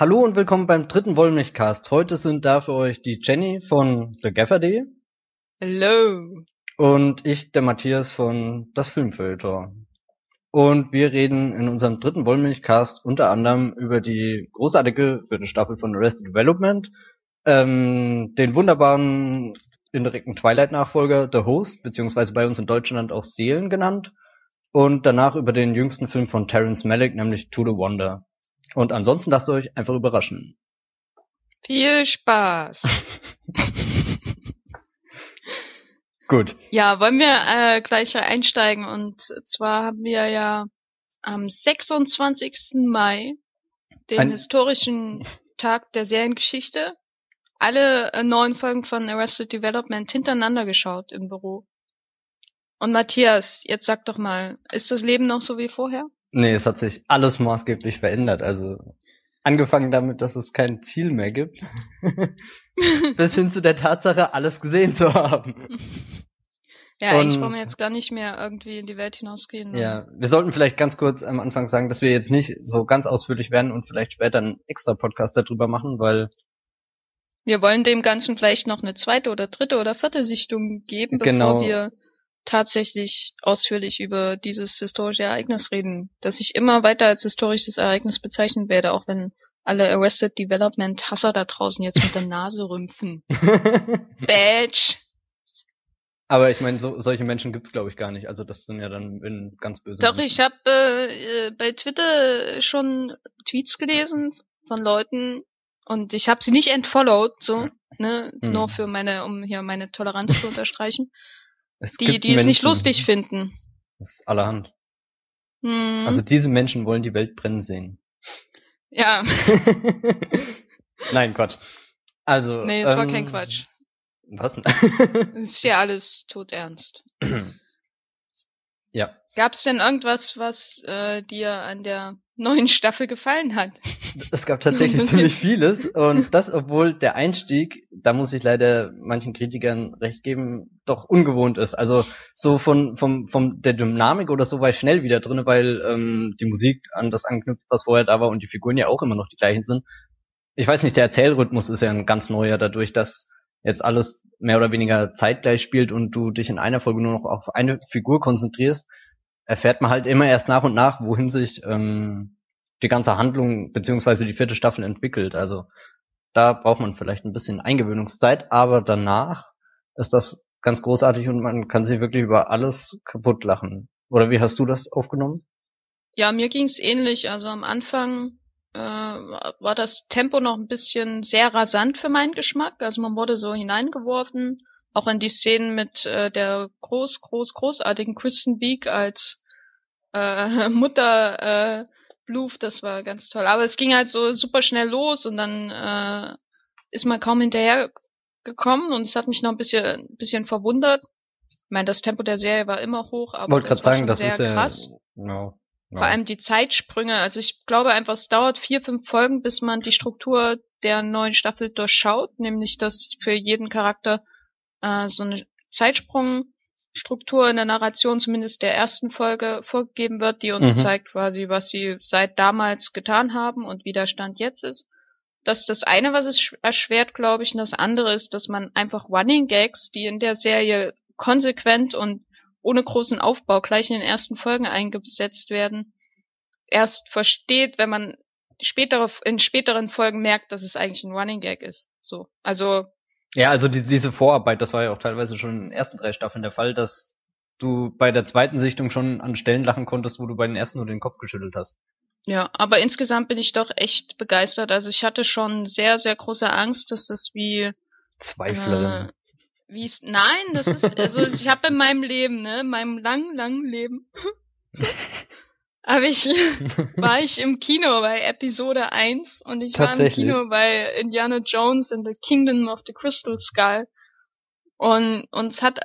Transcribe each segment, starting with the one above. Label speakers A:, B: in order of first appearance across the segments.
A: Hallo und willkommen beim dritten Wollmilchcast. Heute sind da für euch die Jenny von The Gaffer.de
B: Hello.
A: und ich, der Matthias von Das Filmfilter. Und wir reden in unserem dritten Wollmilchcast unter anderem über die großartige vierte Staffel von Arrested Development, ähm, den wunderbaren indirekten Twilight-Nachfolger The Host, beziehungsweise bei uns in Deutschland auch Seelen genannt, und danach über den jüngsten Film von Terrence Malick, nämlich To the Wonder. Und ansonsten lasst euch einfach überraschen.
B: Viel Spaß.
A: Gut.
B: ja, wollen wir äh, gleich einsteigen und zwar haben wir ja am 26. Mai, den
A: Ein-
B: historischen Tag der Seriengeschichte, alle äh, neun Folgen von Arrested Development hintereinander geschaut im Büro. Und Matthias, jetzt sag doch mal, ist das Leben noch so wie vorher?
A: Nee, es hat sich alles maßgeblich verändert. Also angefangen damit, dass es kein Ziel mehr gibt, bis hin zu der Tatsache, alles gesehen zu haben.
B: Ja, eigentlich
A: Und-
B: wollen wir jetzt gar nicht mehr irgendwie in die Welt hinausgehen. ne?
A: Ja, wir sollten vielleicht ganz kurz am Anfang sagen, dass wir jetzt nicht so ganz ausführlich werden und vielleicht später einen extra Podcast darüber machen, weil
B: Wir wollen dem Ganzen vielleicht noch eine zweite oder dritte oder vierte Sichtung geben,
A: Genau.
B: bevor wir tatsächlich ausführlich über dieses historische Ereignis reden, das ich immer weiter als historisches Ereignis bezeichnen werde, auch wenn alle Arrested Development Hasser da draußen jetzt mit der Nase rümpfen. Badge!
A: aber ich meine, so, solche Menschen gibt's glaube ich gar nicht. Also das sind ja dann in ganz böse
B: Doch,
A: Menschen.
B: ich habe äh, äh, bei Twitter schon Tweets gelesen von Leuten und ich habe sie nicht entfollowed, so, ne,
A: Hm.
B: nur für meine, um hier meine Toleranz zu unterstreichen.
A: Es
B: die,
A: gibt
B: die es nicht
A: Menschen,
B: lustig finden.
A: Das ist allerhand.
B: Hm,
A: Also diese Menschen wollen die Welt brennen sehen.
B: ja,
A: Nein, Quatsch. Also.
B: nee, es war
A: ähm,
B: kein Quatsch.
A: Was?
B: ist ja alles todernst.
A: ja.
B: Gab's denn irgendwas, was äh, dir an der neuen Staffel gefallen hat?
A: Es gab tatsächlich ziemlich vieles und das, obwohl der Einstieg, da muss ich leider manchen Kritikern recht geben, doch ungewohnt ist. Also so von vom vom der Dynamik oder so war ich schnell wieder drin, weil ähm, die Musik an das anknüpft, was vorher da war und die Figuren ja auch immer noch die gleichen sind. Ich weiß nicht, der Erzählrhythmus ist ja ein ganz neuer, dadurch, dass jetzt alles mehr oder weniger zeitgleich spielt und du dich in einer Folge nur noch auf eine Figur konzentrierst, erfährt man halt immer erst nach und nach, wohin sich ähm, die ganze Handlung beziehungsweise die vierte Staffel entwickelt. Also da braucht man vielleicht ein bisschen Eingewöhnungszeit, aber danach ist das ganz großartig und man kann sich wirklich über alles kaputt lachen. Oder wie hast du das aufgenommen?
B: Ja, mir ging's ähnlich. Also am Anfang äh, war das Tempo noch ein bisschen sehr rasant für meinen Geschmack. Also man wurde so hineingeworfen, auch in die Szenen mit äh, der groß, groß, großartigen Kristen Beak als äh, Mutter äh, Bluf, das war ganz toll. Aber es ging halt so super schnell los und dann äh, ist man kaum hinterher gekommen und es hat mich noch ein bisschen, ein bisschen verwundert. Ich meine, das Tempo der Serie war immer hoch, aber
A: Wollte
B: das war
A: sagen,
B: schon
A: das
B: sehr
A: ist
B: krass.
A: no, no.
B: Vor allem die Zeitsprünge. Also ich glaube einfach, es dauert vier, fünf Folgen, bis man die Struktur der neuen Staffel durchschaut, nämlich dass für jeden Charakter äh, so eine Zeitsprungstruktur in der Narration zumindest der ersten Folge vorgegeben wird, die uns
A: Mhm.
B: zeigt quasi, was sie seit damals getan haben und wie der Stand jetzt ist. Das ist das eine, was es sch- erschwert, glaube ich, und das andere ist, dass man einfach Running Gags, die in der Serie konsequent und ohne großen Aufbau gleich in den ersten Folgen eingesetzt werden, erst versteht, wenn man spätere, in späteren Folgen merkt, dass es eigentlich ein Running Gag ist. So. Also,
A: Ja, also die, diese Vorarbeit, das war ja auch teilweise schon in den ersten drei Staffeln der Fall, dass du bei der zweiten Sichtung schon an Stellen lachen konntest, wo du bei den ersten nur den Kopf geschüttelt hast.
B: ja, aber insgesamt bin ich doch echt begeistert. Also ich hatte schon sehr, sehr große Angst, dass das wie
A: Zweiflerin.
B: Äh, wie es, nein, das ist, also ich habe in meinem Leben, ne, in meinem langen, langen Leben, habe ich, war ich im Kino bei Episode 1 und ich war im? Kino bei Indiana Jones and the Kingdom of the Crystal Skull und, und es hat,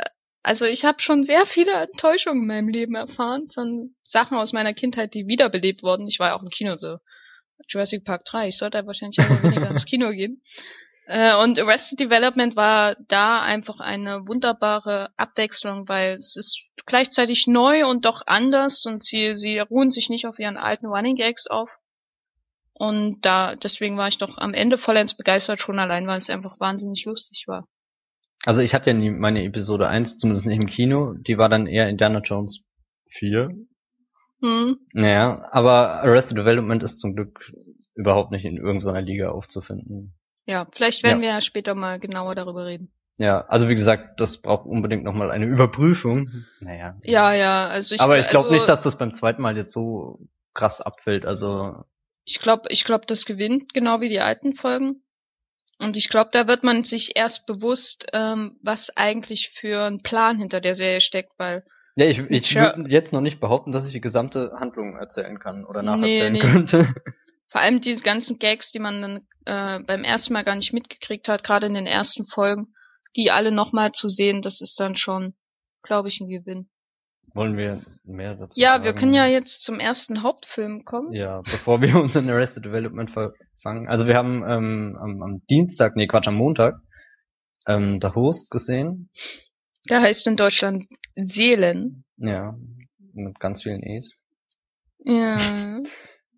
B: also ich habe schon sehr viele Enttäuschungen in meinem Leben erfahren von Sachen aus meiner Kindheit, die wiederbelebt wurden. Ich war ja auch im Kino so. Jurassic Park 3, ich sollte wahrscheinlich aber weniger ins Kino gehen. Äh, und Arrested Development war da einfach eine wunderbare Abwechslung, weil es ist gleichzeitig neu und doch anders und sie, sie ruhen sich nicht auf ihren alten Running Gags auf. Und da, deswegen war ich doch am Ende vollends begeistert, schon allein, weil es einfach wahnsinnig lustig war.
A: Also ich hatte ja nie meine Episode 1, zumindest nicht im Kino, die war dann eher Indiana Jones 4.
B: Hm.
A: Naja, aber Arrested Development ist zum Glück überhaupt nicht in irgendeiner Liga aufzufinden.
B: Ja, vielleicht werden
A: Ja.
B: wir ja später mal genauer darüber reden.
A: Ja, also wie gesagt, das braucht unbedingt nochmal eine Überprüfung. Naja.
B: Ja, ja, also ich
A: aber ich glaube
B: also,
A: nicht, dass das beim zweiten Mal jetzt so krass abfällt. Also
B: Ich glaube, ich glaube, das gewinnt genau wie die alten Folgen. Und ich glaube, da wird man sich erst bewusst, ähm, was eigentlich für ein Plan hinter der Serie steckt, weil
A: ja, ich, ich würde jetzt noch nicht behaupten, dass ich die gesamte Handlung erzählen kann oder
B: Nee,
A: nacherzählen
B: nee.
A: könnte.
B: Vor allem diese ganzen Gags, die man dann äh, beim ersten Mal gar nicht mitgekriegt hat, gerade in den ersten Folgen, die alle nochmal zu sehen, das ist dann schon, glaube ich, ein Gewinn.
A: Wollen wir mehr dazu
B: Ja,
A: sagen?
B: wir können ja jetzt zum ersten Hauptfilm kommen.
A: Ja, bevor wir uns in Arrested Development verfangen. Also wir haben ähm, am, am Dienstag, nee Quatsch, am Montag, ähm, der Host gesehen.
B: Der heißt in Deutschland Seelen.
A: Ja, mit ganz vielen E's.
B: Ja.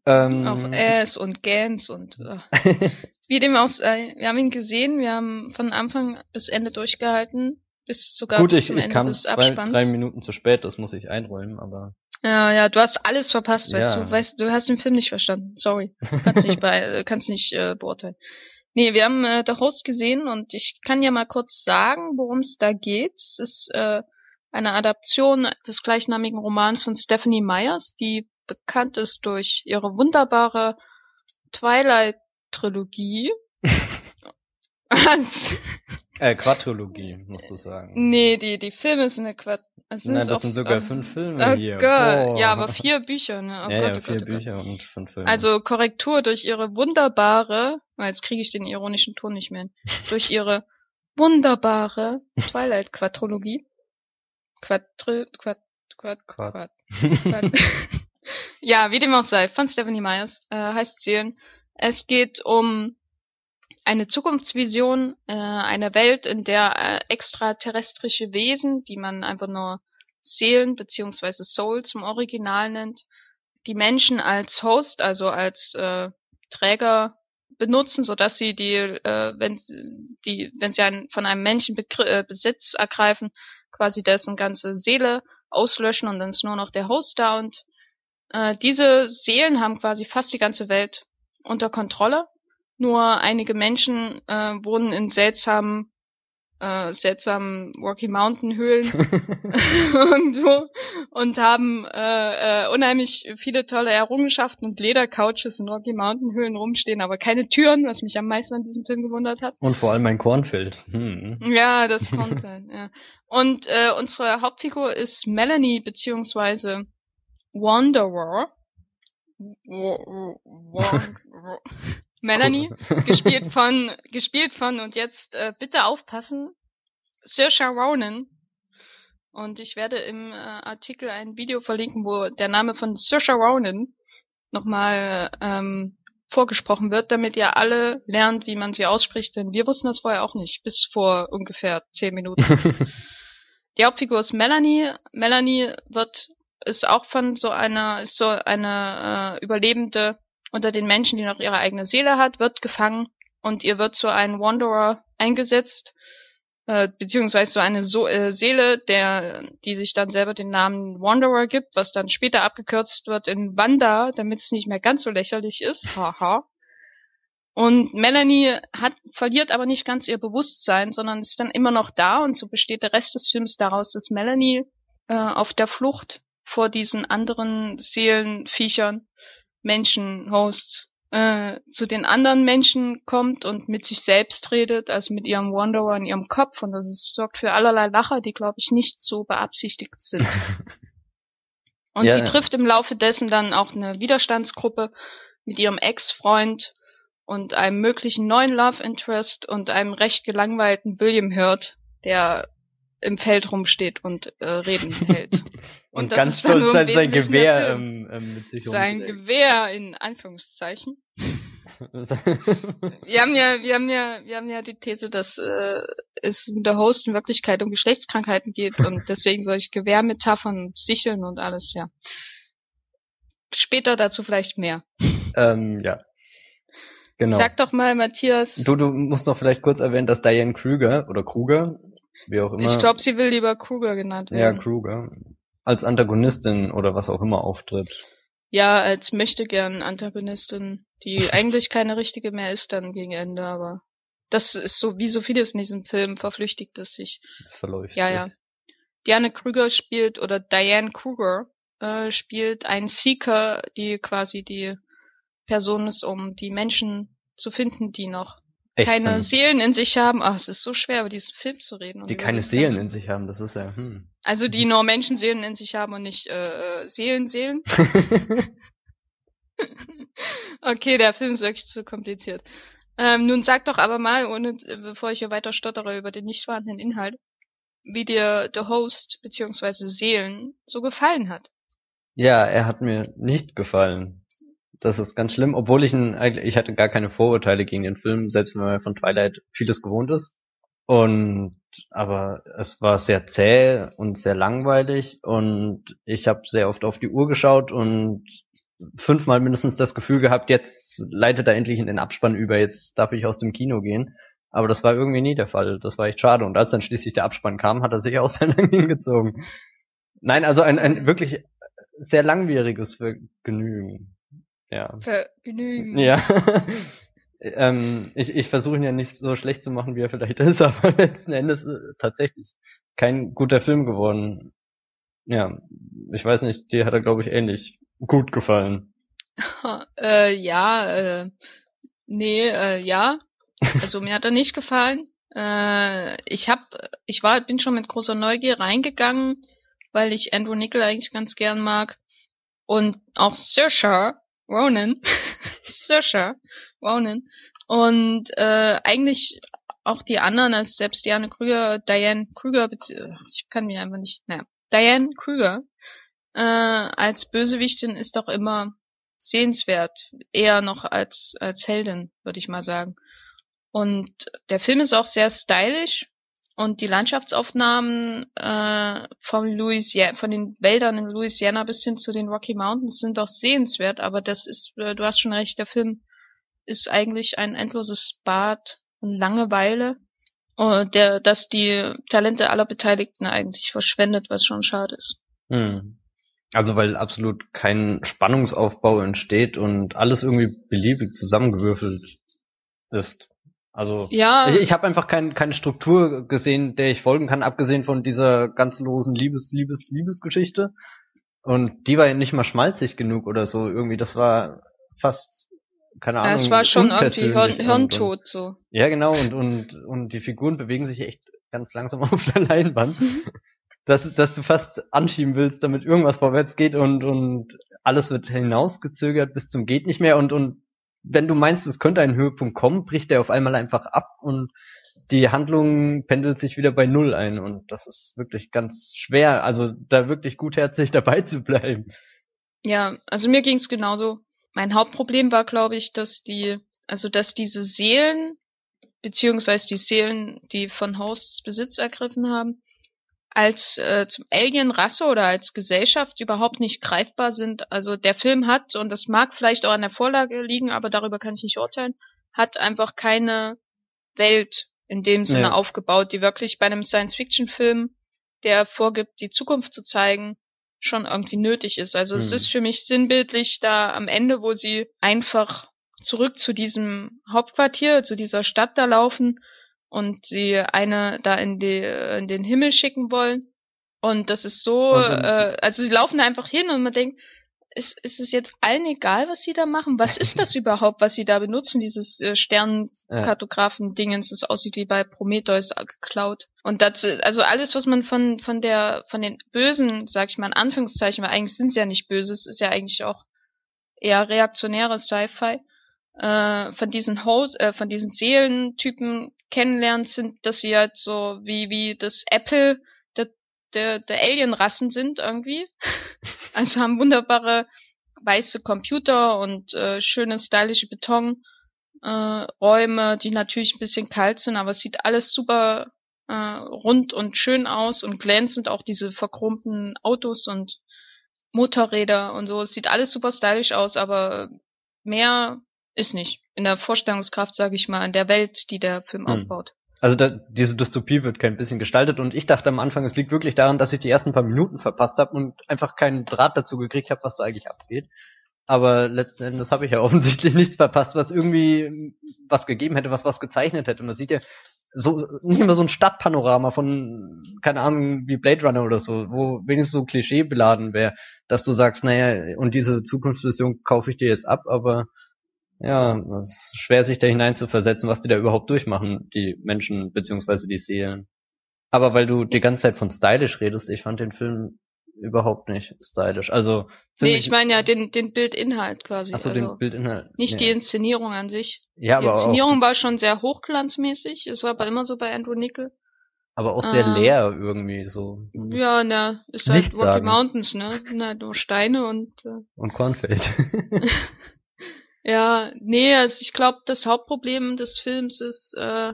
A: Ähm,
B: Auch Äs und Gans und äh, wie dem auch sei. Wir haben ihn gesehen, wir haben von Anfang bis Ende durchgehalten, bis sogar
A: Gut,
B: bis
A: ich,
B: zum
A: ich
B: Ende
A: kam
B: des
A: zwei,
B: Abspanns.
A: drei Minuten zu spät, das muss ich einräumen, aber
B: Ja, ja, du hast alles verpasst, weißt
A: Ja.
B: du, weißt du, hast den Film nicht verstanden. Sorry, kannst nicht bei, äh, kannst nicht äh, beurteilen. Nee, wir haben äh, The Host gesehen und ich kann ja mal kurz sagen, worum es da geht. Es ist äh, eine Adaption des gleichnamigen Romans von Stephanie Myers, die bekannt ist durch ihre wunderbare Twilight-Trilogie.
A: Äh, Quadrologie, musst du sagen.
B: nee, die, die Filme sind eine Quatsch. Es
A: Nein, das sind sogar
B: ähm,
A: fünf Filme
B: Oh
A: hier.
B: Gott, ja, aber vier Bücher, ne? Oh
A: ja,
B: Gott,
A: ja,
B: oh
A: vier
B: Gott, oh Gott.
A: Bücher und fünf Filme.
B: Also Korrektur durch ihre wunderbare, jetzt kriege ich den ironischen Ton nicht mehr hin, durch ihre wunderbare Twilight-Quadrologie. Quadri, Quad, Quad,
A: Quad.
B: Quad, Quad. Ja, wie dem auch sei, von Stephanie Myers, äh, heißt Seelen. Es geht um eine Zukunftsvision, äh, eine Welt, in der äh, extraterrestrische Wesen, die man einfach nur Seelen beziehungsweise Souls im Original nennt, die Menschen als Host, also als äh, Träger benutzen, so dass sie die, äh, wenn die, wenn sie einen, von einem Menschen Begr äh, Besitz ergreifen, quasi dessen ganze Seele auslöschen und dann ist nur noch der Host da und äh, diese Seelen haben quasi fast die ganze Welt unter Kontrolle. Nur einige Menschen äh, wohnen in seltsamen, äh, seltsamen Rocky Mountain Höhlen und so und haben äh, äh, unheimlich viele tolle Errungenschaften und Ledercouches in Rocky Mountain Höhlen rumstehen, aber keine Türen, was mich am meisten an diesem Film gewundert hat.
A: und vor allem ein Kornfeld. Hm.
B: Ja, das Content, ja. Und äh, unsere Hauptfigur ist Melanie beziehungsweise Wanderer. Wa- wa- wa- Melanie, gespielt von, gespielt von, und jetzt äh, bitte aufpassen, Saoirse Ronan. Und ich werde im äh, Artikel ein Video verlinken, wo der Name von Saoirse Ronan nochmal ähm, vorgesprochen wird, damit ihr alle lernt, wie man sie ausspricht, denn wir wussten das vorher auch nicht, bis vor ungefähr zehn Minuten. Die Hauptfigur ist Melanie. Melanie wird ist auch von so einer ist so eine äh, Überlebende unter den Menschen, die noch ihre eigene Seele hat, wird gefangen und ihr wird so ein Wanderer eingesetzt, äh, beziehungsweise so eine so äh, Seele, der die sich dann selber den Namen Wanderer gibt, was dann später abgekürzt wird in Wanda, damit es nicht mehr ganz so lächerlich ist. Haha. Und Melanie hat, verliert aber nicht ganz ihr Bewusstsein, sondern ist dann immer noch da und so besteht der Rest des Films daraus, dass Melanie äh, auf der Flucht vor diesen anderen Seelenviechern, Menschen, Hosts, äh, zu den anderen Menschen kommt und mit sich selbst redet, also mit ihrem Wanderer in ihrem Kopf und das sorgt für allerlei Lacher, die glaube ich nicht so beabsichtigt sind. Und
A: Ja,
B: sie trifft im Laufe dessen dann auch eine Widerstandsgruppe mit ihrem Ex-Freund und einem möglichen neuen Love Interest und einem recht gelangweilten William Hurt, der im Feld rumsteht und äh, Reden hält.
A: Und, ganz stolz sein, sein Gewehr ähm, ähm, mit sich
B: Sein
A: rumträgt.
B: Gewehr in Anführungszeichen. Wir haben ja, wir haben ja, wir haben ja die These, dass äh, es in der Host in Wirklichkeit um Geschlechtskrankheiten geht und deswegen solche Gewehrmetaphern, Sicheln und alles, ja. Später dazu vielleicht mehr.
A: ähm, ja.
B: genau. Sag doch mal, Matthias.
A: Du, du musst noch vielleicht kurz erwähnen, dass Diane Krüger oder Kruger, wie auch immer.
B: Ich glaube, sie will lieber Kruger genannt
A: werden. Ja, Kruger. Als Antagonistin oder was auch immer auftritt.
B: Ja, als möchte gern Antagonistin, die eigentlich keine richtige mehr ist dann gegen Ende, aber das ist so wie so vieles in diesem Film verflüchtigt es sich.
A: Das verläuft
B: ja, sich. Ja, Diane Krüger spielt oder Diane Kruger äh, spielt ein Seeker, die quasi die Person ist, um die Menschen zu finden, die noch Echt keine so Seelen in sich haben. Ach, es ist so schwer, über diesen Film zu reden.
A: Die keine Seelen Menschen. in sich haben, das ist ja. Hm.
B: Also die nur Menschenseelen in sich haben und nicht äh, äh Seelenseelen. okay, der Film ist wirklich zu kompliziert. Ähm, nun sag doch aber mal, ohne, bevor ich hier weiter stottere über den nicht vorhandenen Inhalt, wie dir The Host beziehungsweise Seelen so gefallen hat.
A: Ja, er hat mir nicht gefallen. Das ist ganz schlimm, obwohl ich ihn ich hatte gar keine Vorurteile gegen den Film, selbst wenn man von Twilight vieles gewohnt ist. Und aber es war sehr zäh und sehr langweilig und ich habe sehr oft auf die Uhr geschaut und fünfmal mindestens das Gefühl gehabt, jetzt leitet er endlich in den Abspann über, jetzt darf ich aus dem Kino gehen. Aber das war irgendwie nie der Fall. Das war echt schade. Und als dann schließlich der Abspann kam, hat er sich auch sehr lange hingezogen. Nein, also ein, ein wirklich sehr langwieriges Vergnügen. Ja.
B: Vergnügen.
A: Ja. ähm, ich ich versuche ihn ja nicht so schlecht zu machen, wie er vielleicht ist, aber letzten Endes ist tatsächlich kein guter Film geworden. Ja, ich weiß nicht, dir hat er, glaube ich, ähnlich gut gefallen.
B: äh, ja, äh, nee, äh, ja. Also mir hat er nicht gefallen. Äh, ich hab, ich war, bin schon mit großer Neugier reingegangen weil ich Andrew Nickel eigentlich ganz gern mag. Und auch Saoirse Ronan. Saoirse Ronan. Und äh, eigentlich auch die anderen, als selbst Diane Krüger, Diane Krüger, ich kann mich einfach nicht, naja, Diane Krüger äh, als Bösewichtin ist doch immer sehenswert, eher noch als als Heldin, würde ich mal sagen. Und der Film ist auch sehr stylisch, und die Landschaftsaufnahmen äh, von, Louisiana, von den Wäldern in Louisiana bis hin zu den Rocky Mountains sind auch sehenswert, aber das ist, äh, du hast schon recht, der Film ist eigentlich ein endloses Bad und Langeweile, uh, der, dass die Talente aller Beteiligten eigentlich verschwendet, was schon schade ist.
A: Hm. Also weil absolut kein Spannungsaufbau entsteht und alles irgendwie beliebig zusammengewürfelt ist. Also ja. ich, ich habe einfach kein, keine Struktur gesehen, der ich folgen kann, abgesehen von dieser ganz losen Liebes, Liebes, Liebesgeschichte. Und die war ja nicht mal schmalzig genug oder so. Irgendwie, das war fast, keine Ahnung. Ja,
B: es war schon irgendwie Hirn, Hirntod so.
A: Ja, genau, und, und, und die Figuren bewegen sich echt ganz langsam auf der Leinwand. dass, dass du fast anschieben willst, damit irgendwas vorwärts geht und, und alles wird hinausgezögert bis zum geht nicht mehr und, und wenn du meinst, es könnte ein Höhepunkt kommen, bricht er auf einmal einfach ab und die Handlung pendelt sich wieder bei Null ein und das ist wirklich ganz schwer, also da wirklich gutherzig dabei zu bleiben.
B: Ja, also mir ging's genauso. Mein Hauptproblem war, glaube ich, dass die, also dass diese Seelen, beziehungsweise die Seelen, die von Hosts Besitz ergriffen haben, als äh, zum Alien-Rasse oder als Gesellschaft überhaupt nicht greifbar sind. Also der Film hat, und das mag vielleicht auch an der Vorlage liegen, aber darüber kann ich nicht urteilen, hat einfach keine Welt in dem Sinne nee. aufgebaut, die wirklich bei einem Science-Fiction-Film, der vorgibt, die Zukunft zu zeigen, schon irgendwie nötig ist. Also hm. es ist für mich sinnbildlich da am Ende, wo sie einfach zurück zu diesem Hauptquartier, zu dieser Stadt da laufen und sie eine da in, die, in den Himmel schicken wollen. Und das ist so, äh, also sie laufen da einfach hin und man denkt, ist, ist es jetzt allen egal, was sie da machen? Was ist das überhaupt, was sie da benutzen, dieses äh, Sternkartografen-Dingens, das aussieht wie bei Prometheus geklaut. Und dazu, also alles, was man von, von der, von den Bösen, sag ich mal in Anführungszeichen, weil eigentlich sind sie ja nicht böse, es ist ja eigentlich auch eher reaktionäres Sci-Fi, äh, von diesen Host, äh, von diesen Seelentypen kennenlernt, sind, dass sie halt so wie, wie das Apple der, der, der Alien-Rassen sind irgendwie. also haben wunderbare weiße Computer und äh, schöne stylische Betonräume, äh, die natürlich ein bisschen kalt sind, aber es sieht alles super äh, rund und schön aus und glänzend, auch diese verchromten Autos und Motorräder und so. Es sieht alles super stylisch aus, aber mehr ist nicht. In der Vorstellungskraft, sage ich mal, in der Welt, die der Film hm. aufbaut.
A: Also da, diese Dystopie wird kein bisschen gestaltet und ich dachte am Anfang, es liegt wirklich daran, dass ich die ersten paar Minuten verpasst habe und einfach keinen Draht dazu gekriegt habe, was da eigentlich abgeht. Aber letzten Endes habe ich ja offensichtlich nichts verpasst, was irgendwie was gegeben hätte, was was gezeichnet hätte. Man sieht ja so nicht immer so ein Stadtpanorama von keine Ahnung wie Blade Runner oder so, wo wenigstens so Klischee beladen wäre, dass du sagst, naja, und diese Zukunftsvision kaufe ich dir jetzt ab, aber ja, es ist schwer sich da hinein zu versetzen, was die da überhaupt durchmachen, die Menschen beziehungsweise die Seelen. Aber weil du die ganze Zeit von stylisch redest, ich fand den Film überhaupt nicht stylisch. Also
B: Nee, ich meine ja den den Bildinhalt quasi.
A: Achso,
B: also
A: den Bildinhalt.
B: Nicht nee. die Inszenierung an sich.
A: Ja,
B: die
A: aber
B: Inszenierung
A: auch,
B: war schon sehr hochglanzmäßig, ist aber immer so bei Andrew Nickel.
A: Aber auch sehr äh, leer irgendwie so.
B: Ja, na, ist halt Rocky. Mountains, ne? Na, nur Steine und äh,
A: und Kornfeld.
B: Ja, nee, also ich glaube, das Hauptproblem des Films ist, äh,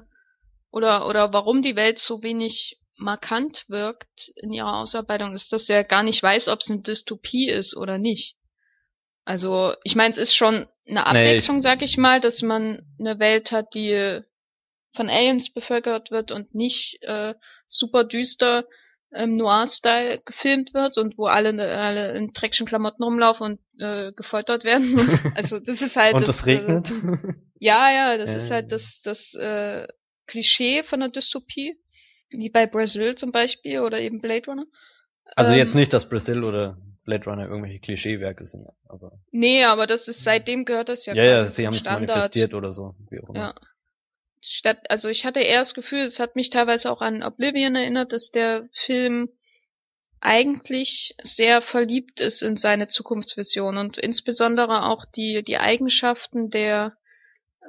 B: oder, oder warum die Welt so wenig markant wirkt in ihrer Ausarbeitung, ist, dass er gar nicht weiß, ob es eine Dystopie ist oder nicht. Also, ich meine, es ist schon eine Abwechslung, nee, ich sag ich mal, dass man eine Welt hat, die von Aliens bevölkert wird und nicht äh, super düster ähm, Noir-Style gefilmt wird und wo alle, alle in dreckigen Klamotten rumlaufen und äh, gefoltert werden. also das ist halt
A: und das, das regnet.
B: Äh, ja, ja, das äh. ist halt das das äh, Klischee von der Dystopie, wie bei Brazil zum Beispiel oder eben Blade Runner.
A: Also ähm, jetzt nicht, dass Brazil oder Blade Runner irgendwelche Klischeewerke sind, aber.
B: Nee, aber das ist seitdem gehört das ja.
A: Ja, ja, sie haben es manifestiert oder so, wie auch immer.
B: Ja statt, also ich hatte eher das Gefühl, es hat mich teilweise auch an Oblivion erinnert, dass der Film eigentlich sehr verliebt ist in seine Zukunftsvision und insbesondere auch die, die Eigenschaften der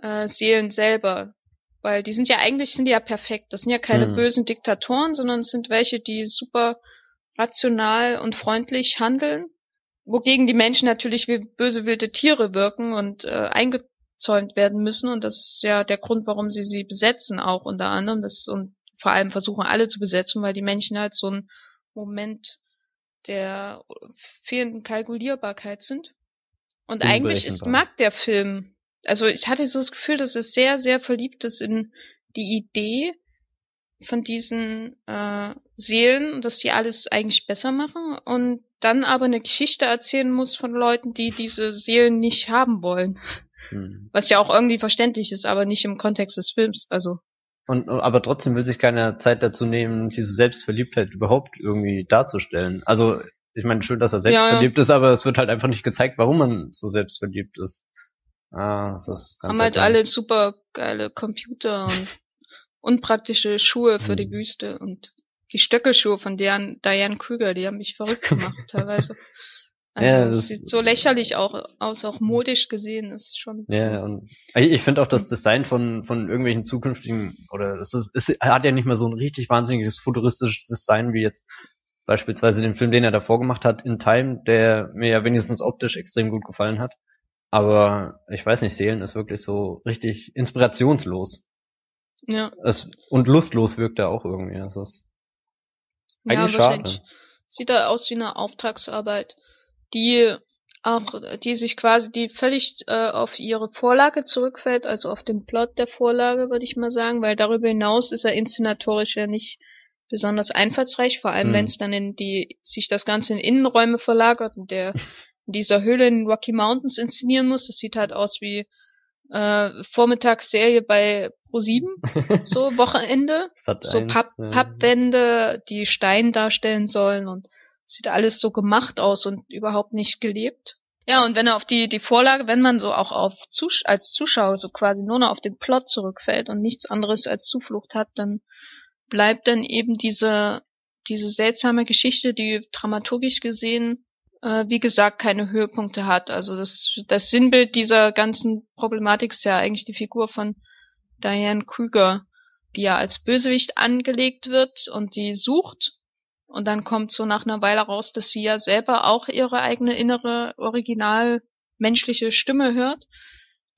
B: äh, Seelen selber. Weil die sind ja eigentlich sind die ja perfekt. Das sind ja keine mhm. bösen Diktatoren, sondern es sind welche, die super rational und freundlich handeln. Wogegen die Menschen natürlich wie böse wilde Tiere wirken und äh, einge eingezäunt werden müssen und das ist ja der Grund, warum sie sie besetzen auch unter anderem das und vor allem versuchen alle zu besetzen, weil die Menschen halt so ein Moment der fehlenden Kalkulierbarkeit sind. Und eigentlich ist, mag der Film, also ich hatte so das Gefühl, dass es sehr, sehr verliebt ist in die Idee von diesen äh, Seelen, dass die alles eigentlich besser machen und dann aber eine Geschichte erzählen muss von Leuten, die diese Seelen nicht haben wollen. Hm. Was ja auch irgendwie verständlich ist, aber nicht im Kontext des Films. Also.
A: Und aber trotzdem will sich keiner Zeit dazu nehmen, diese Selbstverliebtheit überhaupt irgendwie darzustellen. Also ich meine schön, dass er selbstverliebt ja, ja. ist, aber es wird halt einfach nicht gezeigt, warum man so selbstverliebt ist. Ah, das ist
B: ganz Haben halt alle super geile Computer und unpraktische Schuhe für hm. die Wüste und die Stöckelschuhe von deren Diane Krüger, die haben mich verrückt gemacht teilweise. Also ja, es sieht so lächerlich auch aus, auch modisch gesehen ist schon.
A: Ja, so. und ich, ich finde auch das Design von von irgendwelchen zukünftigen oder es ist, es hat ja nicht mehr so ein richtig wahnsinniges futuristisches Design wie jetzt beispielsweise den Film, den er davor gemacht hat, In Time, der mir ja wenigstens optisch extrem gut gefallen hat. Aber ich weiß nicht, Seelen ist wirklich so richtig inspirationslos.
B: Ja.
A: Es, und lustlos wirkt er auch irgendwie. Das ist eigentlich ja, schade.
B: Sieht er aus wie eine Auftragsarbeit die auch, die sich quasi, die völlig äh, auf ihre Vorlage zurückfällt, also auf den Plot der Vorlage, würde ich mal sagen, weil darüber hinaus ist er inszenatorisch ja nicht besonders einfallsreich, vor allem hm. wenn es dann in die, sich das Ganze in Innenräume verlagert und der in dieser Höhle in Rocky Mountains inszenieren muss. Das sieht halt aus wie äh, Vormittagsserie bei Pro7, so Wochenende. so Papp, Pappwände, die Stein darstellen sollen und sieht alles so gemacht aus und überhaupt nicht gelebt. Ja, und wenn er auf die, die Vorlage, wenn man so auch auf Zus als Zuschauer so quasi nur noch auf den Plot zurückfällt und nichts anderes als Zuflucht hat, dann bleibt dann eben diese, diese seltsame Geschichte, die dramaturgisch gesehen, äh, wie gesagt, keine Höhepunkte hat. Also das, das Sinnbild dieser ganzen Problematik ist ja eigentlich die Figur von Diane Krüger, die ja als Bösewicht angelegt wird und die sucht und dann kommt so nach einer Weile raus, dass sie ja selber auch ihre eigene innere, original menschliche Stimme hört,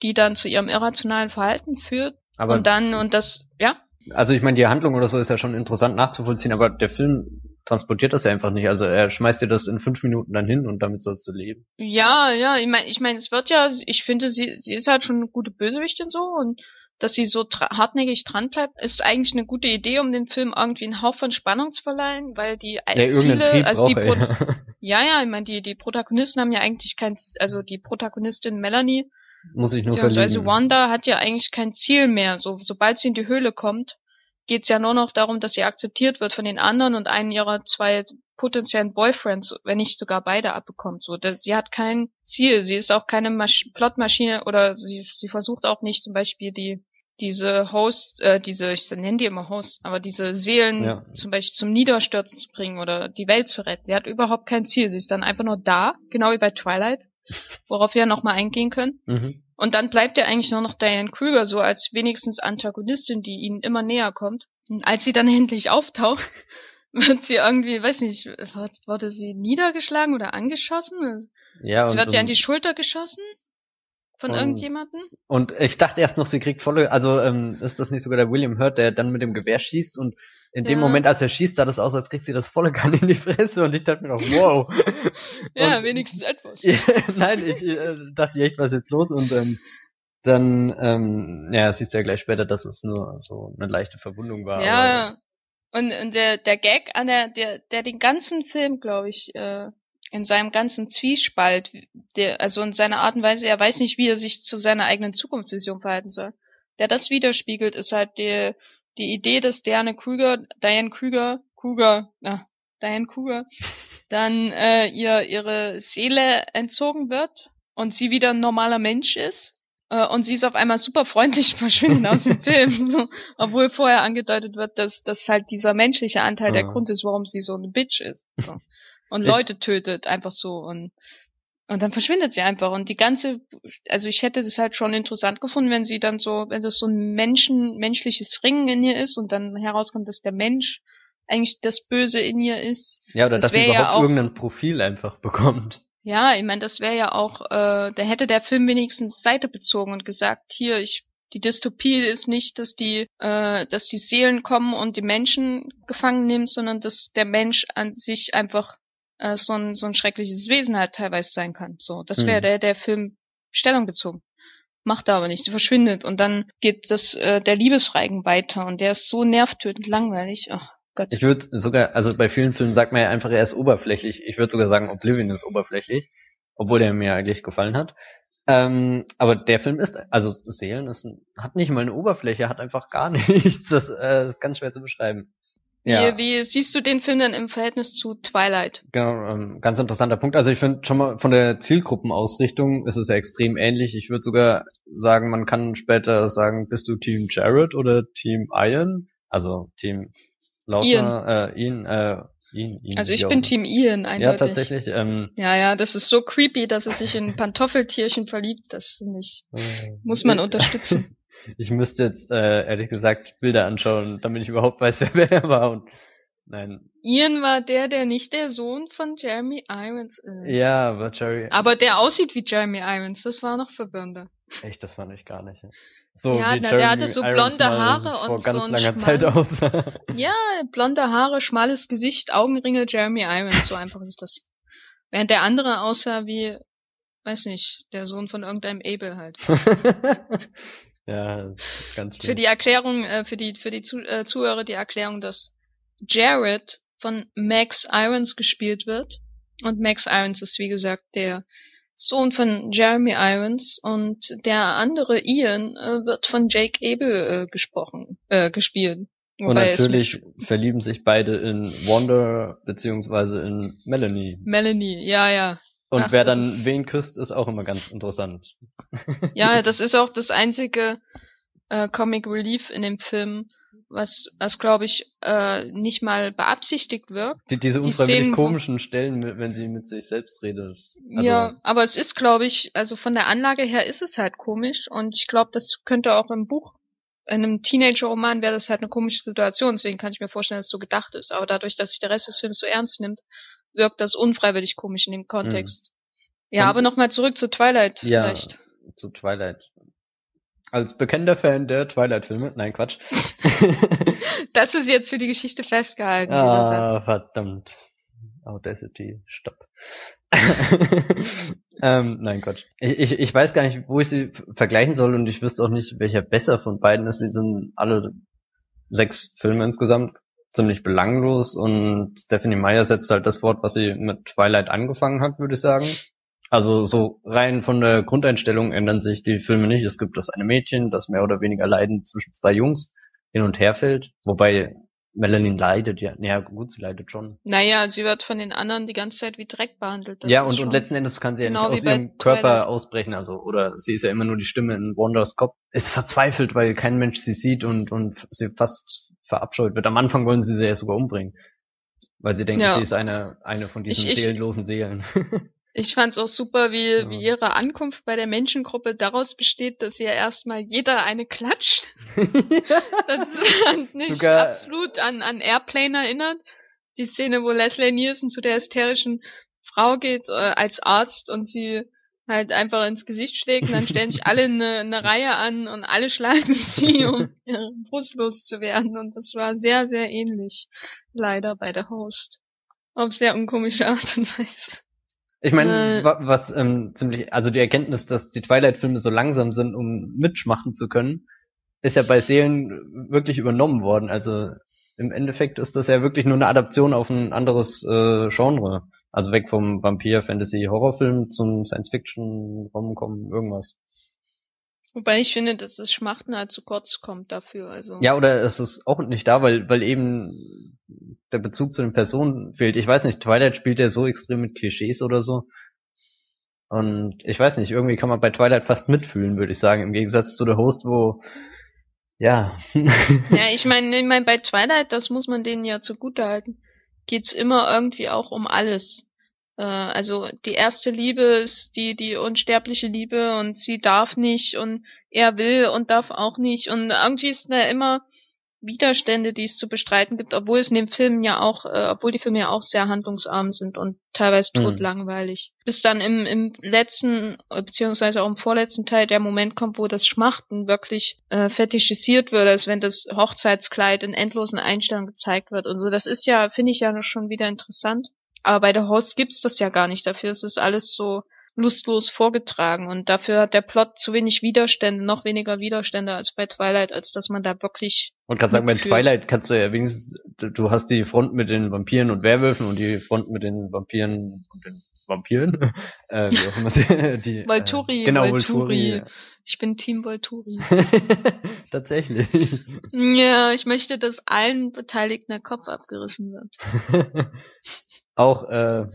B: die dann zu ihrem irrationalen Verhalten führt. Aber und dann, und das, ja?
A: Also ich meine, die Handlung oder so ist ja schon interessant nachzuvollziehen, aber der Film transportiert das ja einfach nicht. Also er schmeißt dir das in fünf Minuten dann hin und damit sollst du leben.
B: Ja, ja, ich meine, ich mein, es wird ja, ich finde, sie, sie ist halt schon eine gute Bösewichtin so und dass sie so hartnäckig dran bleibt, ist eigentlich eine gute Idee, um dem Film irgendwie einen Hauch von Spannung zu verleihen, weil die
A: ja,
B: Ziele, also die Pro
A: ja.
B: ja, ja, ich meine, die, die Protagonisten haben ja eigentlich kein, also die Protagonistin Melanie,
A: muss ich nur.
B: Wanda hat ja eigentlich kein Ziel mehr. So, sobald sie in die Höhle kommt, geht's ja nur noch darum, dass sie akzeptiert wird von den anderen und einen ihrer zwei potenziellen Boyfriends, wenn nicht sogar beide abbekommt. So, dass, sie hat kein Ziel, sie ist auch keine Masch Plotmaschine oder sie, sie versucht auch nicht zum Beispiel die diese Host, äh, diese, ich nenne die immer Host, aber diese Seelen
A: Ja.
B: zum Beispiel zum Niederstürzen zu bringen oder die Welt zu retten. Die hat überhaupt kein Ziel. Sie ist dann einfach nur da, genau wie bei Twilight, worauf wir ja nochmal eingehen können.
A: Mhm.
B: Und dann bleibt ja eigentlich nur noch Diane Krüger so als wenigstens Antagonistin, die ihnen immer näher kommt. Und als sie dann endlich auftaucht, wird sie irgendwie, weiß nicht, wurde sie niedergeschlagen oder angeschossen?
A: Ja,
B: sie
A: und,
B: wird ja an die Schulter geschossen von
A: Und-
B: irgendjemanden.
A: und ich dachte erst noch, sie kriegt volle, also ähm, ist das nicht sogar der William Hurt, der dann mit dem Gewehr schießt und in dem
B: Ja.
A: Moment, als er schießt, sah das aus, als kriegt sie das volle Kanne in die Fresse und ich dachte mir noch, wow.
B: Ja,
A: Und-
B: wenigstens etwas.
A: Nein, ich äh, dachte echt, was ist jetzt los? Und ähm, dann, ähm, ja, siehst du ja gleich später, dass es nur so eine leichte Verwundung war. aber-
B: Ja. Und, und der, der Gag an der, der, der den ganzen Film, glaube ich, äh, in seinem ganzen Zwiespalt, der, also in seiner Art und Weise, er weiß nicht, wie er sich zu seiner eigenen Zukunftsvision verhalten soll. Der das widerspiegelt, ist halt die, die Idee, dass Diane Krüger, Diane Krüger, Krüger, na, Diane Krüger, dann äh, ihr ihre Seele entzogen wird und sie wieder ein normaler Mensch ist. Äh, und sie ist auf einmal super freundlich verschwindet aus dem Film. So, obwohl vorher angedeutet wird, dass, dass halt dieser menschliche Anteil der
A: Ah.
B: Grund ist, warum sie so eine Bitch ist. So. Und Leute tötet, einfach so. Und, und dann verschwindet sie einfach. Und die ganze, also ich hätte das halt schon interessant gefunden, wenn sie dann so, wenn das so ein Menschen, menschliches Ringen in ihr ist und dann herauskommt, dass der Mensch eigentlich das Böse in ihr ist.
A: Ja, oder
B: Das
A: dass sie
B: wär ja
A: überhaupt
B: auch-
A: irgendein Profil einfach bekommt.
B: Ja, ich meine, das wäre ja auch, äh, da hätte der Film wenigstens Seite bezogen und gesagt, hier, ich, die Dystopie ist nicht, dass die, äh, dass die Seelen kommen und die Menschen gefangen nimmt, sondern dass der Mensch an sich einfach äh, so ein so ein schreckliches Wesen halt teilweise sein kann. So, das wäre
A: Hm.
B: der der Film Stellung bezogen. Macht er aber nicht, sie verschwindet und dann geht das äh, der Liebesreigen weiter und der ist so nervtötend langweilig. Ach Gott.
A: Ich würde sogar, also bei vielen Filmen sagt man ja einfach, er ist oberflächlich. Ich würde sogar sagen, Oblivion ist oberflächlich, obwohl der mir eigentlich gefallen hat. Ähm, aber der Film ist, also Seelen ist, hat nicht mal eine Oberfläche, hat einfach gar nichts. Das äh, ist ganz schwer zu beschreiben. Ja,
B: Wie, wie siehst du den Film denn im Verhältnis zu Twilight?
A: genau, ähm, ganz interessanter Punkt. Also ich finde schon mal von der Zielgruppenausrichtung ist es ja extrem ähnlich. Ich würde sogar sagen, man kann später sagen, bist du Team Jared oder Team Ian? Also Team Lauter, äh, Ian, äh, Ian, Ian
B: Also ich bin Team Ian, eindeutig.
A: Ja, tatsächlich. Ähm,
B: Ja, ja, das ist so creepy, dass er sich in Pantoffeltierchen verliebt. Das finde ich,
A: äh,
B: muss man
A: ich-
B: unterstützen.
A: Ich müsste jetzt äh, ehrlich gesagt Bilder anschauen, damit ich überhaupt weiß, wer wer war. Und nein,
B: Ian war der, der nicht der Sohn von Jeremy Irons ist.
A: ja, aber Jerry,
B: Aber der aussieht wie Jeremy Irons, das war noch verwirrender.
A: echt, das fand ich gar nicht. So
B: Ja,
A: wie
B: na, der
A: Jeremy
B: hatte so
A: Irons
B: blonde
A: mal
B: Haare
A: vor
B: und
A: ganz
B: so
A: langer Zeit aussah.
B: Ja, blonde Haare, schmales Gesicht, Augenringe, Jeremy Irons, so einfach ist das. Während der andere aussah wie, weiß nicht, der Sohn von irgendeinem Abel halt.
A: ja, ganz schön.
B: Für die Erklärung, äh, für die, für die Zu äh, Zuhörer die Erklärung, dass Jared von Max Irons gespielt wird. Und Max Irons ist, wie gesagt, der Sohn von Jeremy Irons und der andere Ian äh, wird von Jake Abel äh, gesprochen, äh, gespielt.
A: Und natürlich verlieben sich beide in Wanda beziehungsweise in Melanie.
B: Melanie, ja, ja.
A: Und
B: Ach,
A: wer dann
B: ist-
A: wen küsst, ist auch immer ganz interessant.
B: Ja, das ist auch das einzige äh, Comic Relief in dem Film, was, was glaube ich, äh, nicht mal beabsichtigt wirkt.
A: Die, diese
B: Die
A: unfreiwillig
B: Szenen,
A: komischen Stellen, wenn sie mit sich selbst redet. Also,
B: ja, aber es ist, glaube ich, also von der Anlage her ist es halt komisch und ich glaube, das könnte auch im Buch, in einem Teenager-Roman wäre das halt eine komische Situation, deswegen kann ich mir vorstellen, dass es so gedacht ist. Aber dadurch, dass sich der Rest des Films so ernst nimmt, wirkt das unfreiwillig komisch in dem Kontext. Ja,
A: Und-
B: aber nochmal zurück zu Twilight
A: Ja.
B: vielleicht.
A: zu Twilight. Als bekannter Fan der Twilight-Filme. Nein, Quatsch.
B: Das ist jetzt für die Geschichte festgehalten.
A: ah, verdammt. Audacity, stopp. ähm, nein, Quatsch. Ich, ich, ich weiß gar nicht, wo ich sie vergleichen soll und ich wüsste auch nicht, welcher besser von beiden ist. Sie sind alle sechs Filme insgesamt ziemlich belanglos und Stephanie Meyer setzt halt das fort, was sie mit Twilight angefangen hat, würde ich sagen. Also so rein von der Grundeinstellung ändern sich die Filme nicht. Es gibt das eine Mädchen, das mehr oder weniger leidend zwischen zwei Jungs hin und her fällt, wobei Melanie leidet ja. Ja, gut, sie leidet schon.
B: Naja, sie wird von den anderen die ganze Zeit wie Dreck behandelt. Das
A: ja, und, und letzten Endes kann sie ja
B: Genau
A: nicht aus ihrem Körper
B: Twilight.
A: ausbrechen, also, oder sie ist ja immer nur die Stimme in Wanders Kopf, ist verzweifelt, weil kein Mensch sie sieht und, und sie fast verabscheut wird. Am Anfang wollen sie sie ja sogar umbringen. Weil sie denken,
B: Ja.
A: sie ist eine, eine von diesen
B: Ich- ich-
A: seelenlosen Seelen.
B: Ich fand's auch super, wie,
A: Ja.
B: wie ihre Ankunft bei der Menschengruppe daraus besteht, dass ihr erstmal jeder eine klatscht. Das ist nicht
A: Sogar-
B: absolut an, an Airplane erinnert. Die Szene, wo Leslie Nielsen zu der hysterischen Frau geht äh, als Arzt und sie halt einfach ins Gesicht schlägt und dann stellen sich alle eine, eine Reihe an und alle schlagen sie, um ihre Brust loszuwerden. Und das war sehr, sehr ähnlich. Leider bei der Host. Auf sehr unkomische Art und Weise.
A: Ich meine,
B: Äh.
A: wa was ähm, ziemlich, also die Erkenntnis, dass die Twilight-Filme so langsam sind, um mitschmachen zu können, ist ja bei Seelen wirklich übernommen worden. Also im Endeffekt ist das ja wirklich nur eine Adaption auf ein anderes äh, Genre. Also weg vom Vampir, Fantasy, Horrorfilm zum Science-Fiction, Rom-Com, irgendwas.
B: Wobei ich finde, dass das Schmachten halt zu kurz kommt dafür. Also
A: Ja, oder es ist auch nicht da, weil, weil eben der Bezug zu den Personen fehlt. Ich weiß nicht, Twilight spielt ja so extrem mit Klischees oder so. Und ich weiß nicht, irgendwie kann man bei Twilight fast mitfühlen, würde ich sagen, im Gegensatz zu der Host, wo, ja.
B: Ja, ich meine, ich mein, bei Twilight, das muss man denen ja zugutehalten, geht's immer irgendwie auch um alles. Äh, also die erste Liebe ist die die unsterbliche Liebe und sie darf nicht und er will und darf auch nicht und irgendwie ist da immer Widerstände, die es zu bestreiten gibt, obwohl es in den Filmen ja auch, äh, obwohl die Filme ja auch sehr handlungsarm sind und teilweise
A: Mhm.
B: totlangweilig. Bis dann im, im letzten, beziehungsweise auch im vorletzten Teil der Moment kommt, wo das Schmachten wirklich äh, fetischisiert wird, als wenn das Hochzeitskleid in endlosen Einstellungen gezeigt wird und so. Das ist ja, finde ich ja schon wieder interessant. Aber bei der Host gibt's das ja gar nicht. Dafür ist es alles so lustlos vorgetragen und dafür hat der Plot zu wenig Widerstände, noch weniger Widerstände als bei Twilight, als dass man da wirklich
A: Und kann sagen, bei. Twilight kannst du ja wenigstens, du, hast die Front mit den Vampiren und Werwölfen und die Front mit den Vampiren und den Vampiren, äh, wie auch immer sie, die,
B: Volturi,
A: äh, genau,
B: Volturi.
A: Volturi.
B: Ich bin Team Volturi.
A: Tatsächlich.
B: ja, ich möchte, dass allen Beteiligten der Kopf abgerissen wird.
A: Auch äh,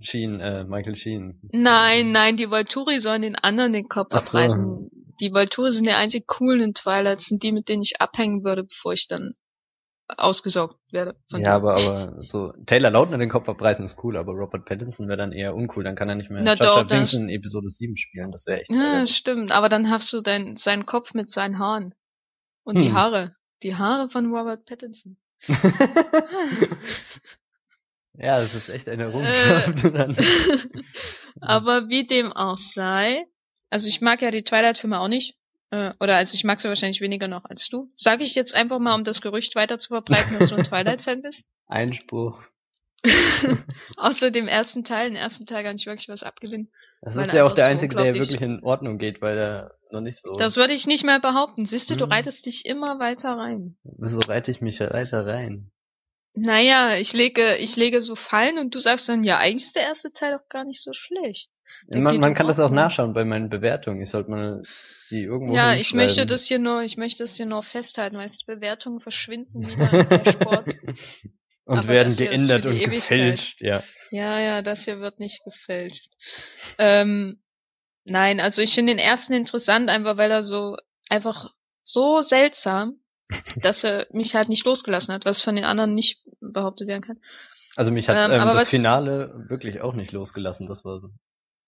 A: Sheen, äh, Michael Sheen.
B: Nein, nein, die Volturi sollen den anderen den Kopf
A: Ach so.
B: abreißen. Die Volturi sind die einzig coolen in Twilight, sind die, mit denen ich abhängen würde, bevor ich dann ausgesaugt werde. Von
A: Ja, aber, aber so Taylor Lautner den Kopf abreißen ist cool, aber Robert Pattinson wäre dann eher uncool. Dann kann er nicht mehr
B: Na das-
A: Binks in Episode 7 spielen. Das wäre echt
B: Ja,
A: ärgerlich.
B: stimmt. Aber dann hast du dein, seinen Kopf mit seinen Haaren. Und die
A: Hm.
B: Haare. Die Haare von Robert Pattinson.
A: ja, das ist echt eine Errungenschaft. Und dann-
B: Aber wie dem auch sei, also ich mag ja die Twilight-Filme auch nicht. Äh, oder also ich mag sie wahrscheinlich weniger noch als du. Sage ich jetzt einfach mal, um das Gerücht weiter zu verbreiten, dass du ein Twilight-Fan bist.
A: Einspruch.
B: Außer dem ersten Teil. Den ersten Teil kann ich wirklich was abgewinnen.
A: Das ist ja auch der
B: so
A: einzige, der wirklich in Ordnung geht, weil er noch nicht so.
B: Das würde ich nicht mehr behaupten. Siehst du, du
A: Hm.
B: reitest dich immer weiter rein.
A: Wieso reite ich mich weiter rein?
B: Naja, ich lege, ich lege so Fallen und du sagst dann, ja, eigentlich ist der erste Teil doch gar nicht so schlecht. Der
A: Man, man kann das auch nachschauen bei meinen Bewertungen. Ich sollte mal die irgendwo
B: Ja, ich möchte das hier nur, ich möchte das hier nur festhalten, weil die Bewertungen verschwinden wieder in der Sport.
A: und
B: aber
A: werden geändert und
B: Ewigkeit.
A: gefälscht, ja.
B: Ja, ja, das hier wird nicht gefälscht. Ähm, nein, also ich finde den ersten interessant, einfach weil er so, einfach so seltsam, dass er mich halt nicht losgelassen hat, was von den anderen nicht behauptet werden kann.
A: Also mich hat
B: Ähm,
A: ähm, das Finale wirklich auch nicht losgelassen. Das war so,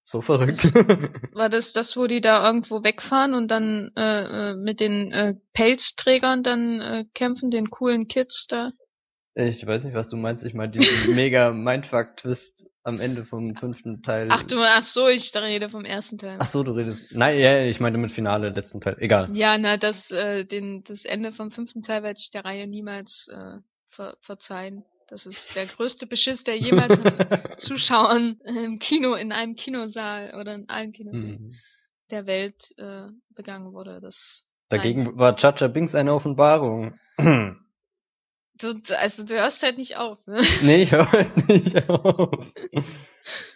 A: so verrückt.
B: War das das, wo die da irgendwo wegfahren und dann äh, äh, mit den äh, Pelzträgern dann äh, kämpfen, den coolen Kids da?
A: ich weiß nicht, was du meinst. Ich meine diesen mega Mindfuck-Twist am Ende vom fünften Teil.
B: Ach du, ach so, ich rede vom ersten Teil.
A: Ach so, du redest. Nein, ja, ich meine mit Finale letzten Teil. Egal.
B: Ja, na, das, äh, den, das Ende vom fünften Teil werde ich der Reihe niemals äh, ver verzeihen. Das ist der größte Beschiss, der jemals an Zuschauern im Kino, in einem Kinosaal oder in allen Kinos
A: Mhm.
B: der Welt äh, begangen wurde. Das
A: Dagegen
B: Nein.
A: war Chacha Binks eine Offenbarung.
B: Du, also du hörst halt nicht auf, ne?
A: nee, ich höre halt nicht auf.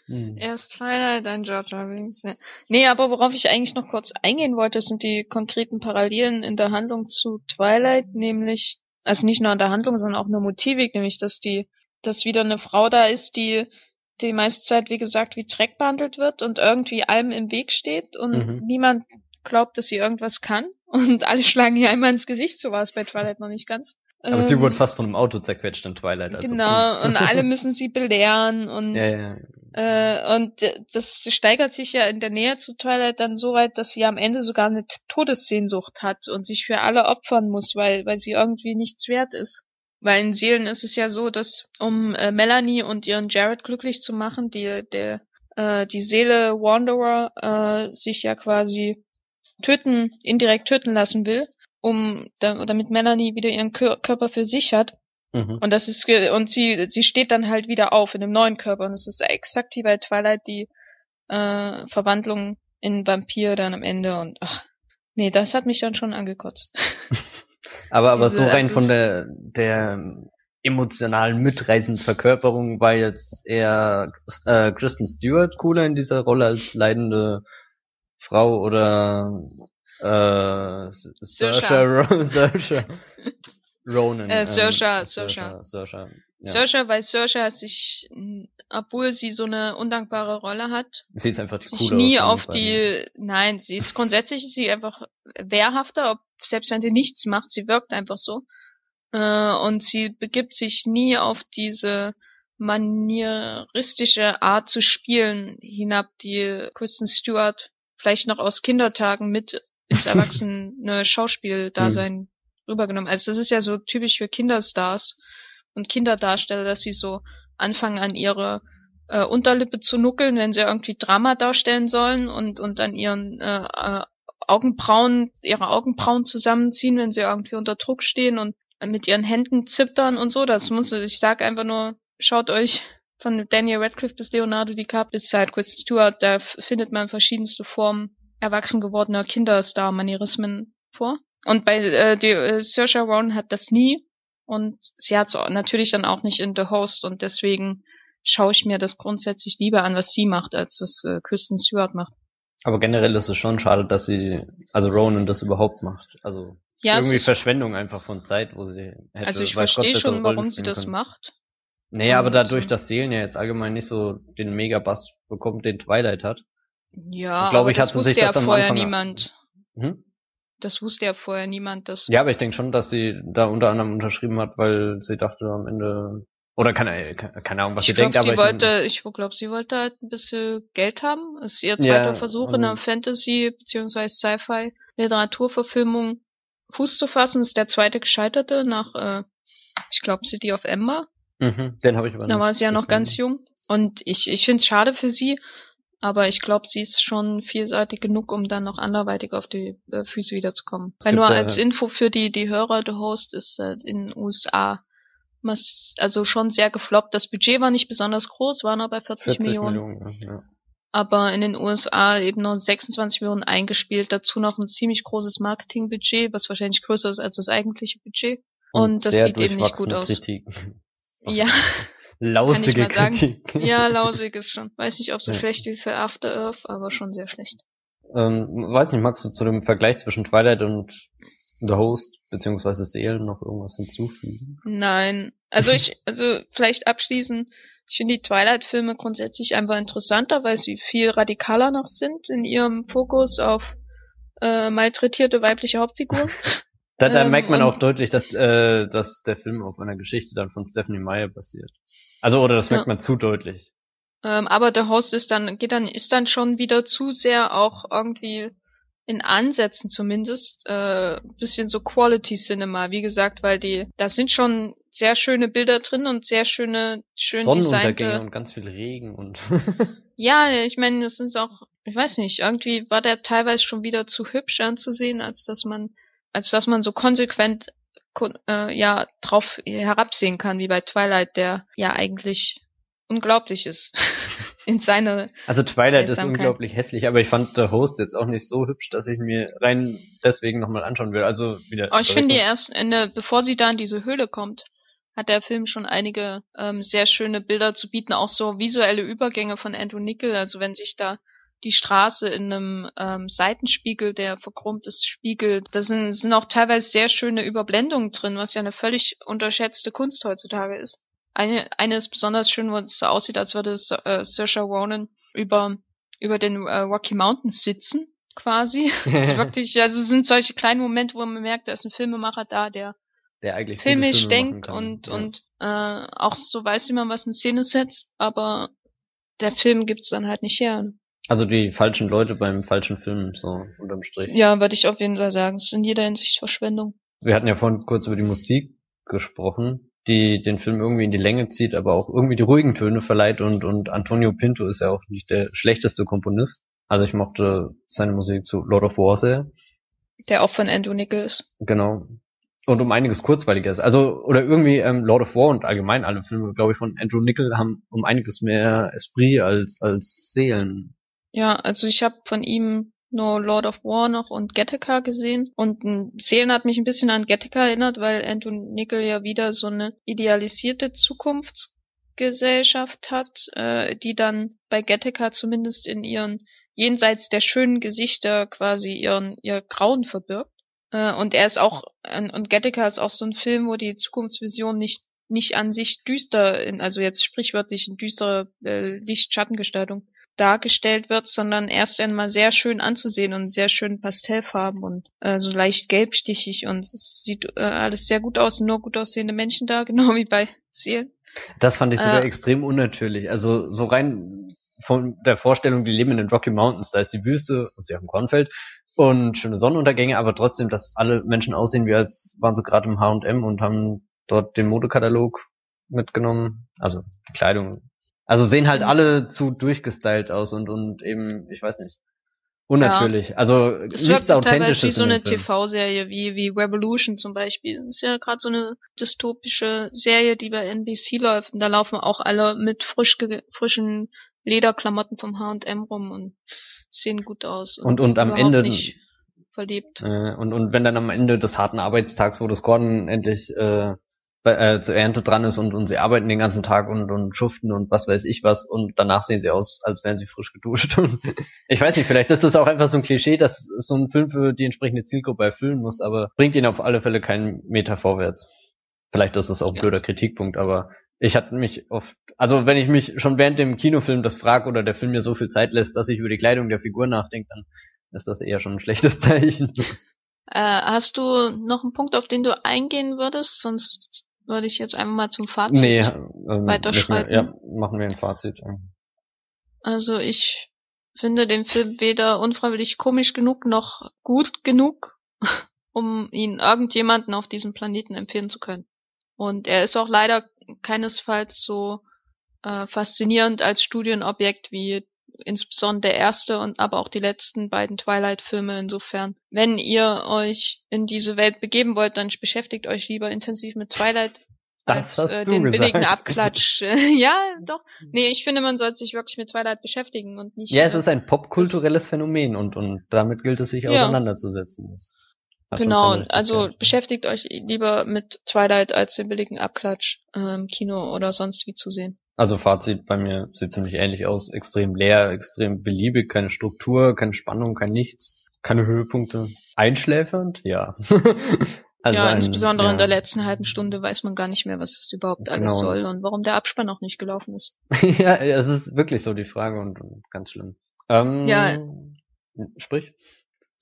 A: Hm.
B: Erst Twilight, dann George Wings. Ja. Nee, aber worauf ich eigentlich noch kurz eingehen wollte, sind die konkreten Parallelen in der Handlung zu Twilight, nämlich, also nicht nur in der Handlung, sondern auch nur motivik, nämlich, dass die, dass wieder eine Frau da ist, die die meiste Zeit, wie gesagt, wie Dreck behandelt wird und irgendwie allem im Weg steht und
A: Mhm.
B: niemand glaubt, dass sie irgendwas kann und alle schlagen ihr einmal ins Gesicht, so war es bei Twilight noch nicht ganz.
A: Aber sie
B: Ähm,
A: wurde fast von einem Auto zerquetscht in Twilight. Also.
B: Genau, und alle müssen sie belehren und
A: ja, ja.
B: äh, und das steigert sich ja in der Nähe zu Twilight dann so weit, dass sie am Ende sogar eine Todessehnsucht hat und sich für alle opfern muss, weil, weil sie irgendwie nichts wert ist. Weil in Seelen ist es ja so, dass um äh, Melanie und ihren Jared glücklich zu machen, die, der, äh, die Seele Wanderer äh, sich ja quasi töten, indirekt töten lassen will, um da, damit Melanie wieder ihren Kör Körper für sich hat.
A: Mhm.
B: Und das ist und sie sie steht dann halt wieder auf in einem neuen Körper und es ist exakt wie bei Twilight die äh, Verwandlung in Vampir dann am Ende und ach nee, das hat mich dann schon angekotzt.
A: Aber, aber
B: Diese-
A: so rein von der, der emotionalen mitreißenden Verkörperung war jetzt eher äh, Kristen Stewart cooler in dieser Rolle als leidende Frau oder äh, Saoirse Ro- Saoirse Ronan.
B: Äh,
A: ähm,
B: Saoirse,
A: Saoirse, ja.
B: Saoirse, weil Saoirse hat sich, obwohl sie so eine undankbare Rolle hat,
A: Sie ist einfach die
B: sich nie auf die, nein, sie ist grundsätzlich ist sie einfach wehrhafter, ob, selbst wenn sie nichts macht, sie wirkt einfach so. Äh, und sie begibt sich nie auf diese manieristische Art zu spielen hinab, die Kristen Stewart vielleicht noch aus Kindertagen mit ins erwachsene Schauspieldasein rübergenommen. Also das ist ja so typisch für Kinderstars und Kinderdarsteller, dass sie so anfangen an ihre äh, Unterlippe zu nuckeln, wenn sie irgendwie Drama darstellen sollen und und an ihren äh, äh, Augenbrauen ihre Augenbrauen zusammenziehen, wenn sie irgendwie unter Druck stehen und mit ihren Händen zittern und so. Das muss ich sag einfach nur, schaut euch von Daniel Radcliffe bis Leonardo DiCaprio bis halt Kristen Stewart, da findet man verschiedenste Formen erwachsen gewordener Kinderstar-Manierismen vor. Und bei äh, die äh, Saoirse Ronan hat das nie und sie hat es natürlich dann auch nicht in The Host und deswegen schaue ich mir das grundsätzlich lieber an, was sie macht, als was äh, Kristen Stewart macht.
A: Aber generell ist es schon schade, dass sie, also Ronan das überhaupt macht. Also
B: Ja,
A: irgendwie Verschwendung einfach von Zeit, wo sie hätte.
B: also ich
A: Gott,
B: verstehe
A: bessere
B: schon, warum sie das
A: können.
B: macht.
A: Nee, aber dadurch,
B: ähm,
A: dass Seelen ja jetzt allgemein nicht so den Megabass bekommt, den Twilight hat.
B: Ja,
A: Glaub
B: aber
A: ich,
B: das
A: hat sie
B: wusste
A: sich
B: ja
A: das am
B: vorher
A: Anfang-
B: niemand.
A: Hm?
B: Das wusste ja vorher niemand, dass
A: Ja, aber ich denke schon, dass sie da unter anderem unterschrieben hat, weil sie dachte am Ende, oder keine, keine Ahnung, was sie
B: ich glaube,
A: denkt,
B: sie
A: aber ich
B: wollte, ich glaube, sie wollte halt ein bisschen Geld haben. Das ist ihr zweiter
A: Ja,
B: Versuch in einer Fantasy- bzw. Sci-Fi-Literaturverfilmung Fuß zu fassen. Das ist der zweite gescheiterte nach, äh, ich glaube, City of Ember.
A: mhm, den habe ich aber
B: Da war sie ja noch ganz jung. Und ich, ich finde es schade für sie, aber ich glaube, sie ist schon vielseitig genug, um dann noch anderweitig auf die äh, Füße wiederzukommen. Weil nur als Info für die, die Hörer, The Host ist äh, in den USA mas- also schon sehr gefloppt. Das Budget war nicht besonders groß, war nur bei 40,
A: 40
B: Millionen.
A: Millionen, ja.
B: Aber in den USA eben noch 26 Millionen eingespielt, dazu noch ein ziemlich großes Marketingbudget, was wahrscheinlich größer ist als das eigentliche Budget. Und, das
A: sehr
B: sieht eben nicht gut aus.
A: Kritiken.
B: Ja.
A: Lausige
B: mal sagen.
A: Kritik.
B: Ja, lausig ist schon. Weiß nicht, ob so
A: Ja.
B: schlecht wie für After Earth, aber schon sehr schlecht.
A: Ähm, weiß nicht, magst du zu dem Vergleich zwischen Twilight und The Host, beziehungsweise Seelen noch irgendwas hinzufügen?
B: Nein. Also ich, also vielleicht abschließend, ich finde die Twilight-Filme grundsätzlich einfach interessanter, weil sie viel radikaler noch sind in ihrem Fokus auf äh, malträtierte weibliche Hauptfiguren.
A: Da, da
B: Ähm,
A: merkt man auch deutlich, dass, äh, dass der Film auf einer Geschichte dann von Stephanie Meyer basiert. Also, oder das merkt
B: Ja.
A: man zu deutlich.
B: Ähm, aber der Host ist dann, geht dann, ist dann schon wieder zu sehr auch irgendwie in Ansätzen zumindest, äh, bisschen so Quality Cinema, wie gesagt, weil die, das sind schon sehr schöne Bilder drin und sehr schöne, schön
A: Sonnenuntergänge und ganz viel Regen und
B: Ja, ich meine, das ist auch, ich weiß nicht, irgendwie war der teilweise schon wieder zu hübsch anzusehen, als dass man, als dass man so konsequent kon- äh, ja drauf herabsehen kann, wie bei Twilight, der ja eigentlich unglaublich ist in seiner
A: Also Twilight ist unglaublich hässlich, aber ich fand The Host jetzt auch nicht so hübsch, dass ich mir rein deswegen nochmal anschauen will. Also wieder.
B: Aber ich finde die erst Ende, bevor sie da in diese Höhle kommt, hat der Film schon einige ähm, sehr schöne Bilder zu bieten, auch so visuelle Übergänge von Andrew Nickel, also wenn sich da die Straße in einem ähm, Seitenspiegel, der verchromt ist, spiegelt. Da sind, sind auch teilweise sehr schöne Überblendungen drin, was ja eine völlig unterschätzte Kunst heutzutage ist. Eine, eine ist besonders schön, wo es so aussieht, als würde äh, Saoirse Ronan über, über den äh, Rocky Mountains sitzen, quasi. Ist wirklich, also es sind solche kleinen Momente, wo man merkt, da ist ein Filmemacher da, der
A: der eigentlich
B: filmisch denkt und,
A: ja.
B: und äh, auch so weiß, wie man was in Szene setzt, aber der Film gibt's dann halt nicht her.
A: Also die falschen Leute beim falschen Film, so unterm Strich.
B: Ja, würde ich auf jeden Fall sagen. Es ist in jeder Hinsicht Verschwendung.
A: Wir hatten ja vorhin kurz über die Musik gesprochen, die den Film irgendwie in die Länge zieht, aber auch irgendwie die ruhigen Töne verleiht und, und Antonio Pinto ist ja auch nicht der schlechteste Komponist. Also ich mochte seine Musik zu Lord of War sehr.
B: Der auch von Andrew Nickel ist.
A: Genau. Und um einiges kurzweiliger ist. Also, oder irgendwie ähm, Lord of War und allgemein alle Filme, glaube ich, von Andrew Nickel haben um einiges mehr Esprit als, als Seelen.
B: Ja, also ich habe von ihm nur Lord of War noch und Gattaca gesehen. Und Seelen hat mich ein bisschen an Gattaca erinnert, weil Andrew Nickel ja wieder so eine idealisierte Zukunftsgesellschaft hat, äh, die dann bei Gattaca zumindest in ihren jenseits der schönen Gesichter quasi ihren ihr Grauen verbirgt. Äh, und er ist auch und Gattaca ist auch so ein Film, wo die Zukunftsvision nicht nicht an sich düster, in, also jetzt sprichwörtlich in düstere äh, Licht-Schattengestaltung dargestellt wird, sondern erst einmal sehr schön anzusehen und sehr schön Pastellfarben und äh, so leicht gelbstichig und es sieht äh, alles sehr gut aus, nur gut aussehende Menschen da, genau wie bei Seelen.
A: Das fand ich sogar
B: Äh.
A: extrem unnatürlich. Also so rein von der Vorstellung, die leben in den Rocky Mountains, da ist die Wüste und sie haben Kornfeld und schöne Sonnenuntergänge, aber trotzdem, dass alle Menschen aussehen, wie als waren sie gerade im H&M und haben dort den Modekatalog mitgenommen, also die Kleidung. Also sehen halt
B: Mhm.
A: alle zu durchgestylt aus und und eben, ich weiß nicht, unnatürlich. Also
B: Es
A: nichts authentisches
B: wie so
A: in
B: eine. TV-Serie, wie, wie Revolution zum Beispiel. Das ist ja gerade so eine dystopische Serie, die bei NBC läuft. Und da laufen auch alle mit frisch frischen Lederklamotten vom H&M rum und sehen gut aus.
A: Und- und am
B: überhaupt
A: Ende-
B: verliebt.
A: Äh, und, und wenn dann am Ende des harten Arbeitstags, wo das Korn endlich äh, bei, äh, zur Ernte dran ist und, und sie arbeiten den ganzen Tag und, und schuften und was weiß ich was und danach sehen sie aus, als wären sie frisch geduscht. Und ich weiß nicht, vielleicht ist das auch einfach so ein Klischee, dass so ein Film für die entsprechende Zielgruppe erfüllen muss, aber bringt ihn auf alle Fälle keinen Meter vorwärts. Vielleicht ist das auch ein
B: Ja.
A: blöder Kritikpunkt, aber ich hatte mich oft, also wenn ich mich schon während dem Kinofilm das frag oder der Film mir so viel Zeit lässt, dass ich über die Kleidung der Figur nachdenke, dann ist das eher schon ein schlechtes Zeichen.
B: Äh, hast du noch einen Punkt, auf den du eingehen würdest? Sonst würde ich jetzt einfach mal zum Fazit.
A: Nee, ähm,
B: weiterschreiten?
A: Ja, machen wir ein Fazit.
B: Also ich finde den Film weder unfreiwillig komisch genug noch gut genug, um ihn irgendjemanden auf diesem Planeten empfehlen zu können. Und er ist auch leider keinesfalls so äh, faszinierend als Studienobjekt wie insbesondere der erste und aber auch die letzten beiden Twilight-Filme. Insofern, wenn ihr euch in diese Welt begeben wollt, dann beschäftigt euch lieber intensiv mit Twilight
A: Das
B: als äh, den
A: gesagt.
B: billigen Abklatsch. ja, doch. Nee, ich finde, man sollte sich wirklich mit Twilight beschäftigen und nicht.
A: Ja, es
B: äh,
A: ist ein popkulturelles Phänomen und, und damit gilt es sich
B: Ja.
A: auseinanderzusetzen.
B: Genau, also
A: Richtigkeit.
B: beschäftigt euch lieber mit Twilight als den billigen Abklatsch äh, im Kino oder sonst wie zu sehen.
A: Also Fazit bei mir sieht ziemlich ähnlich aus. Extrem leer, extrem beliebig, keine Struktur, keine Spannung, kein Nichts, keine Höhepunkte. Einschläfernd? Ja. also
B: ja,
A: ein-
B: insbesondere
A: ja.
B: in der letzten halben Stunde weiß man gar nicht mehr, was das überhaupt alles
A: Genau.
B: soll und warum der Abspann auch nicht gelaufen ist.
A: ja, es ist wirklich so die Frage und, und ganz schlimm. Ähm,
B: Ja.
A: Sprich.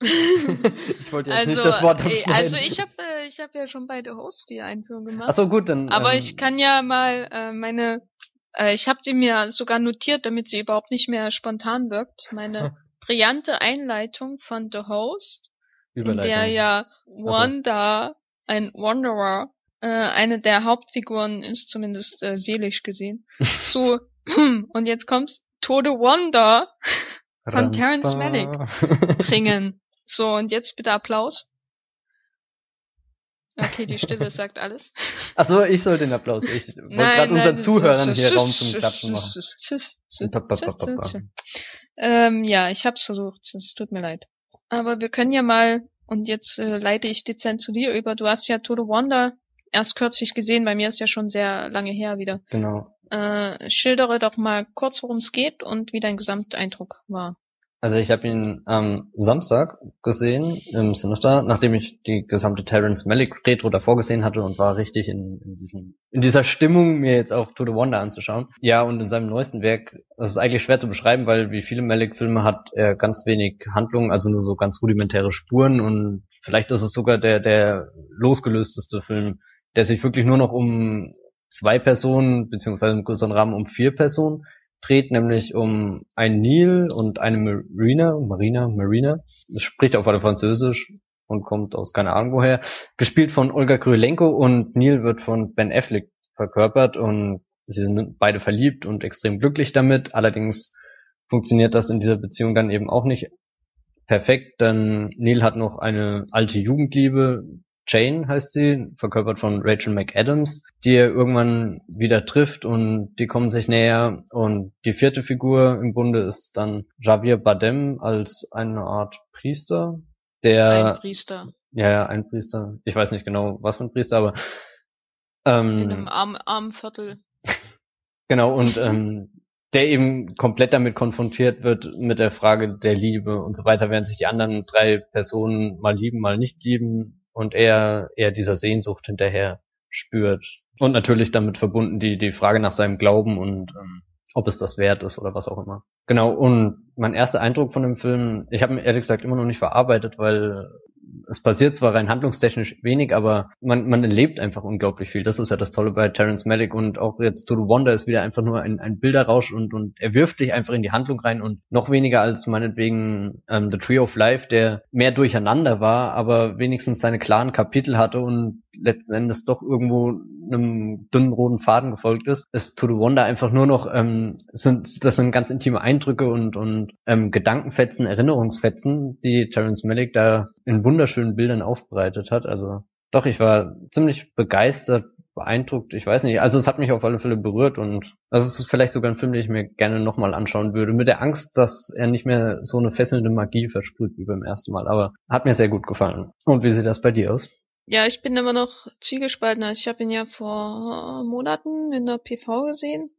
A: ich wollte jetzt
B: Also,
A: nicht das Wort
B: äh,
A: abschneiden.
B: also ich habe äh, ich habe ja schon bei The Host die Einführung gemacht.
A: Ach so, gut, dann.
B: Aber
A: ähm,
B: ich kann ja mal äh, meine, äh, ich habe sie mir sogar notiert, damit sie überhaupt nicht mehr spontan wirkt. Meine brillante Einleitung von The Host, in der ja Wanda ein Wanderer äh, eine der Hauptfiguren ist zumindest äh, seelisch gesehen, zu, und jetzt kommt's, Tode Wonder von Terence Malick bringen. So, und jetzt bitte Applaus. Okay, die Stille sagt alles.
A: Ach so, ich soll den Applaus. Ich wollte gerade unseren Zuhörern hier Raum zum Klatschen machen.
B: ähm, ja, ich hab's versucht. Es tut mir leid. Aber wir können ja mal, und jetzt äh, leite ich dezent zu dir über, du hast ja Total Wonder erst kürzlich gesehen, bei mir ist ja schon sehr lange her wieder.
A: Genau.
B: Äh, schildere doch mal kurz, worum es geht und wie dein Gesamteindruck war.
A: Also ich habe ihn am Samstag gesehen im Sinister, nachdem ich die gesamte Terrence Malick Retro davor gesehen hatte und war richtig in, in, diesem, in dieser Stimmung, mir jetzt auch To the Wonder anzuschauen. Ja, und in seinem neuesten Werk, das ist eigentlich schwer zu beschreiben, weil wie viele Malick-Filme hat er ganz wenig Handlung, also nur so ganz rudimentäre Spuren und vielleicht ist es sogar der, der losgelösteste Film, der sich wirklich nur noch um zwei Personen, beziehungsweise im größeren Rahmen um vier Personen dreht, nämlich um einen Neil und eine Marina, Marina, Marina, das spricht auf alle Französisch und kommt aus keine Ahnung woher, gespielt von Olga Krylenko und Neil wird von Ben Affleck verkörpert und sie sind beide verliebt und extrem glücklich damit, allerdings funktioniert das in dieser Beziehung dann eben auch nicht perfekt, denn Neil hat noch eine alte Jugendliebe, Jane heißt sie, verkörpert von Rachel McAdams, die er irgendwann wieder trifft und die kommen sich näher. Und die vierte Figur im Bunde ist dann Javier Badem als eine Art Priester, der
B: ein Priester.
A: Ja, ja, ein Priester. Ich weiß nicht genau, was für ein Priester, aber ähm,
B: in einem arm, armen Viertel.
A: genau und ähm, der eben komplett damit konfrontiert wird mit der Frage der Liebe und so weiter, während sich die anderen drei Personen mal lieben, mal nicht lieben, und er eher dieser Sehnsucht hinterher spürt. Und natürlich damit verbunden die, die Frage nach seinem Glauben und ähm, ob es das wert ist oder was auch immer. Genau, und mein erster Eindruck von dem Film, ich habe ihn ehrlich gesagt immer noch nicht verarbeitet, weil es passiert zwar rein handlungstechnisch wenig, aber man, man erlebt einfach unglaublich viel. Das ist ja das Tolle bei Terence Malick und auch jetzt To the Wonder ist wieder einfach nur ein, ein Bilderrausch und, und er wirft dich einfach in die Handlung rein und noch weniger als meinetwegen ähm, The Tree of Life, der mehr durcheinander war, aber wenigstens seine klaren Kapitel hatte und letzten Endes doch irgendwo einem dünnen roten Faden gefolgt ist, ist To the Wonder einfach nur noch, ähm, sind, das sind ganz intime Eindrücke und, und ähm, Gedankenfetzen, Erinnerungsfetzen, die Terence Malick da in wunderschönen Bildern aufbereitet hat. Also doch, ich war ziemlich begeistert, beeindruckt. Ich weiß nicht. Also es hat mich auf alle Fälle berührt und das ist vielleicht sogar ein Film, den ich mir gerne nochmal anschauen würde. Mit der Angst, dass er nicht mehr so eine fesselnde Magie versprüht wie beim ersten Mal. Aber hat mir sehr gut gefallen. Und wie sieht das bei dir aus?
B: Ja, ich bin immer noch zwiegespalten. Also ich habe ihn ja vor Monaten in der PV gesehen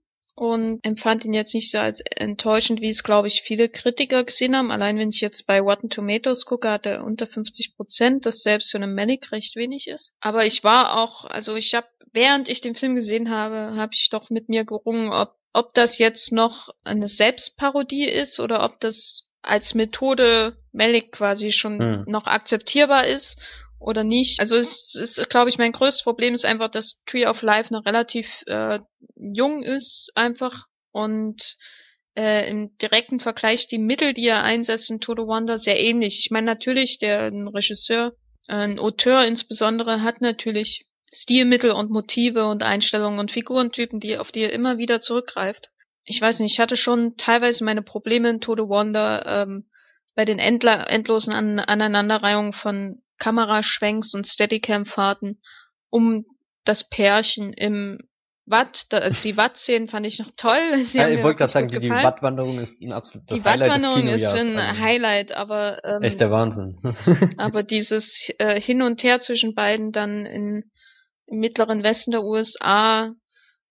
B: und empfand ihn jetzt nicht so als enttäuschend, wie es, glaube ich, viele Kritiker gesehen haben. Allein wenn ich jetzt bei Rotten Tomatoes gucke, hat er unter 50 Prozent, das selbst für einen Manic recht wenig ist. Aber ich war auch, also ich habe, während ich den Film gesehen habe, habe ich doch mit mir gerungen, ob, ob das jetzt noch eine Selbstparodie ist oder ob das als Methode Malik quasi schon hm. noch akzeptierbar ist oder nicht. Also es ist, glaube ich, mein größtes Problem ist einfach, dass Tree of Life noch relativ äh, jung ist einfach und äh, im direkten Vergleich die Mittel, die er einsetzt in Total Wonder, sehr ähnlich. Ich meine natürlich, der ein Regisseur, ein Auteur insbesondere, hat natürlich Stilmittel und Motive und Einstellungen und Figurentypen, die auf die er immer wieder zurückgreift. Ich weiß nicht, ich hatte schon teilweise meine Probleme in Total Wonder ähm, bei den endlosen An Aneinanderreihungen von Kameraschwenks und Steadicam-Fahrten um das Pärchen im Watt, also die Watt-Szenen fand ich noch toll.
A: Sie ja, ich wollte gerade sagen, die, die Watt-Wanderung ist ein absolutes
B: die Highlight des Wattwanderung ist ein also Highlight, aber
A: ähm, echt der Wahnsinn.
B: aber dieses äh, Hin und Her zwischen beiden dann in, im mittleren Westen der USA,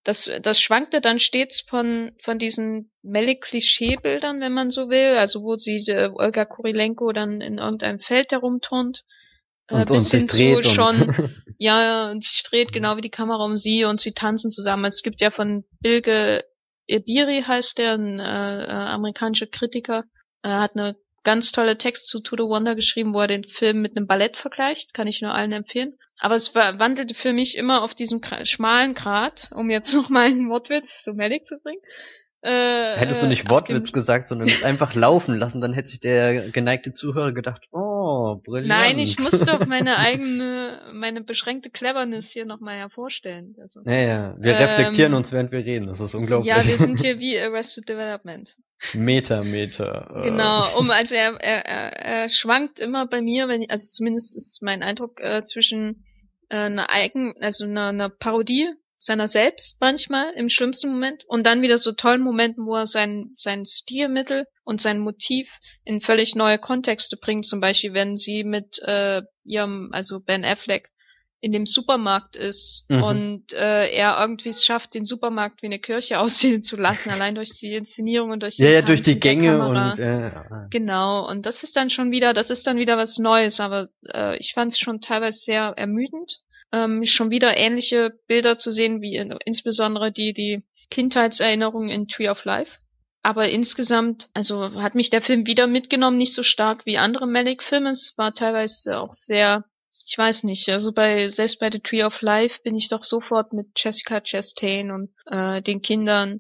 B: das, das schwankte dann stets von, von diesen Melly-Klischeebildern, wenn man so will, also wo sie äh, Olga Kurilenko dann in irgendeinem Feld herumturnt,
A: äh, und, bis und hin zu
B: schon, ja, und sich dreht genau wie die Kamera um sie und sie tanzen zusammen. Es gibt ja von Bilge Ebiri heißt der, ein äh, äh, amerikanischer Kritiker, er hat eine ganz tolle Text zu To the Wonder geschrieben, wo er den Film mit einem Ballett vergleicht, kann ich nur allen empfehlen. Aber es wandelte für mich immer auf diesem schmalen Grat, um jetzt noch mal einen Wortwitz zu Malik zu bringen, Äh,
A: Hättest du nicht Wortwitz gesagt, sondern einfach laufen lassen, dann hätte sich der geneigte Zuhörer gedacht, oh, brillant.
B: Nein, ich muss doch meine eigene, meine beschränkte Cleverness hier nochmal hervorstellen. Also,
A: Ja, ja, wir
B: Ähm,
A: reflektieren uns, während wir reden, das ist unglaublich.
B: ja, wir sind hier wie Arrested Development.
A: Meter, Meter. äh,
B: Genau, um also er, er, er, er schwankt immer bei mir, wenn ich, also zumindest ist mein Eindruck äh, zwischen äh, einer eigen, also einer, einer Parodie seiner selbst manchmal im schlimmsten Moment und dann wieder so tollen Momenten, wo er sein sein Stilmittel und sein Motiv in völlig neue Kontexte bringt. Zum Beispiel, wenn sie mit äh, ihrem, also Ben Affleck in dem Supermarkt ist
A: Mhm.
B: und äh, er irgendwie es schafft, den Supermarkt wie eine Kirche aussehen zu lassen, allein durch die Inszenierung und durch
A: Ja,
B: den
A: ja, durch die Gänge
B: Kamera.
A: und äh,
B: Genau, und das ist dann schon wieder, das ist dann wieder was Neues, aber äh, ich fand es schon teilweise sehr ermüdend, ähm, schon wieder ähnliche Bilder zu sehen, wie in, insbesondere die, die Kindheitserinnerungen in Tree of Life. Aber insgesamt, also hat mich der Film wieder mitgenommen, nicht so stark wie andere Malick-Filme. Es war teilweise auch sehr, ich weiß nicht, also bei, selbst bei The Tree of Life bin ich doch sofort mit Jessica Chastain und äh, den Kindern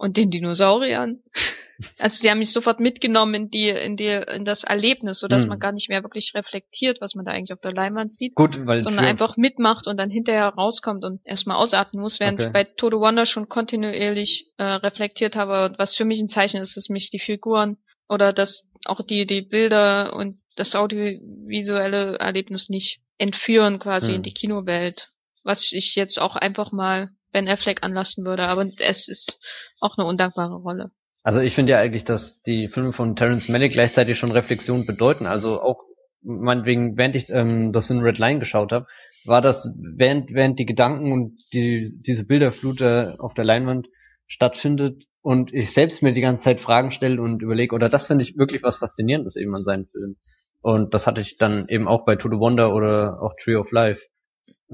B: und den Dinosauriern. Also sie haben mich sofort mitgenommen in die, in die, in das Erlebnis, sodass
A: Hm.
B: man gar nicht mehr wirklich reflektiert, was man da eigentlich auf der Leinwand sieht,
A: gut, weil
B: sondern
A: für-
B: einfach mitmacht und dann hinterher rauskommt und erstmal ausatmen muss, während
A: Okay.
B: ich bei Todo Wonder schon kontinuierlich äh, reflektiert habe, was für mich ein Zeichen ist, dass mich die Figuren oder dass auch die, die Bilder und das audiovisuelle Erlebnis nicht entführen quasi
A: Hm.
B: in die Kinowelt, was ich jetzt auch einfach mal Ben Affleck anlassen würde, aber es ist auch eine undankbare Rolle.
A: Also ich finde ja eigentlich, dass die Filme von Terrence Malick gleichzeitig schon Reflexion bedeuten. Also auch meinetwegen, während ich ähm, das in Red Line geschaut habe, war das, während, während die Gedanken und die, diese Bilderflut äh, auf der Leinwand stattfindet und ich selbst mir die ganze Zeit Fragen stelle und überlege, oder das finde ich wirklich was Faszinierendes eben an seinen Filmen. Und das hatte ich dann eben auch bei To the Wonder oder auch Tree of Life.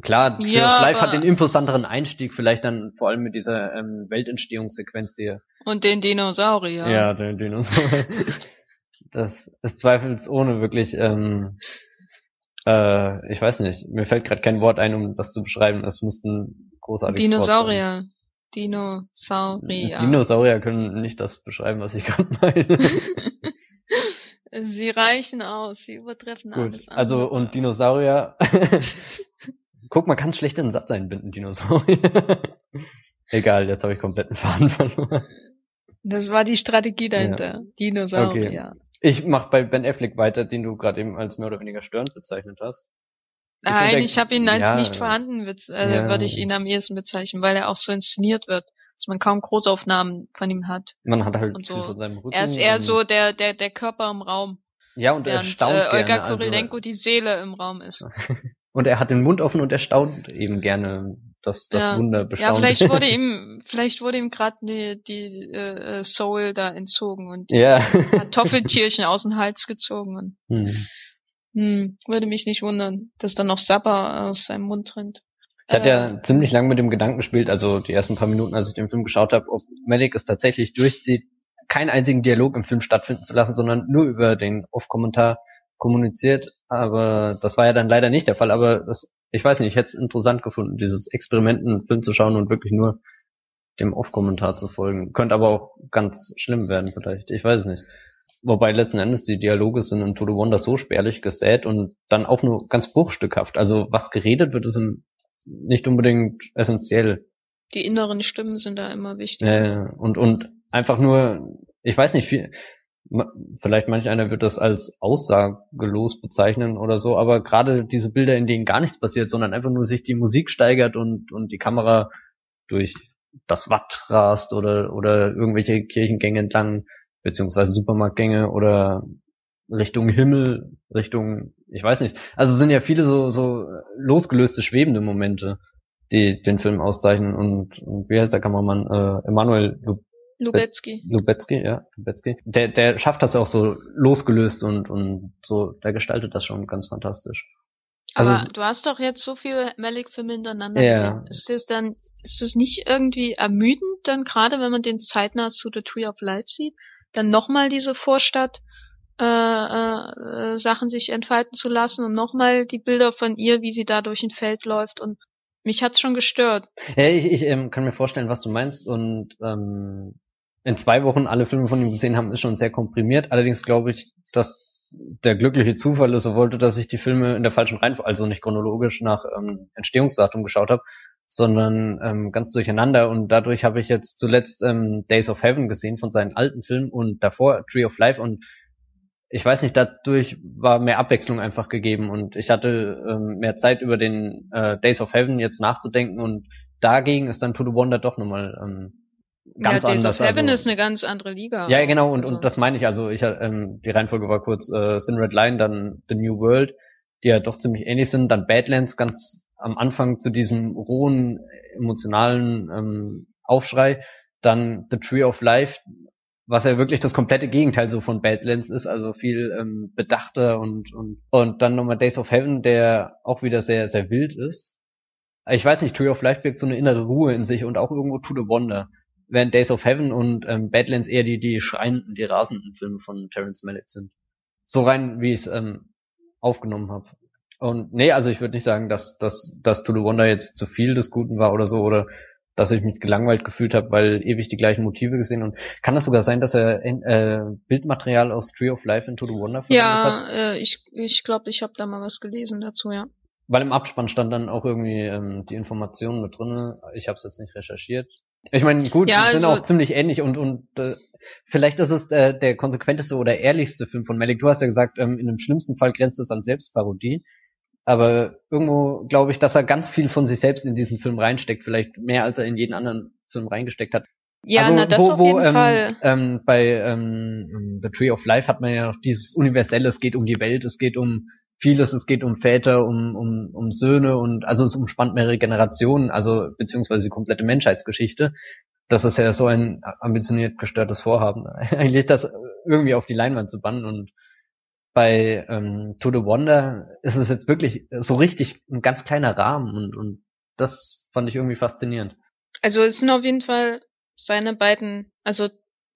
A: Klar, Tree
B: Ja,
A: of Life hat den imposanteren Einstieg, vielleicht dann vor allem mit dieser ähm, Weltentstehungssequenz, die
B: Und den Dinosaurier.
A: ja, der Dinosaurier. das ist zweifelsohne wirklich, ähm, äh, ich weiß nicht, mir fällt gerade kein Wort ein, um das zu beschreiben. Es muss ein großartiges Wort
B: Dinosaurier. Dinosaurier.
A: sein. Dinosaurier können nicht das beschreiben, was ich gerade meine.
B: sie reichen aus, sie übertreffen
A: Gut,
B: alles andere.
A: also und Dinosaurier. Guck, man kann es schlecht in einen Satz einbinden, Dinosaurier. Egal, jetzt habe ich komplett einen Faden verloren.
B: Das war die Strategie dahinter. Dinosaurier.
A: Ich mach bei Ben Affleck weiter, den du gerade eben als mehr oder weniger störend bezeichnet hast. Ich
B: Nein,
A: find,
B: ich habe ihn als
A: ja,
B: nicht vorhanden, äh,
A: ja.
B: würde ich ihn am ehesten bezeichnen, weil er auch so inszeniert wird, dass man kaum Großaufnahmen von ihm hat.
A: Man hat halt
B: Und
A: viel
B: so.
A: von seinem Rücken.
B: Er ist eher so der, der, der Körper im Raum,
A: Ja, und er staunt
B: äh, Olga
A: gerne. Also,
B: Kurilenko die Seele im Raum ist.
A: und er hat den Mund offen und er staunt eben gerne das, das
B: Ja.
A: Wunder
B: Ja,
A: bestaunt.
B: vielleicht wurde ihm, vielleicht wurde ihm gerade die, die äh, äh, Soul da entzogen und
A: ja.
B: Kartoffeltierchen aus dem Hals gezogen. Und,
A: Hm.
B: hm, würde mich nicht wundern, dass dann noch Sapper aus seinem Mund rinnt.
A: Ich hatte
B: Äh,
A: ja ziemlich lange mit dem Gedanken gespielt, also die ersten paar Minuten, als ich den Film geschaut habe, ob Malik es tatsächlich durchzieht, keinen einzigen Dialog im Film stattfinden zu lassen, sondern nur über den Off-Kommentar kommuniziert. Aber das war ja dann leider nicht der Fall. Aber das, ich weiß nicht, ich hätte es interessant gefunden, dieses Experiment, einen Film zu schauen und wirklich nur dem Off-Kommentar zu folgen. Könnte aber auch ganz schlimm werden vielleicht. Ich weiß nicht. Wobei letzten Endes die Dialoge sind in To The Wonder so spärlich gesät und dann auch nur ganz bruchstückhaft. Also was geredet wird, ist nicht unbedingt essentiell.
B: Die inneren Stimmen sind da immer wichtig.
A: Äh, und, und einfach nur, ich weiß nicht, viel, vielleicht manch einer wird das als aussagelos bezeichnen oder so, aber gerade diese Bilder, in denen gar nichts passiert, sondern einfach nur sich die Musik steigert und, und die Kamera durch das Watt rast oder, oder irgendwelche Kirchengänge entlang, beziehungsweise Supermarktgänge oder Richtung Himmel, Richtung, ich weiß nicht. Also es sind ja viele so, so losgelöste, schwebende Momente, die den Film auszeichnen und, und wie heißt der Kameramann? Äh, Emanuel
B: Lubetzky.
A: Lubetzky, ja, Lubetzky. Der, der schafft das auch so losgelöst und, und so, der gestaltet das schon ganz fantastisch. Also
B: Aber du hast doch jetzt so viele Malik-Filme hintereinander
A: Ja.
B: gesehen. Ist das dann, ist das nicht irgendwie ermüdend dann gerade, wenn man den zeitnah zu The Tree of Life sieht, dann nochmal diese Vorstadt äh, äh, äh, Sachen sich entfalten zu lassen und nochmal die Bilder von ihr, wie sie da durch ein Feld läuft und mich hat's schon gestört.
A: Ja, ich, ich ähm, kann mir vorstellen, was du meinst und ähm, in zwei Wochen alle Filme von ihm gesehen haben, ist schon sehr komprimiert. Allerdings glaube ich, dass der glückliche Zufall ist, so wollte, dass ich die Filme in der falschen Reihenfolge, also nicht chronologisch nach ähm, Entstehungsdatum geschaut habe, sondern ähm, ganz durcheinander. Und dadurch habe ich jetzt zuletzt ähm, Days of Heaven gesehen von seinen alten Filmen und davor Tree of Life und ich weiß nicht, dadurch war mehr Abwechslung einfach gegeben und ich hatte ähm, mehr Zeit über den äh, Days of Heaven jetzt nachzudenken und dagegen ist dann To the Wonder doch nochmal ähm, ganz ja, Days anders.
B: Of Heaven also, ist eine ganz andere Liga.
A: Ja, genau, und, also. und das meine ich. Also ich ähm, die Reihenfolge war kurz äh, Sin Red Line, dann The New World, die ja doch ziemlich ähnlich sind, dann Badlands ganz am Anfang zu diesem rohen, emotionalen ähm, Aufschrei, dann The Tree of Life, was ja wirklich das komplette Gegenteil so von Badlands ist, also viel ähm, bedachter und und und dann nochmal Days of Heaven, der auch wieder sehr sehr wild ist. Ich weiß nicht, Tree of Life birgt so eine innere Ruhe in sich und auch irgendwo To the Wonder, während Days of Heaven und ähm, Badlands eher die die schreienden, die rasenden Filme von Terrence Malick sind. So rein, wie ich es ähm, aufgenommen habe. Und nee, also ich würde nicht sagen, dass, dass, dass To the Wonder jetzt zu viel des Guten war oder so, oder dass ich mich gelangweilt gefühlt habe, weil ewig die gleichen Motive gesehen und kann das sogar sein, dass er äh, Bildmaterial aus Tree of Life in To the Wonder
B: verwendet ja, hat? Ja, äh, ich ich glaube, ich habe da mal was gelesen dazu, ja.
A: Weil im Abspann stand dann auch irgendwie ähm, die Informationen mit drinne. Ich habe es jetzt nicht recherchiert. Ich meine, gut, ja, sie sind also, auch ziemlich ähnlich und und äh, vielleicht ist es äh, der konsequenteste oder ehrlichste Film von Malik. Du hast ja gesagt, ähm, in dem schlimmsten Fall grenzt es an Selbstparodie. Aber irgendwo glaube ich, dass er ganz viel von sich selbst in diesen Film reinsteckt, vielleicht mehr als er in jeden anderen Film reingesteckt hat.
B: Ja, also, na, das wo, auf jeden
A: ähm,
B: Fall.
A: Ähm, bei ähm, The Tree of Life hat man ja noch dieses Universelle, es geht um die Welt, es geht um vieles, es geht um Väter, um, um, um Söhne und also es umspannt mehrere Generationen, also beziehungsweise die komplette Menschheitsgeschichte. Das ist ja so ein ambitioniert gestörtes Vorhaben, eigentlich das irgendwie auf die Leinwand zu bannen und bei ähm, To the Wonder ist es jetzt wirklich so richtig ein ganz kleiner Rahmen und, und das fand ich irgendwie faszinierend.
B: Also es sind auf jeden Fall seine beiden, also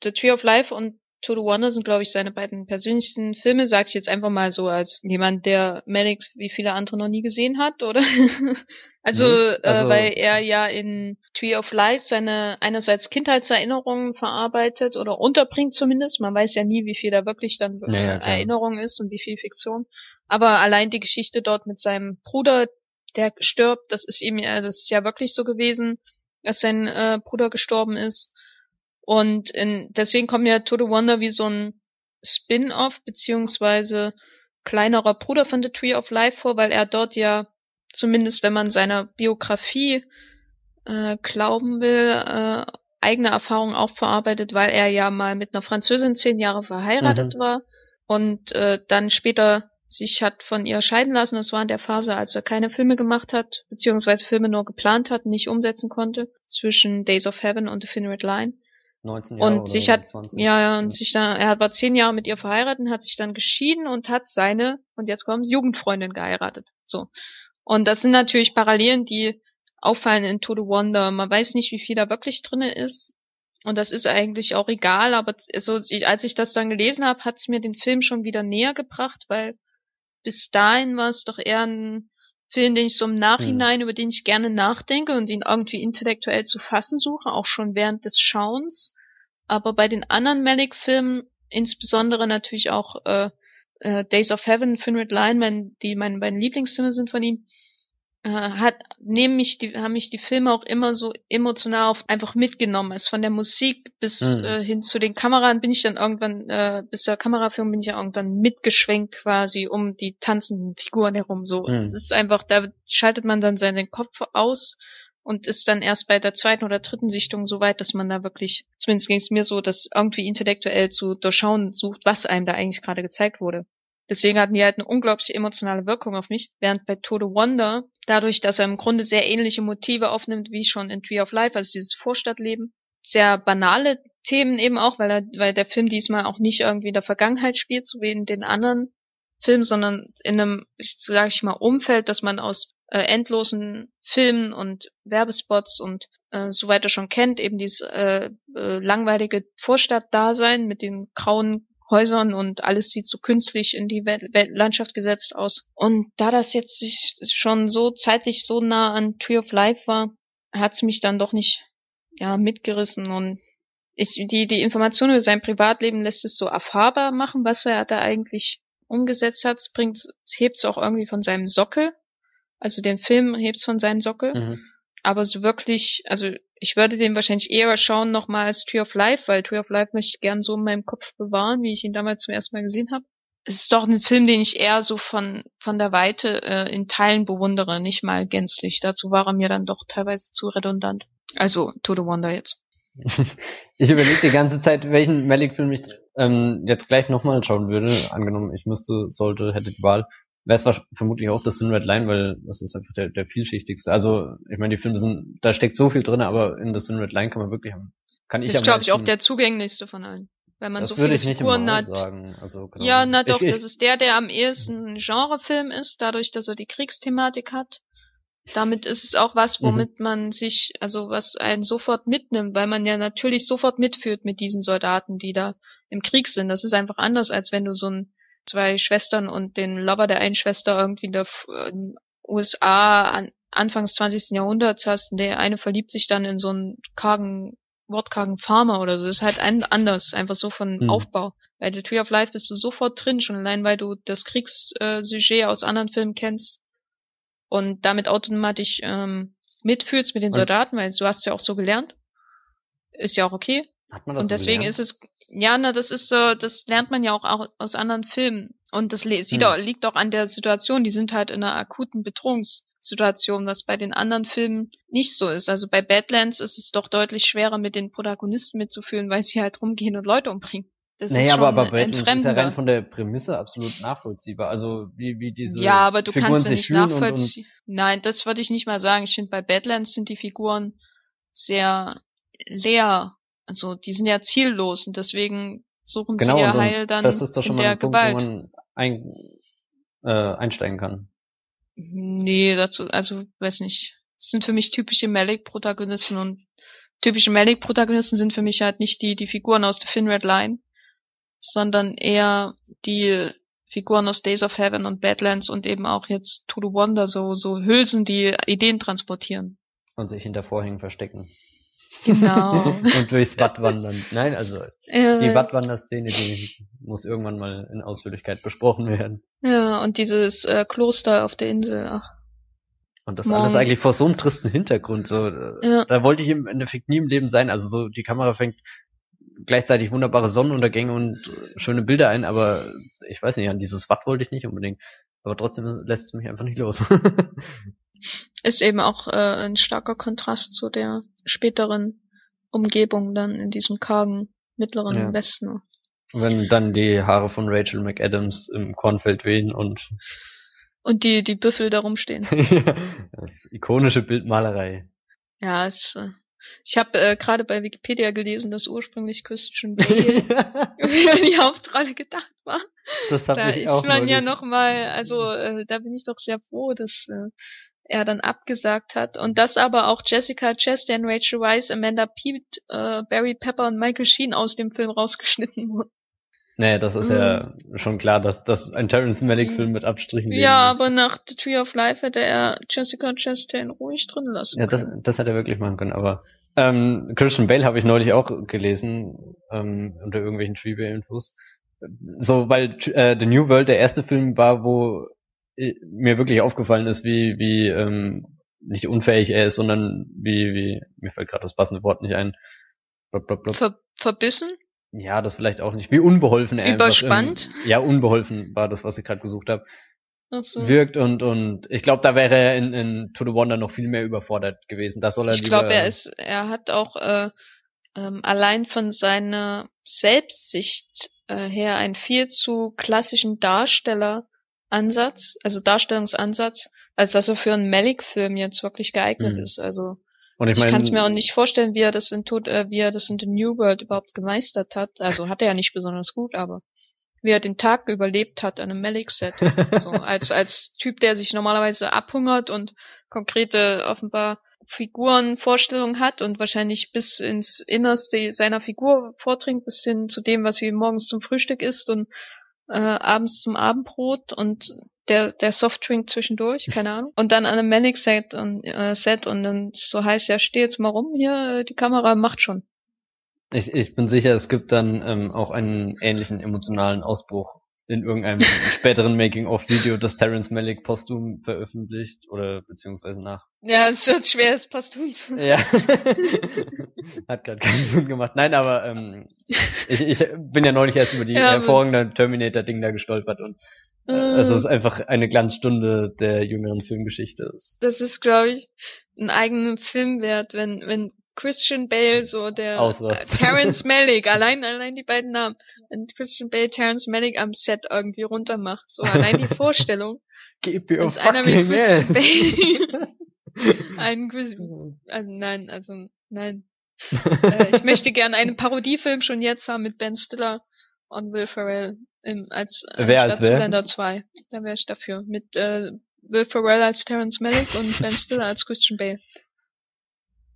B: The Tree of Life und To the Wonder sind, glaube ich, seine beiden persönlichsten Filme, sage ich jetzt einfach mal so als jemand, der Maddox wie viele andere noch nie gesehen hat, oder? also, also äh, weil er ja in Tree of Life seine einerseits Kindheitserinnerungen verarbeitet oder unterbringt zumindest. Man weiß ja nie, wie viel da wirklich dann ja, ja, Erinnerung ist und wie viel Fiktion. Aber allein die Geschichte dort mit seinem Bruder, der stirbt, das ist ihm ja, das ist ja wirklich so gewesen, dass sein äh, Bruder gestorben ist. Und in, deswegen kommt ja To the Wonder wie so ein Spin-off, beziehungsweise kleinerer Bruder von The Tree of Life vor, weil er dort ja, zumindest wenn man seiner Biografie äh, glauben will, äh, eigene Erfahrungen auch verarbeitet, weil er ja mal mit einer Französin zehn Jahre verheiratet mhm. war und äh, dann später sich hat von ihr scheiden lassen. Das war in der Phase, als er keine Filme gemacht hat, beziehungsweise Filme nur geplant hat, nicht umsetzen konnte, zwischen Days of Heaven und The Thin Red Line.
A: 19 Jahre
B: und sich hat 20. ja ja und sich da er war zehn Jahre mit ihr verheiratet hat sich dann geschieden und hat seine und jetzt kommt Jugendfreundin geheiratet so und das sind natürlich Parallelen die auffallen in To the Wonder man weiß nicht wie viel da wirklich drinne ist und das ist eigentlich auch egal aber so als ich das dann gelesen habe hat es mir den Film schon wieder näher gebracht weil bis dahin war es doch eher ein Film, den ich so im Nachhinein, hm. über den ich gerne nachdenke und ihn irgendwie intellektuell zu fassen suche, auch schon während des Schauens. Aber bei den anderen Malick-Filmen, insbesondere natürlich auch äh, äh, Days of Heaven, Finred Line, die meine beiden Lieblingsfilme sind von ihm, äh, hat nehmen mich die haben mich die Filme auch immer so emotional auf, einfach mitgenommen. Also von der Musik bis mhm. äh, hin zu den Kameran bin ich dann irgendwann äh, bis zur Kamerafilm bin ich ja irgendwann mitgeschwenkt quasi um die tanzenden Figuren herum. So, mhm. es ist einfach da schaltet man dann seinen Kopf aus und ist dann erst bei der zweiten oder dritten Sichtung so weit, dass man da wirklich, zumindest ging es mir so, das irgendwie intellektuell zu durchschauen sucht, was einem da eigentlich gerade gezeigt wurde. Deswegen hatten die halt eine unglaubliche emotionale Wirkung auf mich. Während bei Total Wonder, dadurch, dass er im Grunde sehr ähnliche Motive aufnimmt wie schon in Tree of Life, also dieses Vorstadtleben, sehr banale Themen eben auch, weil er, weil der Film diesmal auch nicht irgendwie in der Vergangenheit spielt, so wie in den anderen Filmen, sondern in einem, sage ich mal, Umfeld, das man aus äh, endlosen Filmen und Werbespots und äh, so weiter schon kennt, eben dieses äh, äh, langweilige Vorstadtdasein mit den grauen Häusern und alles sieht so künstlich in die Welt Landschaft gesetzt aus. Und da das jetzt sich schon so zeitlich so nah an Tree of Life war, hat's mich dann doch nicht ja mitgerissen und ich, die, die Information über sein Privatleben lässt es so erfahrbar machen, was er da eigentlich umgesetzt hat, bringt, hebt es auch irgendwie von seinem Sockel. Also den Film hebt es von seinem Sockel. Mhm. Aber so wirklich, also ich würde den wahrscheinlich eher schauen nochmal als Tree of Life, weil Tree of Life möchte ich gern so in meinem Kopf bewahren, wie ich ihn damals zum ersten Mal gesehen habe. Es ist doch ein Film, den ich eher so von, von der Weite äh, in Teilen bewundere, nicht mal gänzlich. Dazu war er mir dann doch teilweise zu redundant. Also To the Wonder jetzt.
A: ich überlege die ganze Zeit, welchen Malik-Film ich ähm, jetzt gleich nochmal schauen würde. Angenommen, ich müsste, sollte, hätte die Wahl. Wäre es vermutlich auch das Sin Red Line, weil das ist einfach der, der vielschichtigste. Also, ich meine, die Filme sind, da steckt so viel drin, aber in das Sin Red Line kann man wirklich haben. Kann ich
B: das ist, glaube ich, auch der zugänglichste von allen. Weil man
A: das
B: so
A: würde
B: viele
A: ich nicht
B: Figuren hat.
A: sagen. Also, genau.
B: Ja, na doch,
A: ich, ich,
B: das ist der, der am ehesten Genrefilm ist, dadurch, dass er die Kriegsthematik hat damit ist es auch was, mhm. womit mhm. man sich, also was einen sofort mitnimmt, weil man ja natürlich sofort mitführt mit diesen Soldaten, die da im Krieg sind. Das ist einfach anders, als wenn du so ein zwei Schwestern und den Lover der einen Schwester irgendwie in der in USA an, Anfangs 20. Jahrhunderts hast, der eine verliebt sich dann in so einen kargen, wortkargen Farmer oder so. Das ist halt ein, anders, einfach so von mhm. Aufbau. Bei The Tree of Life bist du sofort drin, schon allein weil du das Kriegssujet aus anderen Filmen kennst und damit automatisch ähm, mitfühlst mit den Soldaten, weil du hast ja auch so gelernt. Ist ja auch okay.
A: Hat man das
B: und deswegen
A: gelernt?
B: ist es, ja, na, das ist so, das lernt man ja auch, aus anderen Filmen. Und das hm. auch, liegt auch an der Situation. Die sind halt in einer akuten Bedrohungssituation, was bei den anderen Filmen nicht so ist. Also bei Badlands ist es doch deutlich schwerer, mit den Protagonisten mitzufühlen, weil sie halt rumgehen und Leute umbringen.
A: Das naja, aber, aber Badlands ist ja rein von der Prämisse absolut nachvollziehbar. Also wie, wie diese
B: Ja, aber du
A: Figuren
B: kannst ja nicht nachvollziehen. Nein, das würde ich nicht mal sagen. Ich finde, bei Badlands sind die Figuren sehr leer. Also die sind ja ziellos und deswegen suchen
A: genau,
B: sie ihr Heil dann
A: das ist doch schon
B: in der
A: mal ein Punkt, Gewalt. Wo man ein, äh, einsteigen kann.
B: Nee, dazu, also weiß nicht. Das sind für mich typische Malik-Protagonisten und typische Malik-Protagonisten sind für mich halt nicht die, die Figuren aus der Fin Red Line, sondern eher die Figuren aus Days of Heaven und Badlands und eben auch jetzt To the Wonder, so, so Hülsen, die Ideen transportieren.
A: Und sich hinter Vorhängen verstecken.
B: Genau.
A: und durchs Watt wandern. Nein, also äh, die Wattwanderszene, die muss irgendwann mal in Ausführlichkeit besprochen werden.
B: Ja, und dieses äh, Kloster auf der Insel, ach.
A: Und das Morgen. alles eigentlich vor so einem tristen Hintergrund. So, äh, ja. Da wollte ich im Endeffekt nie im Leben sein. Also so, die Kamera fängt gleichzeitig wunderbare Sonnenuntergänge und schöne Bilder ein, aber ich weiß nicht, an dieses Watt wollte ich nicht unbedingt. Aber trotzdem lässt es mich einfach nicht los.
B: Ist eben auch äh, ein starker Kontrast zu der späteren Umgebung dann in diesem kargen mittleren ja. Westen.
A: Wenn dann die Haare von Rachel McAdams im Kornfeld wehen und
B: und die die Büffel da rumstehen.
A: das ikonische Bildmalerei.
B: Ja, es äh, ich habe äh, gerade bei Wikipedia gelesen, dass ursprünglich Christian Bale für die Hauptrolle gedacht war.
A: Das hab
B: da
A: ich
B: ist
A: auch
B: man ja noch mal, also äh, da bin ich doch sehr froh, dass äh, er dann abgesagt hat und dass aber auch Jessica Chastain, Rachel Weisz, Amanda Peet, äh, Barry Pepper und Michael Sheen aus dem Film rausgeschnitten wurden.
A: Nee, das ist mhm. ja schon klar, dass das ein Terrence Malick Film mit Abstrichen
B: Ja,
A: ist.
B: aber nach The Tree of Life hätte er Jessica Chastain ruhig drin lassen
A: Ja, das, das hätte er wirklich machen können, aber ähm, Christian Bale habe ich neulich auch gelesen, ähm, unter irgendwelchen Trivia-Infos. So, weil äh, The New World der erste Film war, wo mir wirklich aufgefallen ist, wie, wie ähm, nicht unfähig er ist, sondern wie, wie, mir fällt gerade das passende Wort nicht ein.
B: Blub, blub, blub. Ver verbissen?
A: Ja, das vielleicht auch nicht. Wie unbeholfen er
B: Überspannt?
A: Einfach, ähm, ja, unbeholfen war das, was ich gerade gesucht habe. So. wirkt und und ich glaube, da wäre er in, in To the Wonder noch viel mehr überfordert gewesen. Da soll er
B: Ich glaube, er ist, er hat auch äh, ähm, allein von seiner Selbstsicht äh, her einen viel zu klassischen Darstelleransatz, also Darstellungsansatz, als dass er für einen Malik-Film jetzt wirklich geeignet mhm. ist. Also
A: und ich, mein,
B: ich kann es mir auch nicht vorstellen, wie er das in Tod, äh, wie er das in The New World überhaupt gemeistert hat. Also hat er ja nicht besonders gut, aber wie er den Tag überlebt hat an einem Malik-Set. so, als, als Typ, der sich normalerweise abhungert und konkrete, offenbar Figurenvorstellungen hat und wahrscheinlich bis ins Innerste seiner Figur vordringt, bis hin zu dem, was sie morgens zum Frühstück isst und äh, abends zum Abendbrot und der, der Softdrink zwischendurch, keine Ahnung. Und dann an einem Manic-Set und, äh, Set und dann so heißt ja, steh jetzt mal rum hier, die Kamera macht schon.
A: Ich, ich bin sicher, es gibt dann ähm, auch einen ähnlichen emotionalen Ausbruch in irgendeinem späteren Making-of-Video, das Terence Malick posthum veröffentlicht oder beziehungsweise nach.
B: Ja, es wird schwer, es posthum zu.
A: Ja. Hat gerade keinen Sinn gemacht. Nein, aber ähm, ich, ich bin ja neulich erst über die
B: Ja,
A: hervorragende Terminator-Ding da gestolpert und äh,
B: Äh.
A: es ist einfach eine Glanzstunde der jüngeren Filmgeschichte. Es-
B: Das ist, glaube ich, ein eigener Film wert, wenn, wenn Christian Bale so der
A: Ausrast.
B: äh, Terrence Malick, allein, allein die beiden Namen, wenn Christian Bale Terrence Malick am Set irgendwie runtermacht, so allein die Vorstellung,
A: Gib mir
B: dass einer mit
A: fucking
B: Christian. Bale einen Chris, äh, nein, also nein. äh, ich möchte gerne einen Parodiefilm schon jetzt haben mit Ben Stiller und Will Ferrell im, als
A: Wer als wer?
B: Zoolander 2. Da wäre ich dafür. Mit äh, Will Ferrell als Terrence Malick und Ben Stiller als Christian Bale.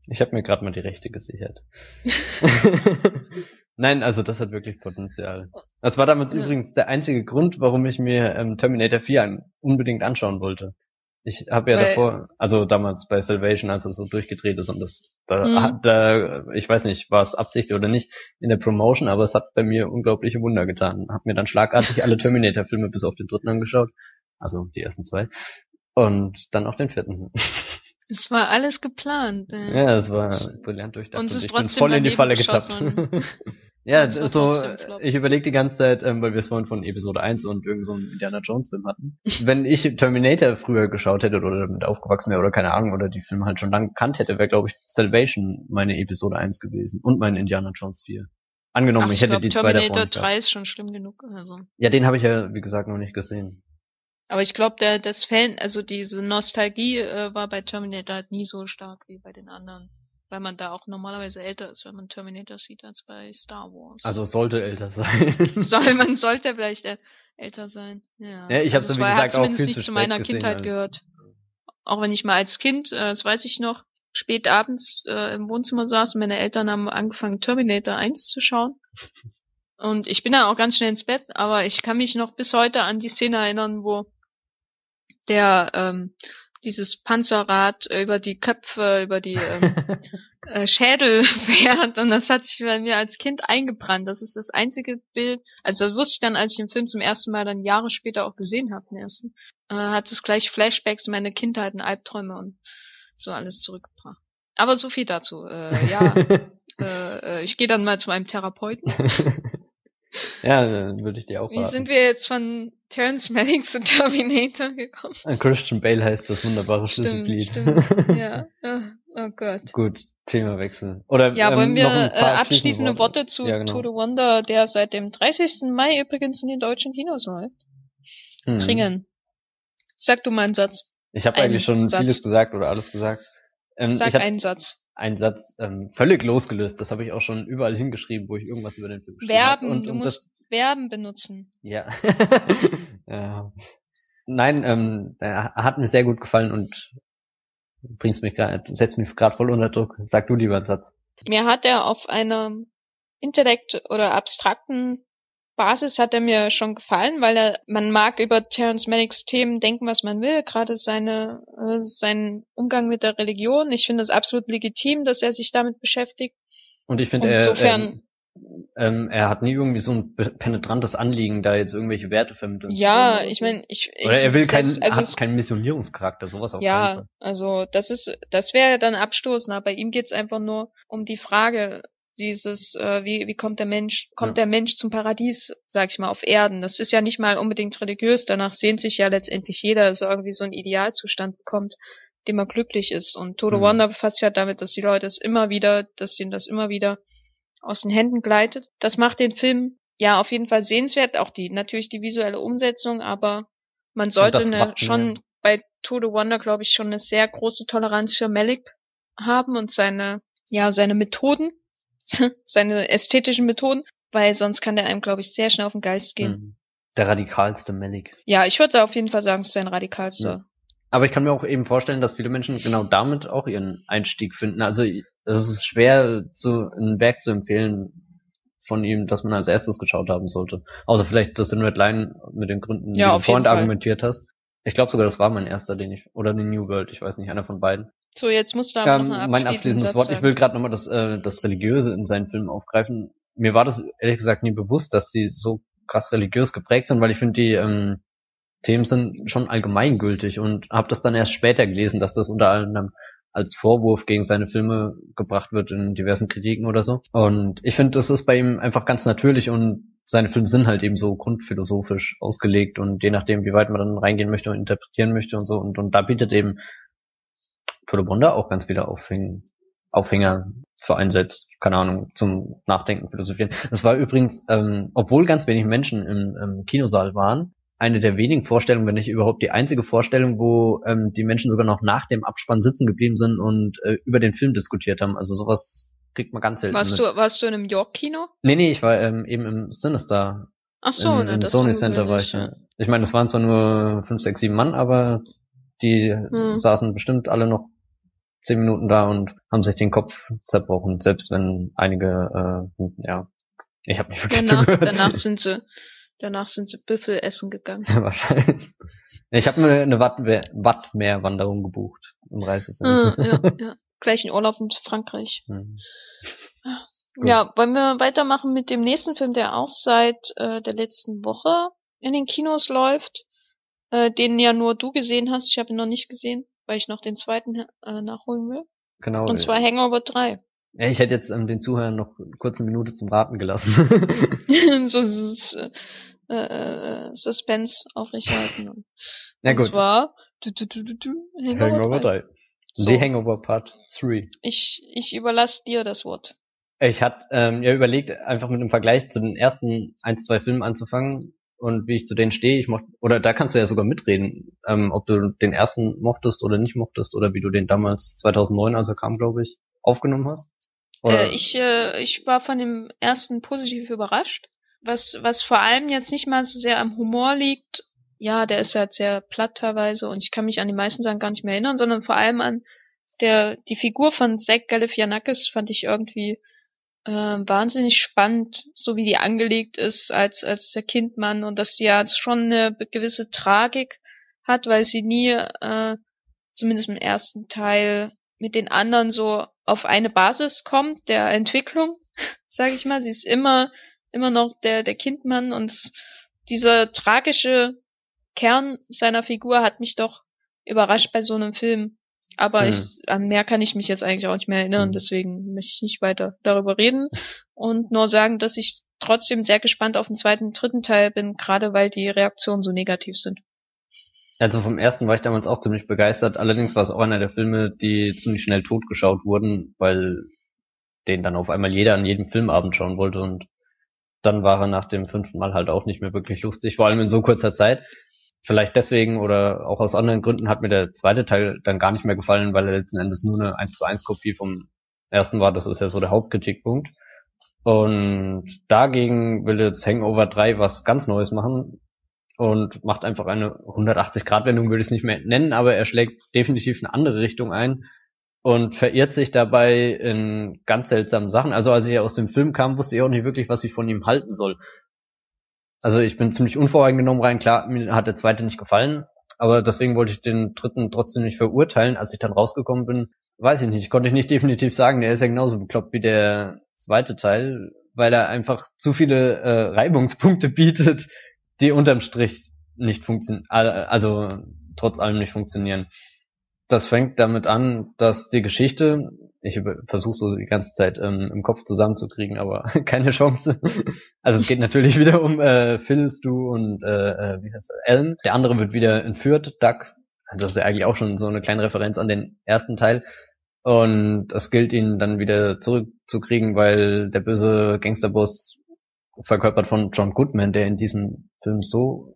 A: Ich habe mir gerade mal die Rechte gesichert. Nein, also das hat wirklich Potenzial. Das war damals
B: Ja.
A: übrigens der einzige Grund, warum ich mir ähm, Terminator 4 an, unbedingt anschauen wollte. Ich habe ja
B: Weil-
A: davor, also damals bei Salvation, als es so durchgedreht ist und das, da,
B: Mhm.
A: hat- da, ich weiß nicht, war es Absicht oder nicht in der Promotion, aber es hat bei mir unglaubliche Wunder getan. Hab mir dann schlagartig alle Terminator-Filme bis auf den dritten angeschaut, also die ersten zwei, und dann auch den vierten.
B: Es war alles geplant. Äh.
A: Ja, es war brillant durchdacht.
B: Und es ist
A: ich bin voll in die Falle getappt. ja, so, ich überlege die ganze Zeit, ähm, weil wir es vorhin von Episode 1 und irgend so Indiana Jones Film hatten. Wenn ich Terminator früher geschaut hätte oder damit aufgewachsen wäre oder keine Ahnung oder die Filme halt schon lange gekannt hätte, wäre glaube ich Salvation meine Episode 1 gewesen und mein Indiana Jones 4. Angenommen,
B: Ach,
A: ich hätte
B: glaub,
A: die zwei davon.
B: Terminator
A: nicht
B: 3
A: gehabt.
B: ist schon schlimm genug. Also.
A: Ja, den habe ich ja, wie gesagt, noch nicht gesehen.
B: Aber ich glaube, der das Fan, also diese Nostalgie äh, war bei Terminator halt nie so stark wie bei den anderen. Weil man da auch normalerweise älter ist, wenn man Terminator sieht, als bei Star Wars.
A: Also sollte älter sein.
B: soll man sollte vielleicht äh, älter sein. Ja,
A: Ja, ich hab's
B: also
A: so, wie gesagt, auch
B: zumindest
A: viel
B: nicht
A: zu
B: zu meiner Kindheit gehört. Auch wenn ich mal als Kind, äh, das weiß ich noch, spät abends äh, im Wohnzimmer saß und meine Eltern haben angefangen Terminator 1 zu schauen. Und ich bin dann auch ganz schnell ins Bett, aber ich kann mich noch bis heute an die Szene erinnern, wo der ähm, dieses Panzerrad über die Köpfe, über die ähm, äh, Schädel fährt und das hat sich bei mir als Kind eingebrannt. Das ist das einzige Bild, also das wusste ich dann, als ich den Film zum ersten Mal dann Jahre später auch gesehen habe, den ersten, äh, hat es gleich Flashbacks in meine Kindheit und Albträume und so alles zurückgebracht. Aber so viel dazu. Äh, ja, äh, äh, ich gehe dann mal zu einem Therapeuten.
A: Ja, würde ich dir auch
B: Wie
A: raten.
B: sind wir jetzt von Terrence Malick zu Terminator gekommen?
A: Äh, Christian Bale heißt das wunderbare Schlüsselglied.
B: stimmt. Ja, oh, oh Gott.
A: Gut, Themawechsel. Oder
B: Ja,
A: ähm,
B: wollen wir
A: noch ein
B: äh,
A: paar
B: abschließende Worte zu
A: Ja, genau.
B: To the Wonder, der seit dem 30. Mai übrigens in den deutschen Kinos läuft,
A: Hm.
B: bringen? Sag du mal einen Satz.
A: Ich habe eigentlich schon
B: Satz.
A: vieles gesagt oder alles gesagt. Ähm,
B: Sag
A: ich habe
B: einen Satz.
A: Einen Satz ähm, völlig losgelöst. Das habe ich auch schon überall hingeschrieben, wo ich irgendwas über den Film geschrieben.
B: Verben,
A: Und,
B: du
A: und
B: musst Verben benutzen.
A: das, ja. ja. Nein, ähm, er hat mir sehr gut gefallen und bringst mich gerade, setzt mich gerade voll unter Druck. Sag du lieber einen Satz.
B: Mir hat er auf einer Intellekt- oder abstrakten Basis hat er mir schon gefallen, weil er, man mag über Terence Malicks Themen denken, was man will, gerade seine, äh, seinen Umgang mit der Religion. Ich finde es absolut legitim, dass er sich damit beschäftigt.
A: Und ich finde, er,
B: Insofern-
A: ähm, ähm, er hat nie irgendwie so ein penetrantes Anliegen, da jetzt irgendwelche Werte vermitteln zu
B: Ja,
A: wollen oder
B: ich
A: so.
B: meine, ich, ich
A: Oder er will keinen,
B: selbst- also
A: hat keinen Missionierungscharakter, sowas auch
B: Ja, also das ist, das wäre dann abstoßend, aber bei ihm geht's einfach nur um die Frage dieses, äh, wie, wie kommt der Mensch, kommt
A: Ja.
B: der Mensch zum Paradies, sag ich mal, auf Erden. Das ist ja nicht mal unbedingt religiös, danach sehnt sich ja letztendlich jeder, dass er irgendwie so einen Idealzustand bekommt, dem er glücklich ist. Und Todo
A: Mhm.
B: Wonder befasst sich halt damit, dass die Leute es immer wieder, dass denen das immer wieder aus den Händen gleitet. Das macht den Film ja auf jeden Fall sehenswert, auch die, natürlich die visuelle Umsetzung, aber man sollte eine, schon bei To the Wonder, glaube ich, schon eine sehr große Toleranz für Malik haben und seine, ja, seine Methoden, seine ästhetischen Methoden, weil sonst kann der einem, glaube ich, sehr schnell auf den Geist gehen.
A: Mhm. Der radikalste Malik.
B: Ja, ich würde auf jeden Fall sagen, es ist sein radikalster.
A: Ja. Aber ich kann mir auch eben vorstellen, dass viele Menschen genau damit auch ihren Einstieg finden. Also es ist schwer, zu, ein Werk zu empfehlen von ihm, das man als erstes geschaut haben sollte. Außer vielleicht das in Red Line mit den Gründen,
B: Ja,
A: die du vorhin argumentiert hast. Ich glaube sogar, das war mein erster, den ich, oder The New World, ich weiß nicht, einer von beiden.
B: So, jetzt musst du aber
A: ähm,
B: noch ein
A: mein abschließendes Wort. Ich will gerade nochmal das, äh, das Religiöse in seinen Filmen aufgreifen. Mir war das ehrlich gesagt nie bewusst, dass die so krass religiös geprägt sind, weil ich finde, die ähm, Themen sind schon allgemeingültig und habe das dann erst später gelesen, dass das unter anderem als Vorwurf gegen seine Filme gebracht wird in diversen Kritiken oder so. Und ich finde, das ist bei ihm einfach ganz natürlich und seine Filme sind halt eben so grundphilosophisch ausgelegt und je nachdem, wie weit man dann reingehen möchte und interpretieren möchte und so. Und, und da bietet eben Bonda auch ganz viele Aufhäng Aufhänger für einen selbst, keine Ahnung, zum Nachdenken, Philosophieren. Das war übrigens, ähm, obwohl ganz wenig Menschen im, im Kinosaal waren, eine der wenigen Vorstellungen, wenn nicht überhaupt die einzige Vorstellung, wo ähm, die Menschen sogar noch nach dem Abspann sitzen geblieben sind und äh, über den Film diskutiert haben. Also sowas kriegt man ganz selten.
B: Warst
A: mit.
B: du, warst du in einem York-Kino?
A: Nee, nee, ich war ähm, eben im Sinister.
B: Ach so,
A: Im,
B: ne,
A: im
B: das
A: Sony Center war ich. Ja. Ich meine, es waren zwar nur fünf, sechs, sieben Mann, aber die
B: Hm.
A: saßen bestimmt alle noch zehn Minuten da und haben sich den Kopf zerbrochen, selbst wenn einige, äh, ja, ich habe nicht wirklich
B: Danach,
A: zugehört.
B: danach sind sie, danach sind sie Büffel essen gegangen.
A: Wahrscheinlich. Ich habe mir eine Wattmeer- Wattmeerwanderung gebucht im
B: Ah,
A: Reisecenter.
B: ja, ja. Gleich ein Urlaub in Frankreich.
A: Hm. Gut.
B: Ja, wollen wir weitermachen mit dem nächsten Film, der auch seit äh, der letzten Woche in den Kinos läuft, äh, den ja nur du gesehen hast. Ich habe ihn noch nicht gesehen, weil ich noch den zweiten äh, nachholen will.
A: Genau.
B: Und zwar Hangover 3.
A: ja, ich hätte jetzt ähm, den Zuhörern noch kurz eine Minute zum Raten gelassen.
B: so dieses äh, äh, Suspense aufrechterhalten. Und
A: Na gut.
B: zwar du, du, du, du, du, Hangover,
A: Hangover
B: 3.
A: 3.
B: So.
A: The Hangover Part 3.
B: Ich, ich überlasse dir das Wort.
A: Ich hatte ähm, ja überlegt, einfach mit einem Vergleich zu den ersten ein, zwei Filmen anzufangen und wie ich zu denen stehe. Ich mochte, oder da kannst du ja sogar mitreden, ähm, ob du den ersten mochtest oder nicht mochtest oder wie du den damals 2009, also kam, glaube ich, aufgenommen hast. Oder,
B: Äh, ich, äh, ich war von dem ersten positiv überrascht. Was, was vor allem jetzt nicht mal so sehr am Humor liegt, ja, der ist halt sehr platt teilweise und ich kann mich an die meisten Sachen gar nicht mehr erinnern, sondern vor allem an der, die Figur von Zack Galifianakis fand ich irgendwie äh, wahnsinnig spannend, so wie die angelegt ist als, als der Kindmann und dass sie ja schon eine gewisse Tragik hat, weil sie nie, äh, zumindest im ersten Teil, mit den anderen so auf eine Basis kommt, der Entwicklung, sage ich mal. Sie ist immer, immer noch der, der Kindmann und dieser tragische Kern seiner Figur hat mich doch überrascht bei so einem Film. Aber
A: Hm.
B: ich, an mehr kann ich mich jetzt eigentlich auch nicht mehr erinnern,
A: Hm.
B: deswegen möchte ich nicht weiter darüber reden und nur sagen, dass ich trotzdem sehr gespannt auf den zweiten, dritten Teil bin, gerade weil die Reaktionen so negativ sind.
A: also vom ersten war ich damals auch ziemlich begeistert. Allerdings war es auch einer der Filme, die ziemlich schnell totgeschaut wurden, weil den dann auf einmal jeder an jedem Filmabend schauen wollte und dann war er nach dem fünften Mal halt auch nicht mehr wirklich lustig, vor allem in so kurzer Zeit. Vielleicht deswegen oder auch aus anderen Gründen hat mir der zweite Teil dann gar nicht mehr gefallen, weil er letzten Endes nur eine 1 zu 1 Kopie vom ersten war. Das ist ja so der Hauptkritikpunkt. Und dagegen will jetzt Hangover 3 was ganz Neues machen und macht einfach eine 180-Grad-Wendung, würde ich es nicht mehr nennen, aber er schlägt definitiv eine andere Richtung ein und verirrt sich dabei in ganz seltsamen Sachen. Also als ich aus dem Film kam, wusste ich auch nicht wirklich, was ich von ihm halten soll. Also ich bin ziemlich unvoreingenommen rein. Klar, mir hat der zweite nicht gefallen, aber deswegen wollte ich den dritten trotzdem nicht verurteilen. Als ich dann rausgekommen bin, weiß ich nicht, konnte ich nicht definitiv sagen, der ist ja genauso bekloppt wie der zweite Teil, weil er einfach zu viele äh, Reibungspunkte bietet, die unterm Strich nicht funktionieren, also trotz allem nicht funktionieren. Das fängt damit an, dass die Geschichte, ich versuche so die ganze Zeit ähm, im Kopf zusammenzukriegen, aber keine Chance. Also es geht natürlich wieder um äh, Phil, Stu und äh, äh, wie heißt er, Alan. Der andere wird wieder entführt, Doug. Das ist ja eigentlich auch schon so eine kleine Referenz an den ersten Teil. Und es gilt ihn dann wieder zurückzukriegen, weil der böse Gangsterboss verkörpert von John Goodman, der in diesem Film so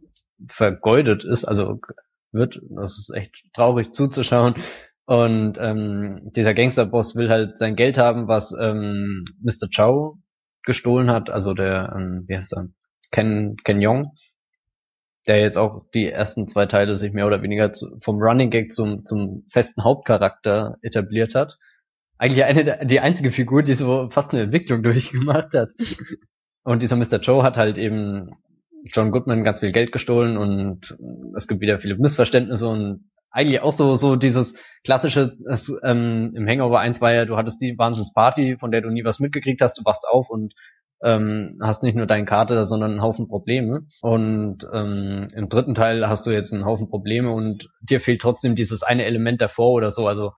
A: vergeudet ist, also wird, das ist echt traurig zuzuschauen. Und ähm, dieser Gangsterboss will halt sein Geld haben, was ähm, Mr. Chow gestohlen hat, also der, ähm, wie heißt er, Ken, Ken Yong, der jetzt auch die ersten zwei Teile sich mehr oder weniger zu, vom Running Gag zum, zum festen Hauptcharakter etabliert hat. Eigentlich eine der, die einzige Figur, die so fast eine Entwicklung durchgemacht hat. Und dieser Mr. Joe hat halt eben John Goodman ganz viel Geld gestohlen und es gibt wieder viele Missverständnisse und eigentlich auch so, so dieses klassische, das, ähm, im Hangover 1 war ja, du hattest die Wahnsinnsparty, von der du nie was mitgekriegt hast, du wachst auf und ähm, hast nicht nur deine Karte, sondern einen Haufen Probleme. Und ähm, im dritten Teil hast du jetzt einen Haufen Probleme und dir fehlt trotzdem dieses eine Element davor oder so. Also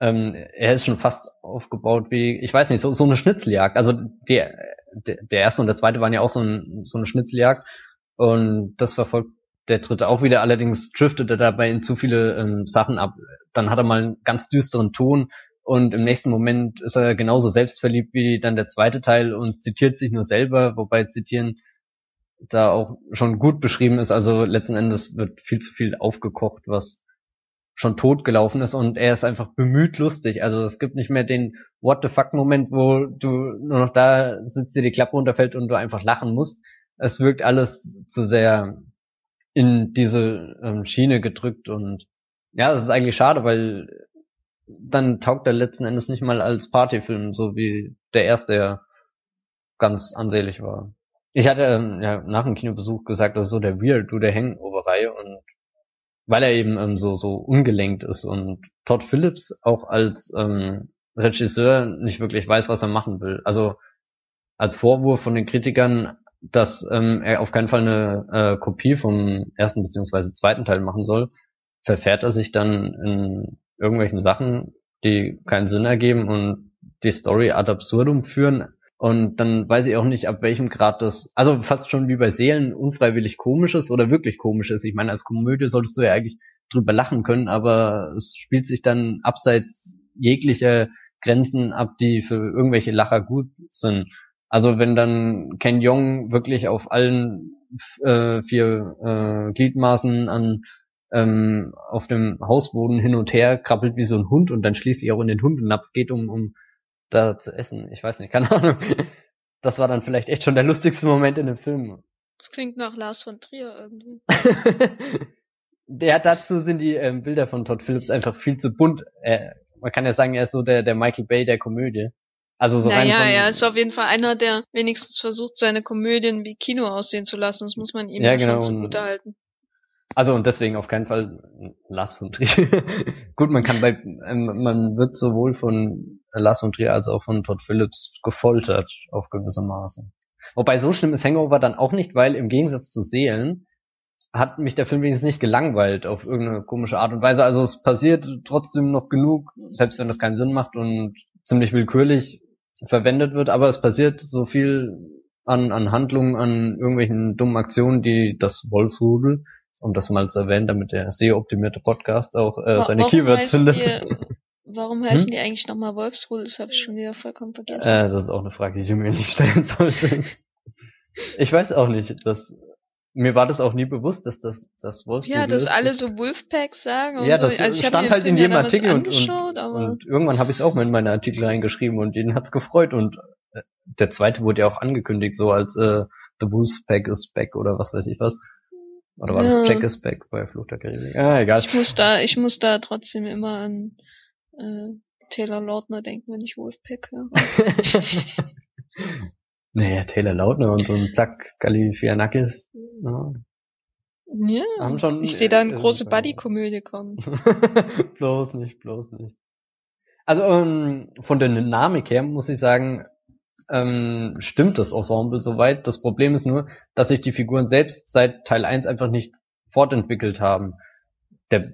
A: ähm, er ist schon fast aufgebaut wie, ich weiß nicht, so, so eine Schnitzeljagd. Also der, der, erste und der zweite waren ja auch so, ein, so eine Schnitzeljagd. Und das verfolgt der dritte auch wieder, allerdings driftet er dabei in zu viele ähm, Sachen ab. Dann hat er mal einen ganz düsteren Ton und im nächsten Moment ist er genauso selbstverliebt wie dann der zweite Teil und zitiert sich nur selber, wobei zitieren da auch schon gut beschrieben ist. Also letzten Endes wird viel zu viel aufgekocht, was schon tot gelaufen ist und er ist einfach bemüht lustig. Also es gibt nicht mehr den What the fuck Moment, wo du nur noch da sitzt, dir die Klappe runterfällt und du einfach lachen musst. Es wirkt alles zu sehr in diese ähm, Schiene gedrückt und ja, es ist eigentlich schade, weil dann taugt er letzten Endes nicht mal als Partyfilm, so wie der erste ja ganz ansehlich war. Ich hatte ähm, ja nach dem Kinobesuch gesagt, das ist so der Weird du der Hangover-Reihe und weil er eben ähm, so so ungelenkt ist und Todd Phillips auch als ähm, Regisseur nicht wirklich weiß, was er machen will. Also als Vorwurf von den Kritikern, dass ähm, er auf keinen Fall eine äh, Kopie vom ersten beziehungsweise zweiten Teil machen soll, verfährt er sich dann in irgendwelchen Sachen, die keinen Sinn ergeben und die Story ad absurdum führen. Und dann weiß ich auch nicht, ab welchem Grad das, also fast schon wie bei Seelen unfreiwillig komisches oder wirklich komisches. Ich meine, als Komödie solltest du ja eigentlich drüber lachen können, aber es spielt sich dann abseits jeglicher Grenzen ab, die für irgendwelche Lacher gut sind. Also wenn dann Ken Jong wirklich auf allen äh, vier äh, Gliedmaßen an ähm, auf dem Hausboden hin und her krabbelt wie so ein Hund und dann schließlich auch in den Hundennapf geht, um, um da zu essen. Ich weiß nicht, keine Ahnung. Das war dann vielleicht echt schon der lustigste Moment in dem Film.
B: Das klingt nach Lars von Trier irgendwie.
A: ja, dazu sind die ähm, Bilder von Todd Phillips einfach viel zu bunt. Äh, man kann ja sagen, er ist so der, der Michael Bay der Komödie. Also so
B: naja,
A: rein von,
B: er ist auf jeden Fall einer, der wenigstens versucht, seine Komödien wie Kino aussehen zu lassen. Das muss man ihm
A: ja, genau,
B: schon zugute halten.
A: Also und deswegen auf keinen Fall Lars von Trier. Gut, man kann bei, ähm, man wird sowohl von Lars von Trier als auch von Todd Phillips gefoltert auf gewisse Maße. Wobei so schlimm ist Hangover dann auch nicht, weil im Gegensatz zu Seelen hat mich der Film wenigstens nicht gelangweilt auf irgendeine komische Art und Weise. Also es passiert trotzdem noch genug, selbst wenn das keinen Sinn macht und ziemlich willkürlich verwendet wird, aber es passiert so viel an, an Handlungen, an irgendwelchen dummen Aktionen, die das Wolfsrudel um das mal zu erwähnen, damit der SEO-optimierte Podcast auch äh, seine Keywords findet.
B: Die, warum heißen hm? die eigentlich nochmal Wolfsrudel? Das habe ich schon wieder vollkommen vergessen.
A: Äh, das ist auch eine Frage, die ich mir nicht stellen sollte. ich weiß auch nicht, dass mir war das auch nie bewusst, dass das das Wolfsrudel
B: Ja, dass ist, alle so Wolfpacks sagen.
A: ja, das so. also stand halt in jedem Artikel und, und, und, irgendwann habe ich es auch mal in meine Artikel reingeschrieben und jeden hat's gefreut und äh, der zweite wurde ja auch angekündigt, so als äh, The Wolfpack is back oder was weiß ich was. Oder war ja. das Jack is Back bei Fluch der Karibik? Ah, egal.
B: Ich muss da, ich muss da trotzdem immer an äh, Taylor Lautner denken, wenn ich Wolfpack höre.
A: naja, Taylor Lautner und, und Zack Galifianakis.
B: Ja. Ja, haben schon, ich sehe da eine äh, große Buddy-Komödie kommen.
A: bloß nicht, bloß nicht. Also ähm, von der Dynamik her muss ich sagen, ähm, stimmt das Ensemble soweit. Das Problem ist nur, dass sich die Figuren selbst seit Teil 1 einfach nicht fortentwickelt haben. Der,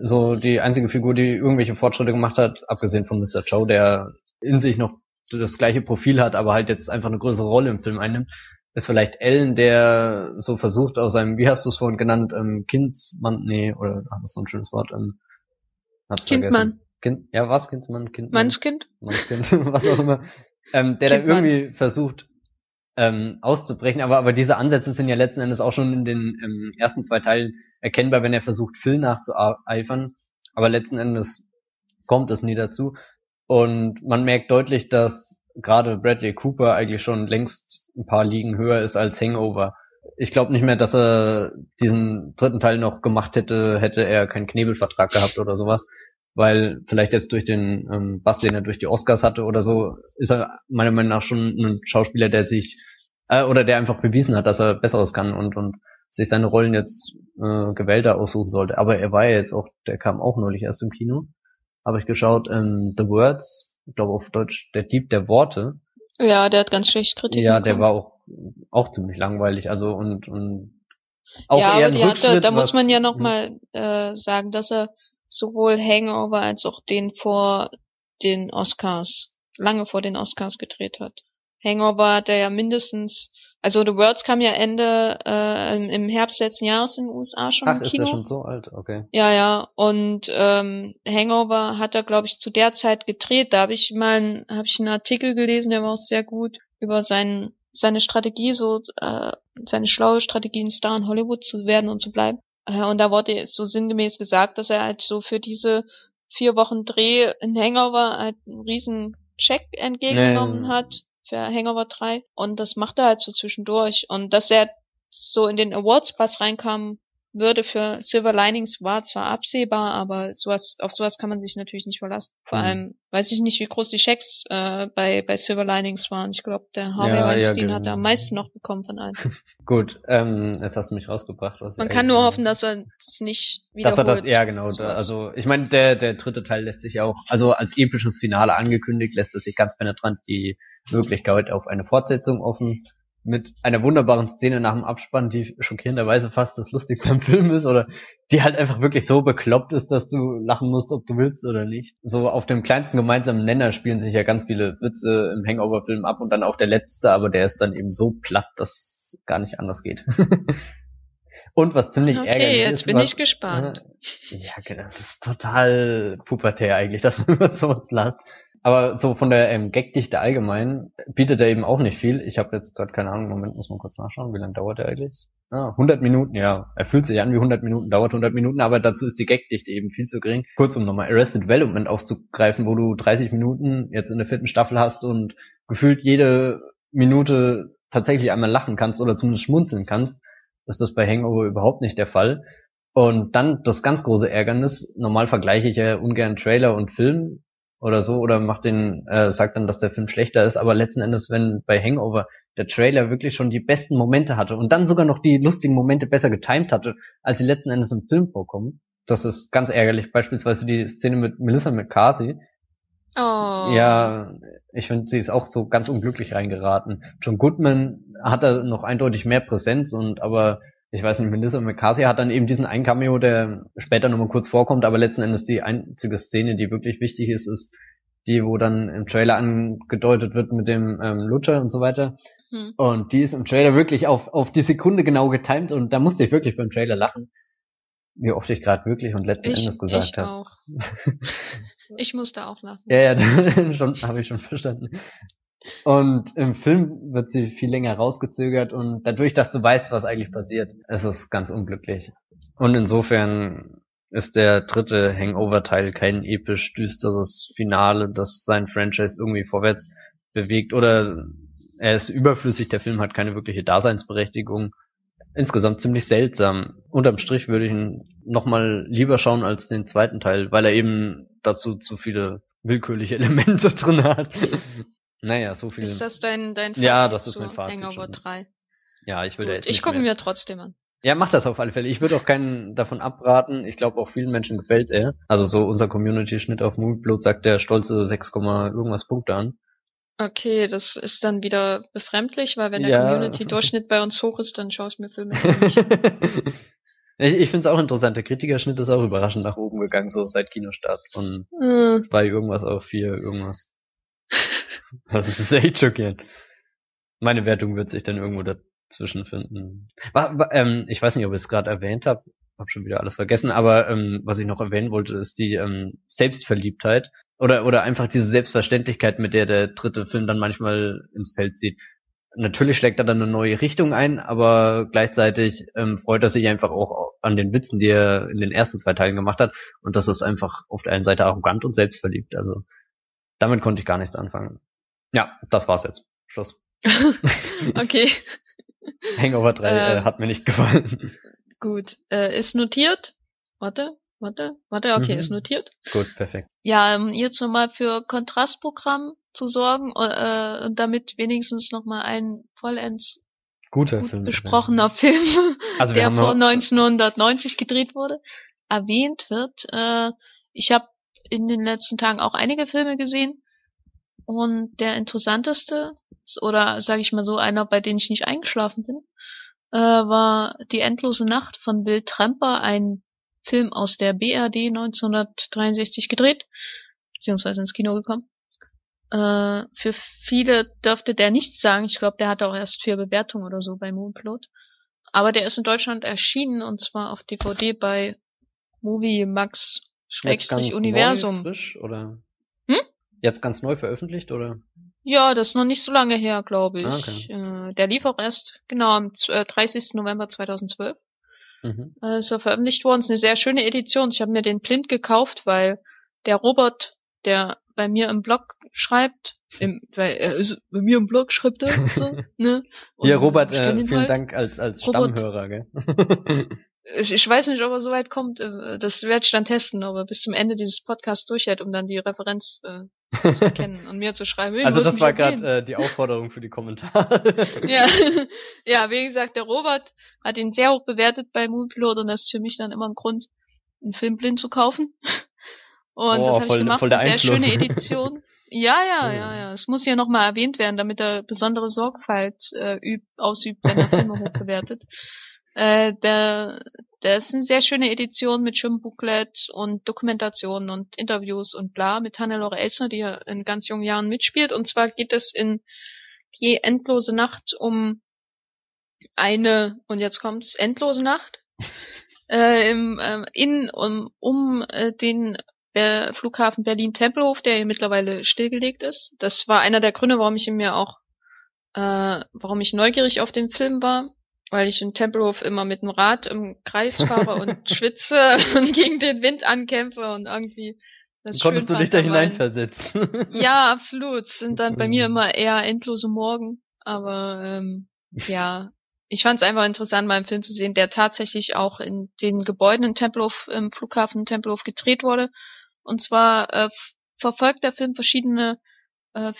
A: so die einzige Figur, die irgendwelche Fortschritte gemacht hat, abgesehen von Mr. Chow, der in sich noch das gleiche Profil hat, aber halt jetzt einfach eine größere Rolle im Film einnimmt, ist vielleicht Ellen, der so versucht aus seinem, wie hast du es vorhin genannt, ähm, Kindsmann, nee, oder das ist so ein schönes Wort, ähm,
B: hab's Kindmann. vergessen.
A: Kind, ja, was, Kindsmann, Kindmann?
B: Mannskind?
A: Mannskind, was auch immer ähm, der da irgendwie versucht ähm, auszubrechen. Aber, aber diese Ansätze sind ja letzten Endes auch schon in den ähm, ersten zwei Teilen erkennbar, wenn er versucht, Phil nachzueifern. Aber letzten Endes kommt es nie dazu. Und man merkt deutlich, dass gerade Bradley Cooper eigentlich schon längst ein paar Ligen höher ist als Hangover. Ich glaube nicht mehr, dass er diesen dritten Teil noch gemacht hätte, hätte er keinen Knebelvertrag gehabt oder sowas weil vielleicht jetzt durch den ähm, Bass, den er durch die Oscars hatte oder so, ist er meiner Meinung nach schon ein Schauspieler, der sich äh, oder der einfach bewiesen hat, dass er Besseres kann und und sich seine Rollen jetzt äh, gewählter aussuchen sollte. Aber er war ja jetzt auch, der kam auch neulich erst im Kino. Habe ich geschaut, ähm, The Words, ich glaube auf Deutsch, der Dieb der Worte.
B: Ja, der hat ganz schlecht Kritik.
A: Ja, der war auch, auch ziemlich langweilig. Also und, und
B: auch ja, eher ein aber hatte, da muss man ja nochmal hm. äh, sagen, dass er sowohl Hangover als auch den vor den Oscars, lange vor den Oscars gedreht hat. Hangover hat er ja mindestens also The Words kam ja Ende äh, im Herbst letzten Jahres in den USA schon
A: Ach,
B: im Kino.
A: ist er schon so alt, okay.
B: Ja, ja. Und ähm, Hangover hat er, glaube ich, zu der Zeit gedreht. Da habe ich mal hab ich einen Artikel gelesen, der war auch sehr gut über seinen seine Strategie, so äh, seine schlaue Strategie, ein Star in Hollywood zu werden und zu bleiben. Äh, und da wurde so sinngemäß gesagt, dass er halt so für diese vier Wochen Dreh in Hangover halt einen riesen Check entgegengenommen nee. hat für Hangover 3 und das macht er halt so zwischendurch. Und dass er so in den Awards Pass reinkam würde für Silver Linings war zwar absehbar, aber sowas, auf sowas kann man sich natürlich nicht verlassen. Vor mhm. allem weiß ich nicht, wie groß die Schecks äh, bei, bei Silver Linings waren. Ich glaube, der Harvey ja, Weinstein ja, genau. hat am meisten noch bekommen von allen.
A: Gut, ähm, jetzt hast du mich rausgebracht.
B: Was man kann nur hoffen, dass er es nicht
A: wiederholt. Dass er das, ja genau. Da, also ich meine, der, der dritte Teil lässt sich auch, also als episches Finale angekündigt, lässt es sich ganz penetrant die Möglichkeit auf eine Fortsetzung offen mit einer wunderbaren Szene nach dem Abspann, die schockierenderweise fast das lustigste am Film ist oder die halt einfach wirklich so bekloppt ist, dass du lachen musst, ob du willst oder nicht. So auf dem kleinsten gemeinsamen Nenner spielen sich ja ganz viele Witze im Hangover-Film ab und dann auch der letzte, aber der ist dann eben so platt, dass gar nicht anders geht. und was ziemlich okay, ärgerlich
B: ist. jetzt bin
A: was,
B: ich gespannt.
A: Äh, ja, genau, das ist total pubertär eigentlich, dass man über sowas lacht. Aber so von der ähm, Gagdichte allgemein bietet er eben auch nicht viel. Ich habe jetzt gerade keine Ahnung, Moment, muss man kurz nachschauen, wie lange dauert er eigentlich? Ah, 100 Minuten, ja. Er fühlt sich an wie 100 Minuten, dauert 100 Minuten, aber dazu ist die Gagdichte eben viel zu gering. Kurz, um nochmal Arrested Development aufzugreifen, wo du 30 Minuten jetzt in der vierten Staffel hast und gefühlt jede Minute tatsächlich einmal lachen kannst oder zumindest schmunzeln kannst, ist das bei Hangover überhaupt nicht der Fall. Und dann das ganz große Ärgernis, normal vergleiche ich ja ungern Trailer und Film, oder so oder macht den, äh, sagt dann, dass der Film schlechter ist, aber letzten Endes, wenn bei Hangover der Trailer wirklich schon die besten Momente hatte und dann sogar noch die lustigen Momente besser getimed hatte, als sie letzten Endes im Film vorkommen, das ist ganz ärgerlich. Beispielsweise die Szene mit Melissa McCarthy.
B: Oh.
A: Ja, ich finde, sie ist auch so ganz unglücklich reingeraten. John Goodman hat da noch eindeutig mehr Präsenz und aber ich weiß nicht, Melissa McCarthy hat dann eben diesen einen Cameo, der später nochmal kurz vorkommt, aber letzten Endes die einzige Szene, die wirklich wichtig ist, ist die, wo dann im Trailer angedeutet wird mit dem ähm, Lutscher und so weiter. Hm. Und die ist im Trailer wirklich auf, auf die Sekunde genau getimt und da musste ich wirklich beim Trailer lachen. Wie oft ich gerade wirklich und letzten ich, Endes gesagt habe.
B: Ich auch. ich musste auch lachen.
A: Ja, ja, habe ich schon verstanden. Und im Film wird sie viel länger rausgezögert und dadurch, dass du weißt, was eigentlich passiert, ist es ganz unglücklich. Und insofern ist der dritte Hangover-Teil kein episch düsteres Finale, das sein Franchise irgendwie vorwärts bewegt oder er ist überflüssig, der Film hat keine wirkliche Daseinsberechtigung. Insgesamt ziemlich seltsam. Unterm Strich würde ich ihn nochmal lieber schauen als den zweiten Teil, weil er eben dazu zu viele willkürliche Elemente drin hat. Naja, so viel.
B: Ist das dein, dein Fazit
A: Ja, das ist mein Fazit.
B: Hangover 3?
A: Ja, ich würde
B: jetzt. Ich gucke mir trotzdem an.
A: Ja, mach das auf alle Fälle. Ich würde auch keinen davon abraten. Ich glaube, auch vielen Menschen gefällt er. Also so unser Community-Schnitt auf Moonblood sagt der stolze 6, irgendwas Punkte an.
B: Okay, das ist dann wieder befremdlich, weil wenn der ja. Community-Durchschnitt bei uns hoch ist, dann schaue ich mir Filme nicht.
A: ich ich finde es auch interessant. Der Kritikerschnitt ist auch überraschend nach oben gegangen, so seit Kinostart. Von äh. zwei irgendwas auf vier irgendwas. Das ist echt schockierend. Meine Wertung wird sich dann irgendwo dazwischen finden. War, war, ähm, ich weiß nicht, ob ich es gerade erwähnt habe, habe schon wieder alles vergessen, aber ähm, was ich noch erwähnen wollte, ist die ähm, Selbstverliebtheit oder oder einfach diese Selbstverständlichkeit, mit der der dritte Film dann manchmal ins Feld zieht. Natürlich schlägt er dann eine neue Richtung ein, aber gleichzeitig ähm, freut er sich einfach auch an den Witzen, die er in den ersten zwei Teilen gemacht hat. Und das ist einfach auf der einen Seite arrogant und selbstverliebt. Also damit konnte ich gar nichts anfangen. Ja, das war's jetzt. Schluss.
B: okay.
A: Hangover 3 äh, äh, hat mir nicht gefallen.
B: Gut. Äh, ist notiert. Warte, warte, warte, okay, mhm. ist notiert.
A: Gut, perfekt.
B: Ja, um jetzt nochmal für Kontrastprogramm zu sorgen, äh, damit wenigstens nochmal ein vollends
A: Guter
B: gut
A: Film.
B: besprochener Film,
A: Also wir
B: der vor
A: noch-
B: 1990 gedreht wurde, erwähnt wird. Äh, ich habe in den letzten Tagen auch einige Filme gesehen und der interessanteste oder sage ich mal so einer, bei dem ich nicht eingeschlafen bin, äh, war Die endlose Nacht von Bill Tremper, ein Film aus der BRD 1963 gedreht, beziehungsweise ins Kino gekommen. Äh, für viele dürfte der nichts sagen. Ich glaube, der hatte auch erst vier Bewertungen oder so bei Moonplot. Aber der ist in Deutschland erschienen und zwar auf DVD bei Movie Max Schrägstrich Universum.
A: Neu, frisch, oder? Jetzt ganz neu veröffentlicht, oder?
B: Ja, das ist noch nicht so lange her, glaube ich.
A: Ah, okay.
B: äh, der lief auch erst genau am z- äh, 30. November 2012.
A: Mhm.
B: Äh, ist er veröffentlicht worden. Ist eine sehr schöne Edition. Ich habe mir den blind gekauft, weil der Robert, der bei mir im Blog schreibt, im, weil er ist bei mir im Blog schreibt er so, ne? Und
A: Hier, Robert, äh, vielen
B: halt.
A: Dank als, als
B: Robert-
A: Stammhörer, gell?
B: Ich, ich weiß nicht, ob er so weit kommt. äh, Das werde ich dann testen, ob er bis zum Ende dieses Podcasts durchhält, um dann die Referenz äh, zu erkennen und mir zu schreiben.
A: also das war gerade äh, die Aufforderung für die Kommentare.
B: Ja. ja, wie gesagt, der Robert hat ihn sehr hoch bewertet bei Moonpilot und das ist für mich dann immer ein Grund, einen Film blind zu kaufen. Und
A: Oh,
B: das habe ich gemacht.
A: voll der
B: Eine sehr
A: Einfluss.
B: schöne Edition. Ja, ja, ja, ja. Es muss ja nochmal erwähnt werden, damit er besondere Sorgfalt äh, üb, ausübt, wenn er Filme hochbewertet. Äh, der, der ist eine sehr schöne Edition mit schönem Booklet und Dokumentationen und Interviews und bla mit Hannelore Elsner, die ja in ganz jungen Jahren mitspielt. Und zwar geht es in die endlose Nacht um eine, und jetzt kommt's, endlose Nacht, äh, im, ähm, in, um, um äh, den äh, Flughafen Berlin-Tempelhof, der hier mittlerweile stillgelegt ist. Das war einer der Gründe, warum ich ihn mir auch, äh, warum ich neugierig auf den Film war, weil ich in Tempelhof immer mit dem Rad im Kreis fahre und schwitze und gegen den Wind ankämpfe und irgendwie das
A: Konntest du dich da hineinversetzen?
B: ja, absolut. Sind dann bei mir immer eher endlose Morgen. Aber ähm, ja, ich fand es einfach interessant, mal einen Film zu sehen, der tatsächlich auch in den Gebäuden in Tempelhof, im Flughafen Tempelhof gedreht wurde. Und zwar äh, verfolgt der Film verschiedene äh,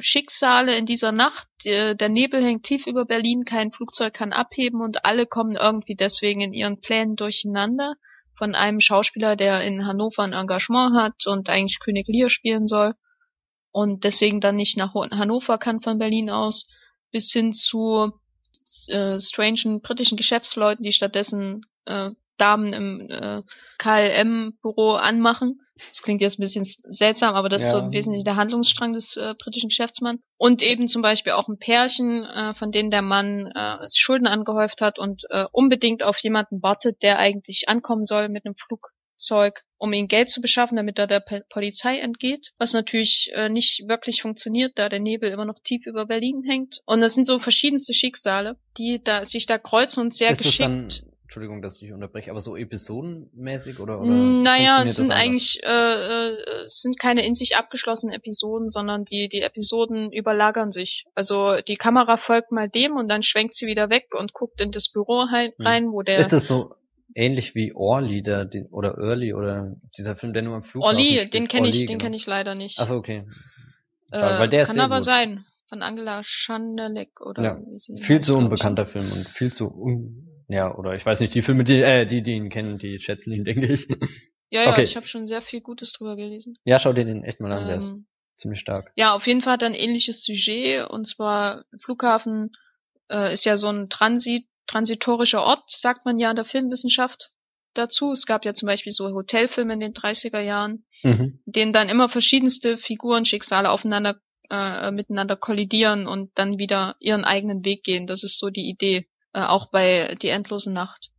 B: Schicksale in dieser Nacht. Äh, der Nebel hängt tief über Berlin, kein Flugzeug kann abheben und alle kommen irgendwie deswegen in ihren Plänen durcheinander. Von einem Schauspieler, der in Hannover ein Engagement hat und eigentlich König Lear spielen soll und deswegen dann nicht nach Hannover kann von Berlin aus, bis hin zu äh, strangen britischen Geschäftsleuten, die stattdessen äh, Damen im äh, KLM-Büro anmachen. Das klingt jetzt ein bisschen seltsam, aber das ist so
A: Ja.
B: im Wesentlichen der Handlungsstrang des äh, britischen Geschäftsmanns. Und eben zum Beispiel auch ein Pärchen, äh, von denen der Mann äh, Schulden angehäuft hat und äh, unbedingt auf jemanden wartet, der eigentlich ankommen soll mit einem Flugzeug, um ihm Geld zu beschaffen, damit er der Pe Polizei entgeht. Was natürlich äh, nicht wirklich funktioniert, da der Nebel immer noch tief über Berlin hängt. Und das sind so verschiedenste Schicksale, die da sich da kreuzen und sehr
A: ist
B: geschickt
A: Entschuldigung, dass ich unterbreche, aber so episodenmäßig oder? oder
B: naja,
A: funktioniert
B: es sind eigentlich äh, äh, es sind keine in sich abgeschlossenen Episoden, sondern die die Episoden überlagern sich. Also die Kamera folgt mal dem und dann schwenkt sie wieder weg und guckt in das Büro hein-
A: Hm.
B: rein, wo der
A: Ist das so ähnlich wie Orly, der, den, oder Early, oder dieser Film, der nur am Flughafen
B: Olli,
A: spielt?
B: den kenne ich,
A: Orly,
B: den
A: genau.
B: kenne ich leider nicht.
A: Achso, okay.
B: äh,
A: Schade, weil der ist
B: kann
A: sehr
B: aber
A: gut.
B: sein. Von Angela Schandelek oder
A: Ja,
B: wie sie
A: Viel zu unbekannter Film und viel zu un ja, oder ich weiß nicht, die Filme, die, äh, die, die ihn kennen, die schätzen ihn, denke ich.
B: Ja, ja,
A: Okay.
B: ich habe schon sehr viel Gutes drüber gelesen.
A: Ja, schau dir den echt mal an, der ist
B: Ähm,
A: ziemlich stark.
B: Ja, auf jeden Fall hat er ein ähnliches Sujet und zwar Flughafen äh, ist ja so ein Transit, transitorischer Ort, sagt man ja in der Filmwissenschaft dazu. Es gab ja zum Beispiel so Hotelfilme in den 30er Jahren,
A: Mhm.
B: in denen dann immer verschiedenste Figuren, Schicksale aufeinander äh, miteinander kollidieren und dann wieder ihren eigenen Weg gehen. Das ist so die Idee, äh, auch bei Die endlose Nacht.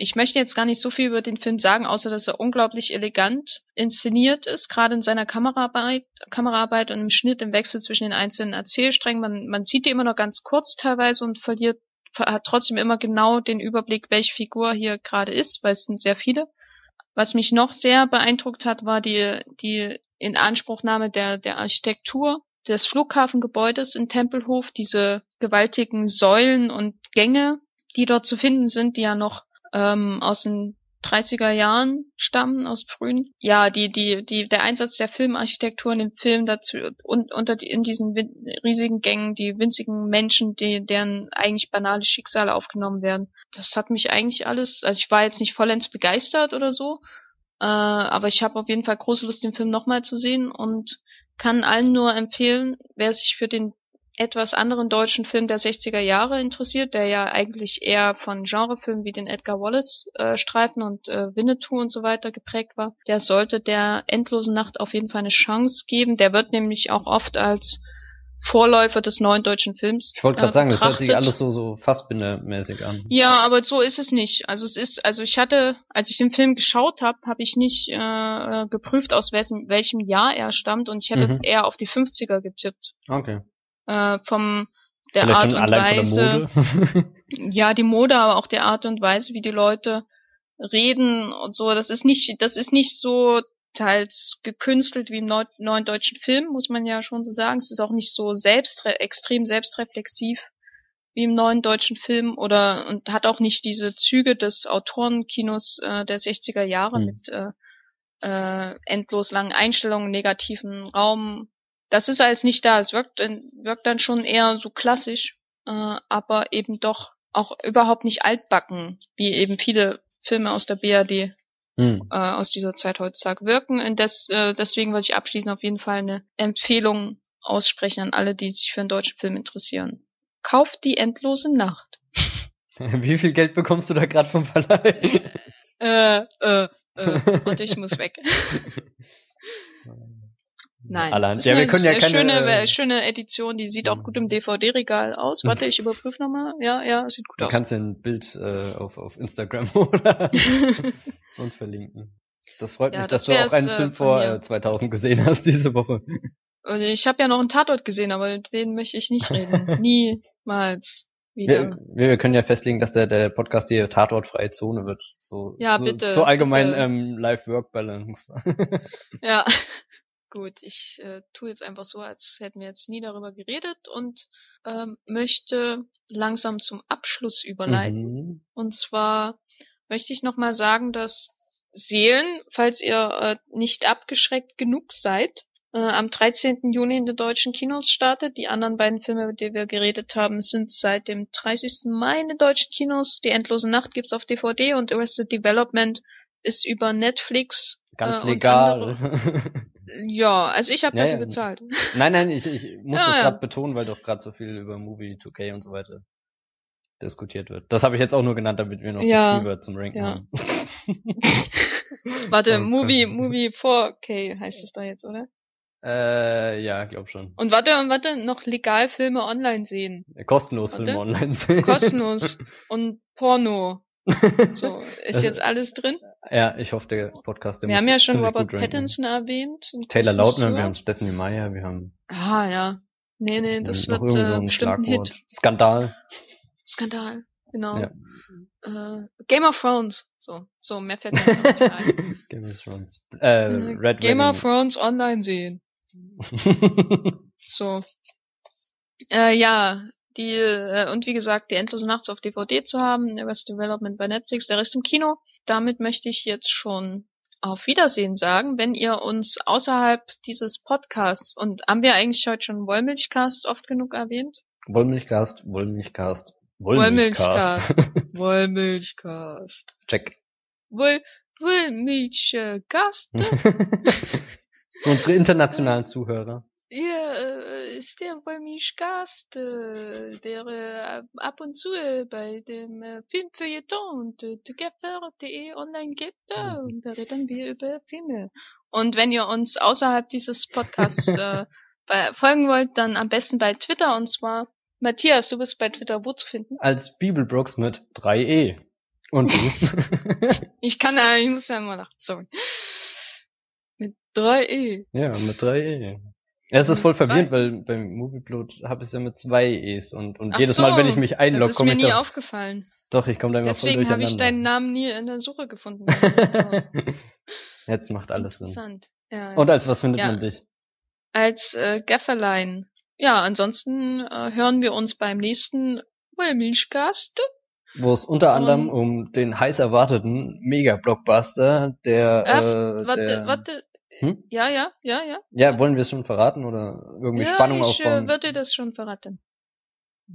B: Ich möchte jetzt gar nicht so viel über den Film sagen, außer dass er unglaublich elegant inszeniert ist, gerade in seiner Kameraarbeit, Kameraarbeit und im Schnitt, im Wechsel zwischen den einzelnen Erzählsträngen. Man, man sieht die immer noch ganz kurz teilweise und verliert, ver- hat trotzdem immer genau den Überblick, welche Figur hier gerade ist, weil es sind sehr viele. Was mich noch sehr beeindruckt hat, war die, die Inanspruchnahme der, der Architektur des Flughafengebäudes in Tempelhof, diese gewaltigen Säulen und Gänge, die dort zu finden sind, die ja noch ähm, aus den 30er Jahren stammen, aus frühen. Ja, die, die, die, der Einsatz der Filmarchitektur in dem Film dazu und unter die, in diesen riesigen Gängen, die winzigen Menschen, die, deren eigentlich banale Schicksale aufgenommen werden. Das hat mich eigentlich alles, also ich war jetzt nicht vollends begeistert oder so, äh, aber ich habe auf jeden Fall große Lust, den Film nochmal zu sehen und kann allen nur empfehlen, wer sich für den etwas anderen deutschen Film der 60er Jahre interessiert, der ja eigentlich eher von Genrefilmen wie den Edgar Wallace äh, Streifen und äh, Winnetou und so weiter geprägt war, der sollte der endlosen Nacht auf jeden Fall eine Chance geben. Der wird nämlich auch oft als Vorläufer des neuen deutschen Films.
A: Ich wollte gerade äh, sagen, das hört sich alles so so fassbindermäßig an.
B: Ja, aber so ist es nicht. Also es ist, also ich hatte, als ich den Film geschaut habe, habe ich nicht äh, geprüft, aus welchem, welchem Jahr er stammt und ich hätte mhm. eher auf die 50er getippt.
A: Okay
B: äh, vom der Vielleicht Art und Weise. ja, die Mode, aber auch der Art und Weise, wie die Leute reden und so. Das ist nicht, das ist nicht so teils gekünstelt wie im neu, neuen deutschen Film, muss man ja schon so sagen. Es ist auch nicht so selbst extrem selbstreflexiv wie im neuen deutschen Film oder und hat auch nicht diese Züge des Autorenkinos äh, der 60er Jahre hm. mit äh, äh, endlos langen Einstellungen, negativen Raum, das ist alles nicht da. Es wirkt, wirkt dann schon eher so klassisch, äh, aber eben doch auch überhaupt nicht altbacken, wie eben viele Filme aus der BRD hm. äh, aus dieser Zeit heutzutage wirken. Und des, äh, deswegen wollte ich abschließend auf jeden Fall eine Empfehlung aussprechen an alle, die sich für einen deutschen Film interessieren. Kauft die endlose Nacht.
A: Wie viel Geld bekommst du da gerade vom Verleih?
B: äh, äh, äh, und ich muss weg. Nein.
A: Allerhand. Ja, wir können ja keine,
B: schöne, äh, schöne Edition, die sieht auch gut im DVD-Regal aus. Warte, ich überprüfe nochmal. Ja, ja, sieht gut
A: du
B: aus.
A: Du kannst ein Bild äh, auf, auf Instagram oder und verlinken. Das freut ja, mich, das dass du auch einen äh, Film vor äh, 2000 gesehen hast diese Woche.
B: Und ich habe ja noch einen Tatort gesehen, aber den möchte ich nicht reden. Niemals.
A: Wir, wir, können ja festlegen, dass der, der Podcast die tatortfreie Zone wird. So,
B: ja,
A: so,
B: bitte.
A: So allgemein
B: bitte.
A: Ähm, Life-Work-Balance.
B: ja. Gut, ich äh, tue jetzt einfach so, als hätten wir jetzt nie darüber geredet und ähm, möchte langsam zum Abschluss überleiten. Mhm. Und zwar möchte ich nochmal sagen, dass Seelen, falls ihr äh, nicht abgeschreckt genug seid, äh, am 13. Juni in den deutschen Kinos startet. Die anderen beiden Filme, über die wir geredet haben, sind seit dem 30. Mai in den deutschen Kinos. Die Endlose Nacht gibt's auf DVD und Arrested Development ist über Netflix.
A: Ganz äh, legal.
B: Ja, also ich habe ja, dafür bezahlt.
A: Nein, nein, ich, ich muss ja, das gerade betonen, weil doch gerade so viel über Movie 2K und so weiter diskutiert wird. Das habe ich jetzt auch nur genannt, damit wir noch ja, das Keyword zum Ranken haben.
B: warte, Movie, Movie 4K heißt es da jetzt, oder?
A: Äh, ja, glaub schon.
B: Und warte, und warte, noch legal Filme online sehen.
A: Kostenlos warte. Filme online sehen.
B: Kostenlos. Und Porno. So, ist jetzt alles drin?
A: Ja, ich hoffe, der Podcast, der
B: Wir haben ja schon Robert Pattinson erwähnt.
A: Taylor Lautner, wir haben Stephanie Meyer, wir haben...
B: Ah, ja. Nee, nee, das wird äh, so bestimmt ein Hit.
A: Skandal.
B: Skandal, genau. Ja. Äh, Game of Thrones. So, so, mehr fällt mir nicht ein.
A: Game of Thrones. Äh, äh Red
B: Game Wedding. of Thrones online sehen. so. Äh, ja, die, äh, und wie gesagt, die endlose Nachts auf DVD zu haben, Arrested Development bei Netflix, der Rest im Kino. Damit möchte ich jetzt schon auf Wiedersehen sagen, wenn ihr uns außerhalb dieses Podcasts und haben wir eigentlich heute schon Wollmilchcast oft genug erwähnt?
A: Wollmilchcast, Wollmilchcast,
B: Wollmilchcast, Wollmilchcast.
A: Check.
B: Woll, Wollmilchcast.
A: Für unsere internationalen Zuhörer.
B: Ja, äh, ist der Wollmilchcast, äh, der äh, ab und zu äh, bei dem äh, Filmfeuilleton und Gaffer.de online geht äh, und da reden wir über Filme. Und wenn ihr uns außerhalb dieses Podcasts äh, folgen wollt, dann am besten bei Twitter und zwar Matthias, du bist bei Twitter wo zu finden?
A: Als Bibelbrooks mit 3e. Und du?
B: ich kann ja, ich muss ja immer nach, sorry. Mit 3e.
A: Ja, mit 3e. Ja, es ist voll verwirrend, weil beim Movieblood habe ich es ja mit zwei E's und, und jedes so, Mal, wenn ich mich einlogge, komme ich
B: Das ist mir
A: nie
B: aufgefallen.
A: Doch, ich komme da immer
B: Deswegen
A: voll durcheinander.
B: Deswegen habe ich deinen Namen nie in der Suche gefunden.
A: Jetzt macht alles Sinn.
B: Interessant. Ja, ja.
A: Und als was findet ja. man dich?
B: Als äh, Gafferlein. Ja, ansonsten äh, hören wir uns beim nächsten Wollmilchcast.
A: wo es unter anderem um den heiß erwarteten Mega-Blockbuster, der, äh,
B: warte,
A: der
B: warte.
A: Hm?
B: Ja, ja, ja, ja.
A: Ja, wollen wir es schon verraten oder irgendwie
B: ja,
A: Spannung
B: ich
A: aufbauen?
B: Äh, würde das schon verraten.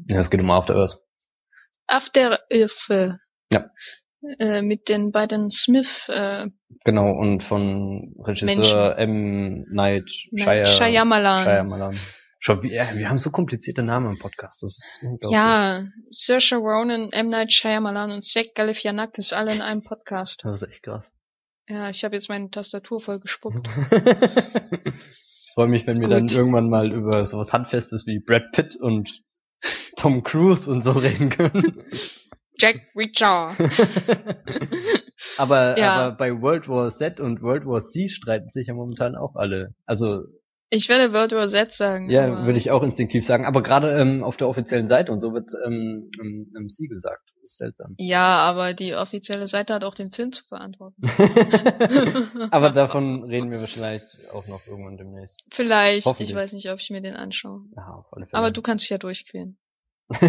A: ja, es geht um After Earth.
B: After Earth.
A: Ja.
B: Äh, mit den beiden Smith äh,
A: Genau, und von Regisseur M. Night Shia,
B: Shyamalan.
A: Shyamalan. Schon, wie- ja, wir haben so komplizierte Namen im Podcast, das ist unglaublich.
B: Ja, Saoirse Ronan, M. Night Shyamalan und Zach Galifianakis alle in einem Podcast.
A: Das ist echt krass.
B: Ja, ich habe jetzt meine Tastatur voll gespuckt.
A: ich freue mich, wenn wir dann
B: Gut.
A: irgendwann mal über sowas Handfestes wie Brad Pitt und Tom Cruise und so reden können.
B: Jack Reacher.
A: aber,
B: Ja.
A: aber bei World War Z und World War C streiten sich ja momentan auch alle. Also
B: Ich werde World War Z sagen.
A: ja, würde ich auch instinktiv sagen. Aber gerade ähm, auf der offiziellen Seite und so wird ähm, im, im Sie gesagt. Das ist seltsam.
B: Ja, aber die offizielle Seite hat auch den Film zu verantworten.
A: aber davon reden wir wahrscheinlich auch noch irgendwann demnächst.
B: Vielleicht, ich weiß nicht, ob ich mir den anschaue.
A: Ja.
B: Aber du kannst dich ja durchqueren.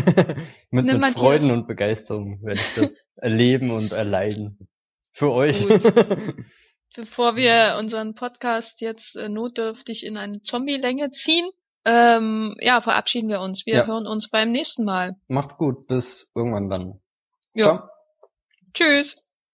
A: mit, mit. Freuden und Begeisterung werde ich das erleben und erleiden. Für euch.
B: Bevor wir unseren Podcast jetzt äh, notdürftig in eine Zombie-Länge ziehen, ähm, ja, verabschieden wir uns. Wir
A: Ja.
B: hören uns beim nächsten Mal.
A: Macht's gut, bis irgendwann dann.
B: Ja.
A: Ciao.
B: Tschüss.